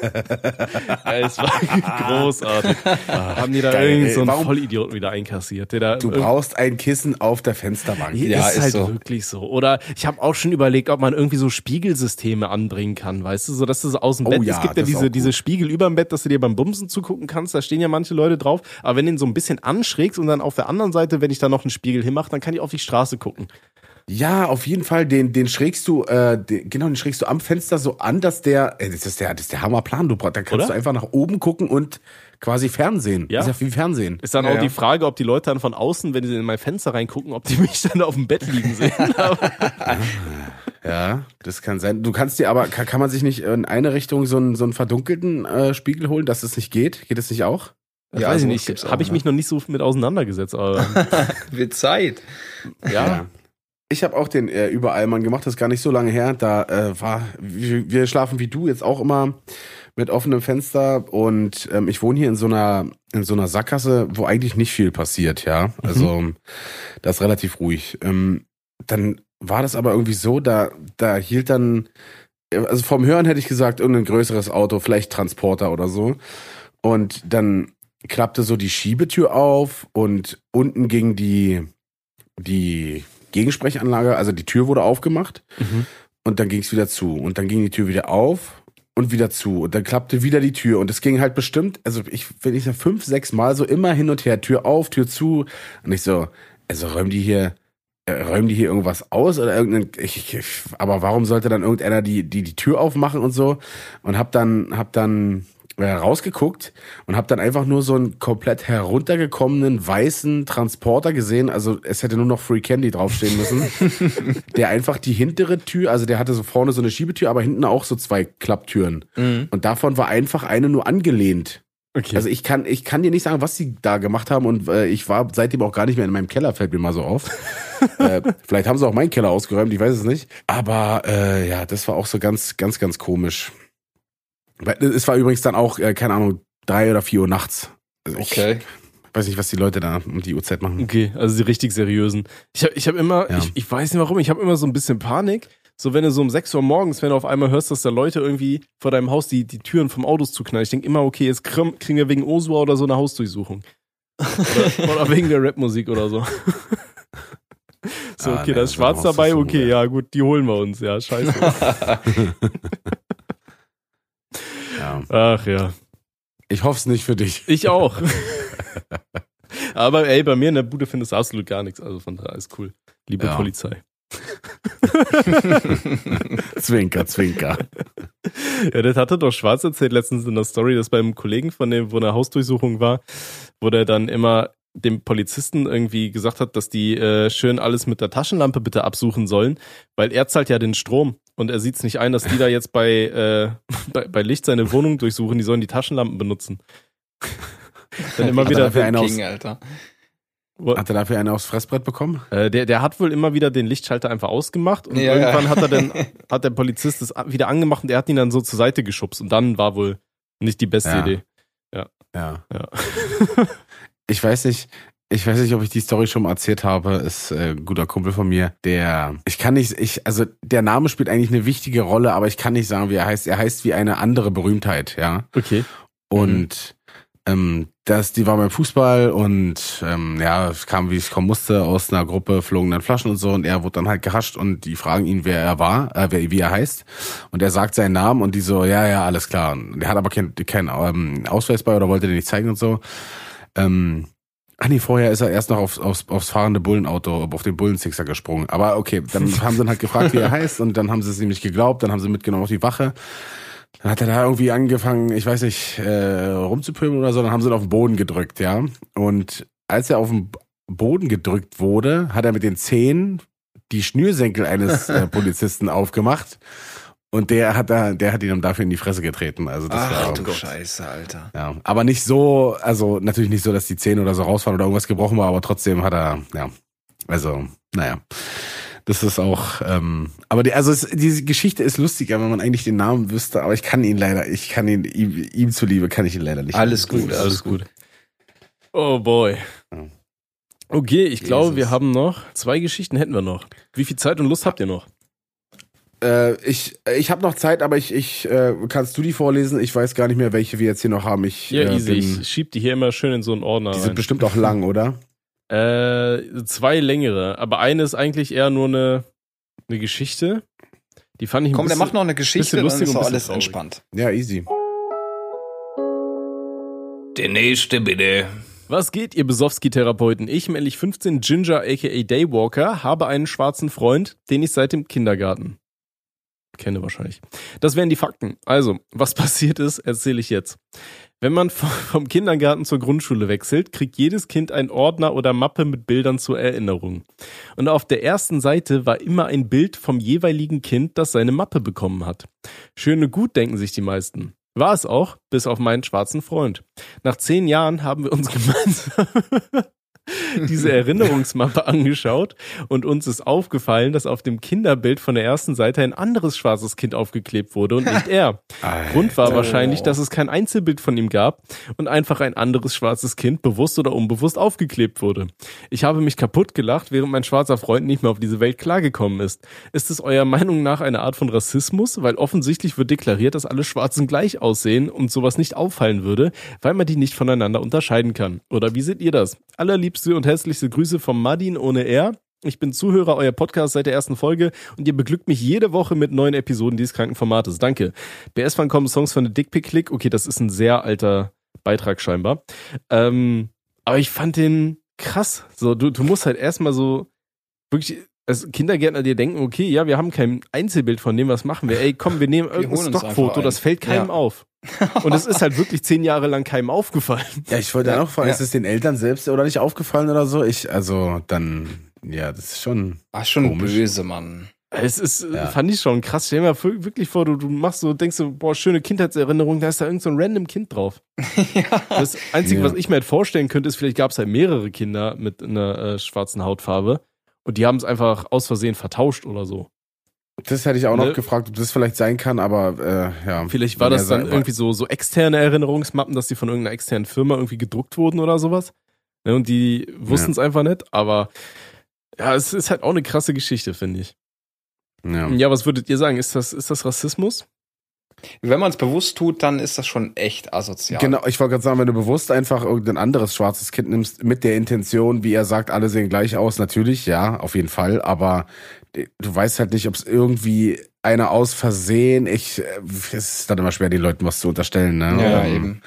Ja, es war großartig. haben die da Geil, irgend ey. so einen Vollidioten wieder einkassiert, der da Du brauchst ein Kissen auf der Fensterbank. Ja, ist, ist halt so. wirklich so. Oder ich habe auch schon überlegt, ob man irgendwie so Spiegelsysteme anbringen kann, weißt du, so dass du so aus dem Oh Bett, ja, es gibt ja das diese, diese Spiegel über dem Bett, dass du dir beim Bumsen zugucken kannst, da stehen ja manche Leute drauf, aber wenn du ihn so ein bisschen anschrägst und dann auf der anderen Seite, wenn ich da noch einen Spiegel hinmache, dann kann ich auf die Straße gucken. Ja, auf jeden Fall. Den, den schrägst du, äh, den, genau, den schrägst du am Fenster so an, dass der, äh, das ist der, das ist der Hammerplan. Du brauchst, da kannst Oder? du einfach nach oben gucken und quasi Fernsehen. Ja. Das ist ja wie Fernsehen. Ist dann Ja, auch ja. die Frage, ob die Leute dann von außen, wenn sie in mein Fenster reingucken, ob die mich dann auf dem Bett liegen sehen. Aber Ja, das kann sein. Du kannst dir aber, kann, kann man sich nicht in eine Richtung so einen, so einen verdunkelten äh, Spiegel holen, dass es nicht geht? Geht es nicht auch? ja, Ja, weiß ich sowas nicht, habe ich ne? mich noch nicht so mit auseinandergesetzt, aber Wird Zeit. ja. Ich habe auch den äh, Überallmann gemacht, das ist gar nicht so lange her. Da äh, war, wir, wir schlafen wie du jetzt auch immer mit offenem Fenster und ähm, ich wohne hier in so einer in so einer Sackgasse, wo eigentlich nicht viel passiert, ja. Also das ist relativ ruhig. Ähm, dann war das aber irgendwie so, da da hielt dann also vom Hören hätte ich gesagt irgendein größeres Auto, vielleicht Transporter oder so. Und dann klappte so die Schiebetür auf und unten ging die die Gegensprechanlage, also die Tür wurde aufgemacht Mhm. und dann ging es wieder zu und dann ging die Tür wieder auf und wieder zu. Und dann klappte wieder die Tür. Und es ging halt bestimmt, also ich, wenn ich so fünf, sechs Mal so immer hin und her, Tür auf, Tür zu. Und ich so, also räumen die hier, äh, räumen die hier irgendwas aus oder irgendein, ich, ich, aber warum sollte dann irgendeiner die, die, die Tür aufmachen und so? Und hab dann, hab dann rausgeguckt und hab dann einfach nur so einen komplett heruntergekommenen weißen Transporter gesehen. Also es hätte nur noch Free Candy draufstehen müssen. der einfach die hintere Tür, also der hatte so vorne so eine Schiebetür, aber hinten auch so zwei Klapptüren. Und davon war einfach eine nur angelehnt. Okay. Also ich kann, ich kann dir nicht sagen, was sie da gemacht haben und äh, ich war seitdem auch gar nicht mehr in meinem Keller, fällt mir mal so auf. äh, vielleicht haben sie auch meinen Keller ausgeräumt, ich weiß es nicht. Aber äh, ja, das war auch so ganz, ganz, ganz komisch. Weil, Es war übrigens dann auch, äh, keine Ahnung, drei oder vier Uhr nachts. Also ich Okay. weiß nicht, was die Leute da um die Uhrzeit machen. Okay, also die richtig seriösen. Ich habe ich hab immer, Ja. ich, ich weiß nicht warum, ich habe immer so ein bisschen Panik. So, wenn du so um 6 Uhr morgens, wenn du auf einmal hörst, dass da Leute irgendwie vor deinem Haus die, die Türen vom Autos zuknallen. Ich denke immer, okay, jetzt kriegen wir wegen Osua oder so eine Hausdurchsuchung. Oder, oder wegen der Rapmusik oder so. So, Ah, okay, nee, da ist schwarz dabei, okay, ja gut, die holen wir uns, ja, scheiße. Ja. Ach ja. Ich hoffe es nicht für dich. Ich auch. Aber ey, bei mir in der Bude findest du absolut gar nichts. Also von daher ist cool. Liebe Ja. Polizei. Zwinker, zwinker. Ja, das hatte doch Schwarz erzählt letztens in der Story, dass beim Kollegen von dem, wo eine Hausdurchsuchung war, wo der dann immer dem Polizisten irgendwie gesagt hat, dass die äh, schön alles mit der Taschenlampe bitte absuchen sollen, weil er zahlt ja den Strom und er sieht es nicht ein, dass die da jetzt bei, äh, bei, bei Licht seine Wohnung durchsuchen, die sollen die Taschenlampen benutzen. dann immer er wieder, dafür einen aus, King, Alter. hat er dafür einen aufs Fressbrett bekommen? Äh, der, der hat wohl immer wieder den Lichtschalter einfach ausgemacht und Ja, irgendwann ja. hat er dann, hat der Polizist es wieder angemacht und er hat ihn dann so zur Seite geschubst und dann war wohl nicht die beste Ja. Idee. Ja. Ja. Ich weiß nicht, ich weiß nicht, ob ich die Story schon mal erzählt habe. Ist äh, ein guter Kumpel von mir, der ich kann nicht, ich also der Name spielt eigentlich eine wichtige Rolle, aber ich kann nicht sagen, wie er heißt. Er heißt wie eine andere Berühmtheit, ja. Okay. Und ähm, das, die war beim Fußball und ähm, ja, es kam wie es kommen musste aus einer Gruppe, flogen dann Flaschen und so und er wurde dann halt gehascht und die fragen ihn, wer er war, äh, wer, wie er heißt und er sagt seinen Namen und die so, ja, ja, alles klar. Und er hat aber keinen kein, ähm, Ausweis bei oder wollte den nicht zeigen und so. Ähm, ach nee, vorher ist er erst noch aufs, aufs, aufs fahrende Bullenauto, auf den Bullensixer gesprungen. Aber okay, dann haben sie ihn halt gefragt, wie er heißt und dann haben sie es ihm nicht geglaubt, dann haben sie mitgenommen auf die Wache. Dann hat er da irgendwie angefangen, ich weiß nicht, äh, rumzupöbeln oder so, dann haben sie ihn auf den Boden gedrückt, ja. Und als er auf den Boden gedrückt wurde, hat er mit den Zehen die Schnürsenkel eines äh, Polizisten aufgemacht. Und der hat da, der hat ihn dann dafür in die Fresse getreten. Also das Ach war, du Scheiße, Alter. ja, aber nicht so, also natürlich nicht so, dass die Zähne oder so rausfahren oder irgendwas gebrochen war, aber trotzdem hat er, ja, also, naja. Das ist auch, ähm, aber die, also es, diese Geschichte ist lustiger, wenn man eigentlich den Namen wüsste, aber ich kann ihn leider, ich kann ihn, ihm, ihm zuliebe kann ich ihn leider nicht. Alles gut, alles gut. Oh boy. Okay, ich glaube, wir Jesus. haben noch zwei Geschichten hätten wir noch. Wie viel Zeit und Lust habt ihr noch? Äh, ich ich habe noch Zeit, aber ich, ich äh, kannst du die vorlesen? Ich weiß gar nicht mehr, welche wir jetzt hier noch haben. Ich, Ja, äh, easy. bin, Ich schieb die hier immer schön in so einen Ordner die sind rein. bestimmt auch lang, oder? Äh, zwei längere, aber eine ist eigentlich eher nur eine, eine Geschichte. Die fand ich ein Komm, der bisschen, macht noch eine Geschichte, bisschen dann lustig ist und alles traurig. entspannt. Ja, easy. Der nächste bitte. Was geht, ihr Besowski-Therapeuten? Ich, männlich 15, Ginger aka Daywalker, habe einen schwarzen Freund, den ich seit dem Kindergarten kenne wahrscheinlich. Das wären die Fakten. Also, was passiert ist, erzähle ich jetzt. Wenn man vom Kindergarten zur Grundschule wechselt, kriegt jedes Kind einen Ordner oder Mappe mit Bildern zur Erinnerung. Und auf der ersten Seite war immer ein Bild vom jeweiligen Kind, das seine Mappe bekommen hat. Schöne gut, denken sich die meisten. War es auch, bis auf meinen schwarzen Freund. Nach zehn Jahren haben wir uns gemeinsam diese Erinnerungsmappe angeschaut und uns ist aufgefallen, dass auf dem Kinderbild von der ersten Seite ein anderes schwarzes Kind aufgeklebt wurde und nicht er. Grund war wahrscheinlich, dass es kein Einzelbild von ihm gab und einfach ein anderes schwarzes Kind bewusst oder unbewusst aufgeklebt wurde. Ich habe mich kaputt gelacht, während mein schwarzer Freund nicht mehr auf diese Welt klargekommen ist. Ist es eurer Meinung nach eine Art von Rassismus? Weil offensichtlich wird deklariert, dass alle Schwarzen gleich aussehen und sowas nicht auffallen würde, weil man die nicht voneinander unterscheiden kann. Oder wie seht ihr das? Allerliebste und herzlichste Grüße vom Madin ohne R. Ich bin Zuhörer euer Podcast seit der ersten Folge und ihr beglückt mich jede Woche mit neuen Episoden dieses kranken Formates. Danke. BS wann kommen Songs von der Dickpick Click? Okay, das ist ein sehr alter Beitrag scheinbar. Ähm, aber ich fand den krass. So, du, du musst halt erstmal so wirklich als Kindergärtner dir denken, okay, ja, wir haben kein Einzelbild von dem, was machen wir? Ey, komm, wir nehmen irgendein Stockfoto, das fällt keinem Ja. auf. Und es ist halt wirklich zehn Jahre lang keinem aufgefallen. Ja, ich wollte Ja, auch fragen, ja. ist es den Eltern selbst oder nicht aufgefallen oder so? Ich, also dann, ja, das ist schon. War schon Komisch. böse, Mann. Es ist, Ja. fand ich schon krass. Stell dir mal wirklich vor, du, du machst so, denkst so, boah, schöne Kindheitserinnerung, da ist da irgend so ein random Kind drauf. Das Einzige, Ja. was ich mir halt vorstellen könnte, ist, vielleicht gab es halt mehrere Kinder mit einer äh, schwarzen Hautfarbe und die haben es einfach aus Versehen vertauscht oder so. Das hätte ich auch noch Ne? gefragt, ob das vielleicht sein kann, aber äh, ja. Vielleicht war das dann sei- irgendwie so, so externe Erinnerungsmappen, dass die von irgendeiner externen Firma irgendwie gedruckt wurden oder sowas. Ne, und die wussten es einfach nicht, aber ja, es ist halt auch eine krasse Geschichte, finde ich. Ja. Ja, was würdet ihr sagen? Ist das, ist das Rassismus? Wenn man es bewusst tut, dann ist das schon echt asozial. Genau, ich wollte gerade sagen, wenn du bewusst einfach irgendein anderes schwarzes Kind nimmst, mit der Intention, wie er sagt, alle sehen gleich aus, natürlich, ja, auf jeden Fall, aber du weißt halt nicht, ob es irgendwie einer aus Versehen, ich, äh, es ist dann immer schwer, den Leuten was zu unterstellen, ne? Ja, Ähm, eben.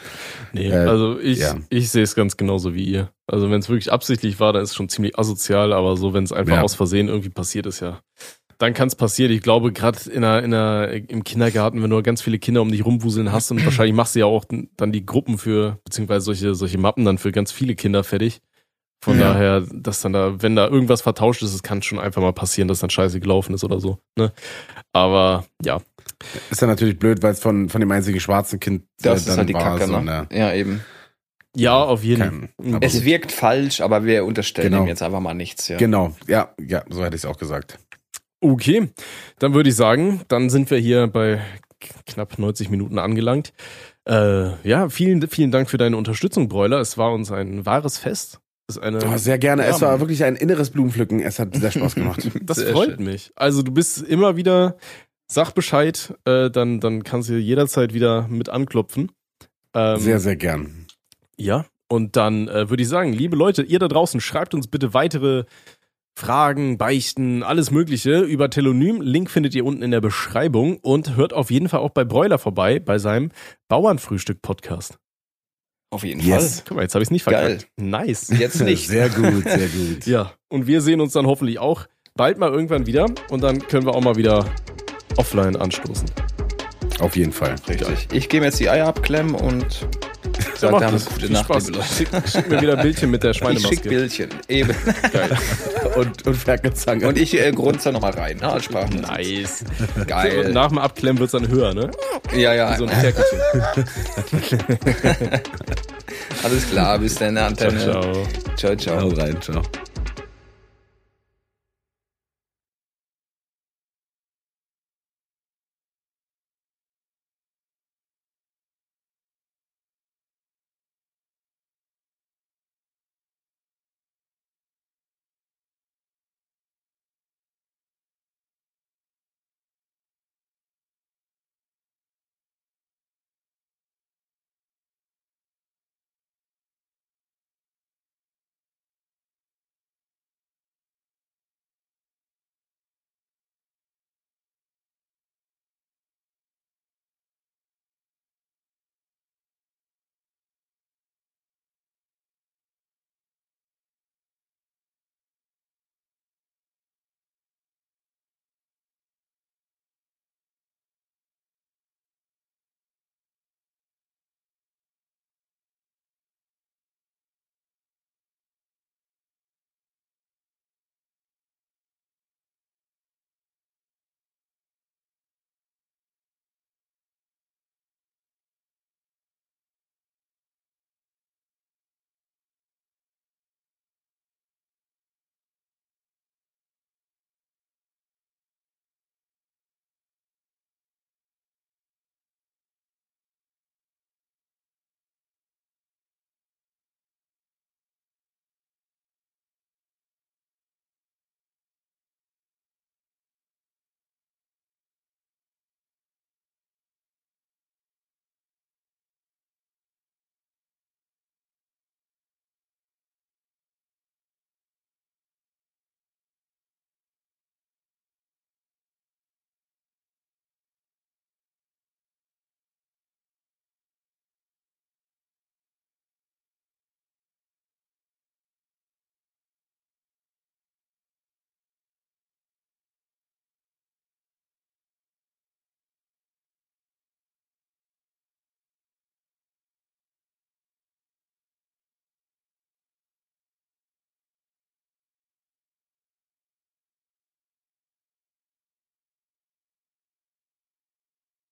Nee, Äh, also ich, ja. ich sehe es ganz genauso wie ihr. Also wenn es wirklich absichtlich war, dann ist es schon ziemlich asozial, aber so, wenn es einfach Ja. aus Versehen irgendwie passiert ist, ja. Dann kann es passieren. Ich glaube, gerade in einer, in einer, im Kindergarten, wenn du ganz viele Kinder um dich rumwuseln hast und wahrscheinlich machst du ja auch dann die Gruppen für, beziehungsweise solche, solche Mappen dann für ganz viele Kinder fertig. Von Ja. daher, dass dann da, wenn da irgendwas vertauscht ist, es kann schon einfach mal passieren, dass dann scheiße gelaufen ist oder so. Ne? Aber ja, Ist ja natürlich blöd, weil es von, von dem einzigen schwarzen Kind Das äh, ist halt die war, Kacke, so ne? eine- Ja, eben. ja, auf jeden Fall. Es gut. wirkt falsch, aber wir unterstellen Genau. ihm jetzt einfach mal nichts. Ja. Genau, ja, ja, so hätte ich es auch gesagt. Okay, dann würde ich sagen, dann sind wir hier bei knapp 90 Minuten angelangt. Äh, ja, vielen, vielen Dank für deine Unterstützung, Bräuler. Es war uns ein wahres Fest. Ist eine, Oh, sehr gerne. ja, es war wirklich ein inneres Blumenpflücken. Es hat sehr Spaß gemacht. das Sehr freut schön. mich. Also du bist immer wieder, sag Bescheid, äh, dann, dann kannst du jederzeit wieder mit anklopfen. Ähm, sehr, sehr gern. Ja, und dann äh, würde ich sagen, liebe Leute, ihr da draußen, schreibt uns bitte weitere Fragen, Beichten, alles Mögliche über Telonym. Link findet ihr unten in der Beschreibung und hört auf jeden Fall auch bei Bräuler vorbei, bei seinem Bauernfrühstück-Podcast. Auf jeden Yes. Guck mal, jetzt habe ich es nicht verkackt. Nice. Fall. Jetzt nicht. Sehr gut, sehr gut. Ja, und wir sehen uns dann hoffentlich auch bald mal irgendwann wieder und dann können wir auch mal wieder offline anstoßen. Auf jeden Fall. Richtig. Ich gehe mir jetzt die Eier abklemmen und mach dann das. gute Nacht, Spaß. liebe Leute. Schick, schick mir wieder ein Bildchen mit der Ich schick Schweinemaske. Bildchen. Eben. Geil. Und, und Ferkelzange. Und ich äh, grunze nochmal rein. Ne, als Sprachen. Nice. Und Geil. nach dem Abklemmen wird's dann höher, ne? Ja, ja. So ein Ferkelchen. Alles klar. Bis dann, Ciao, Antenne. ciao. ciao. ciao. Hau rein, ciao.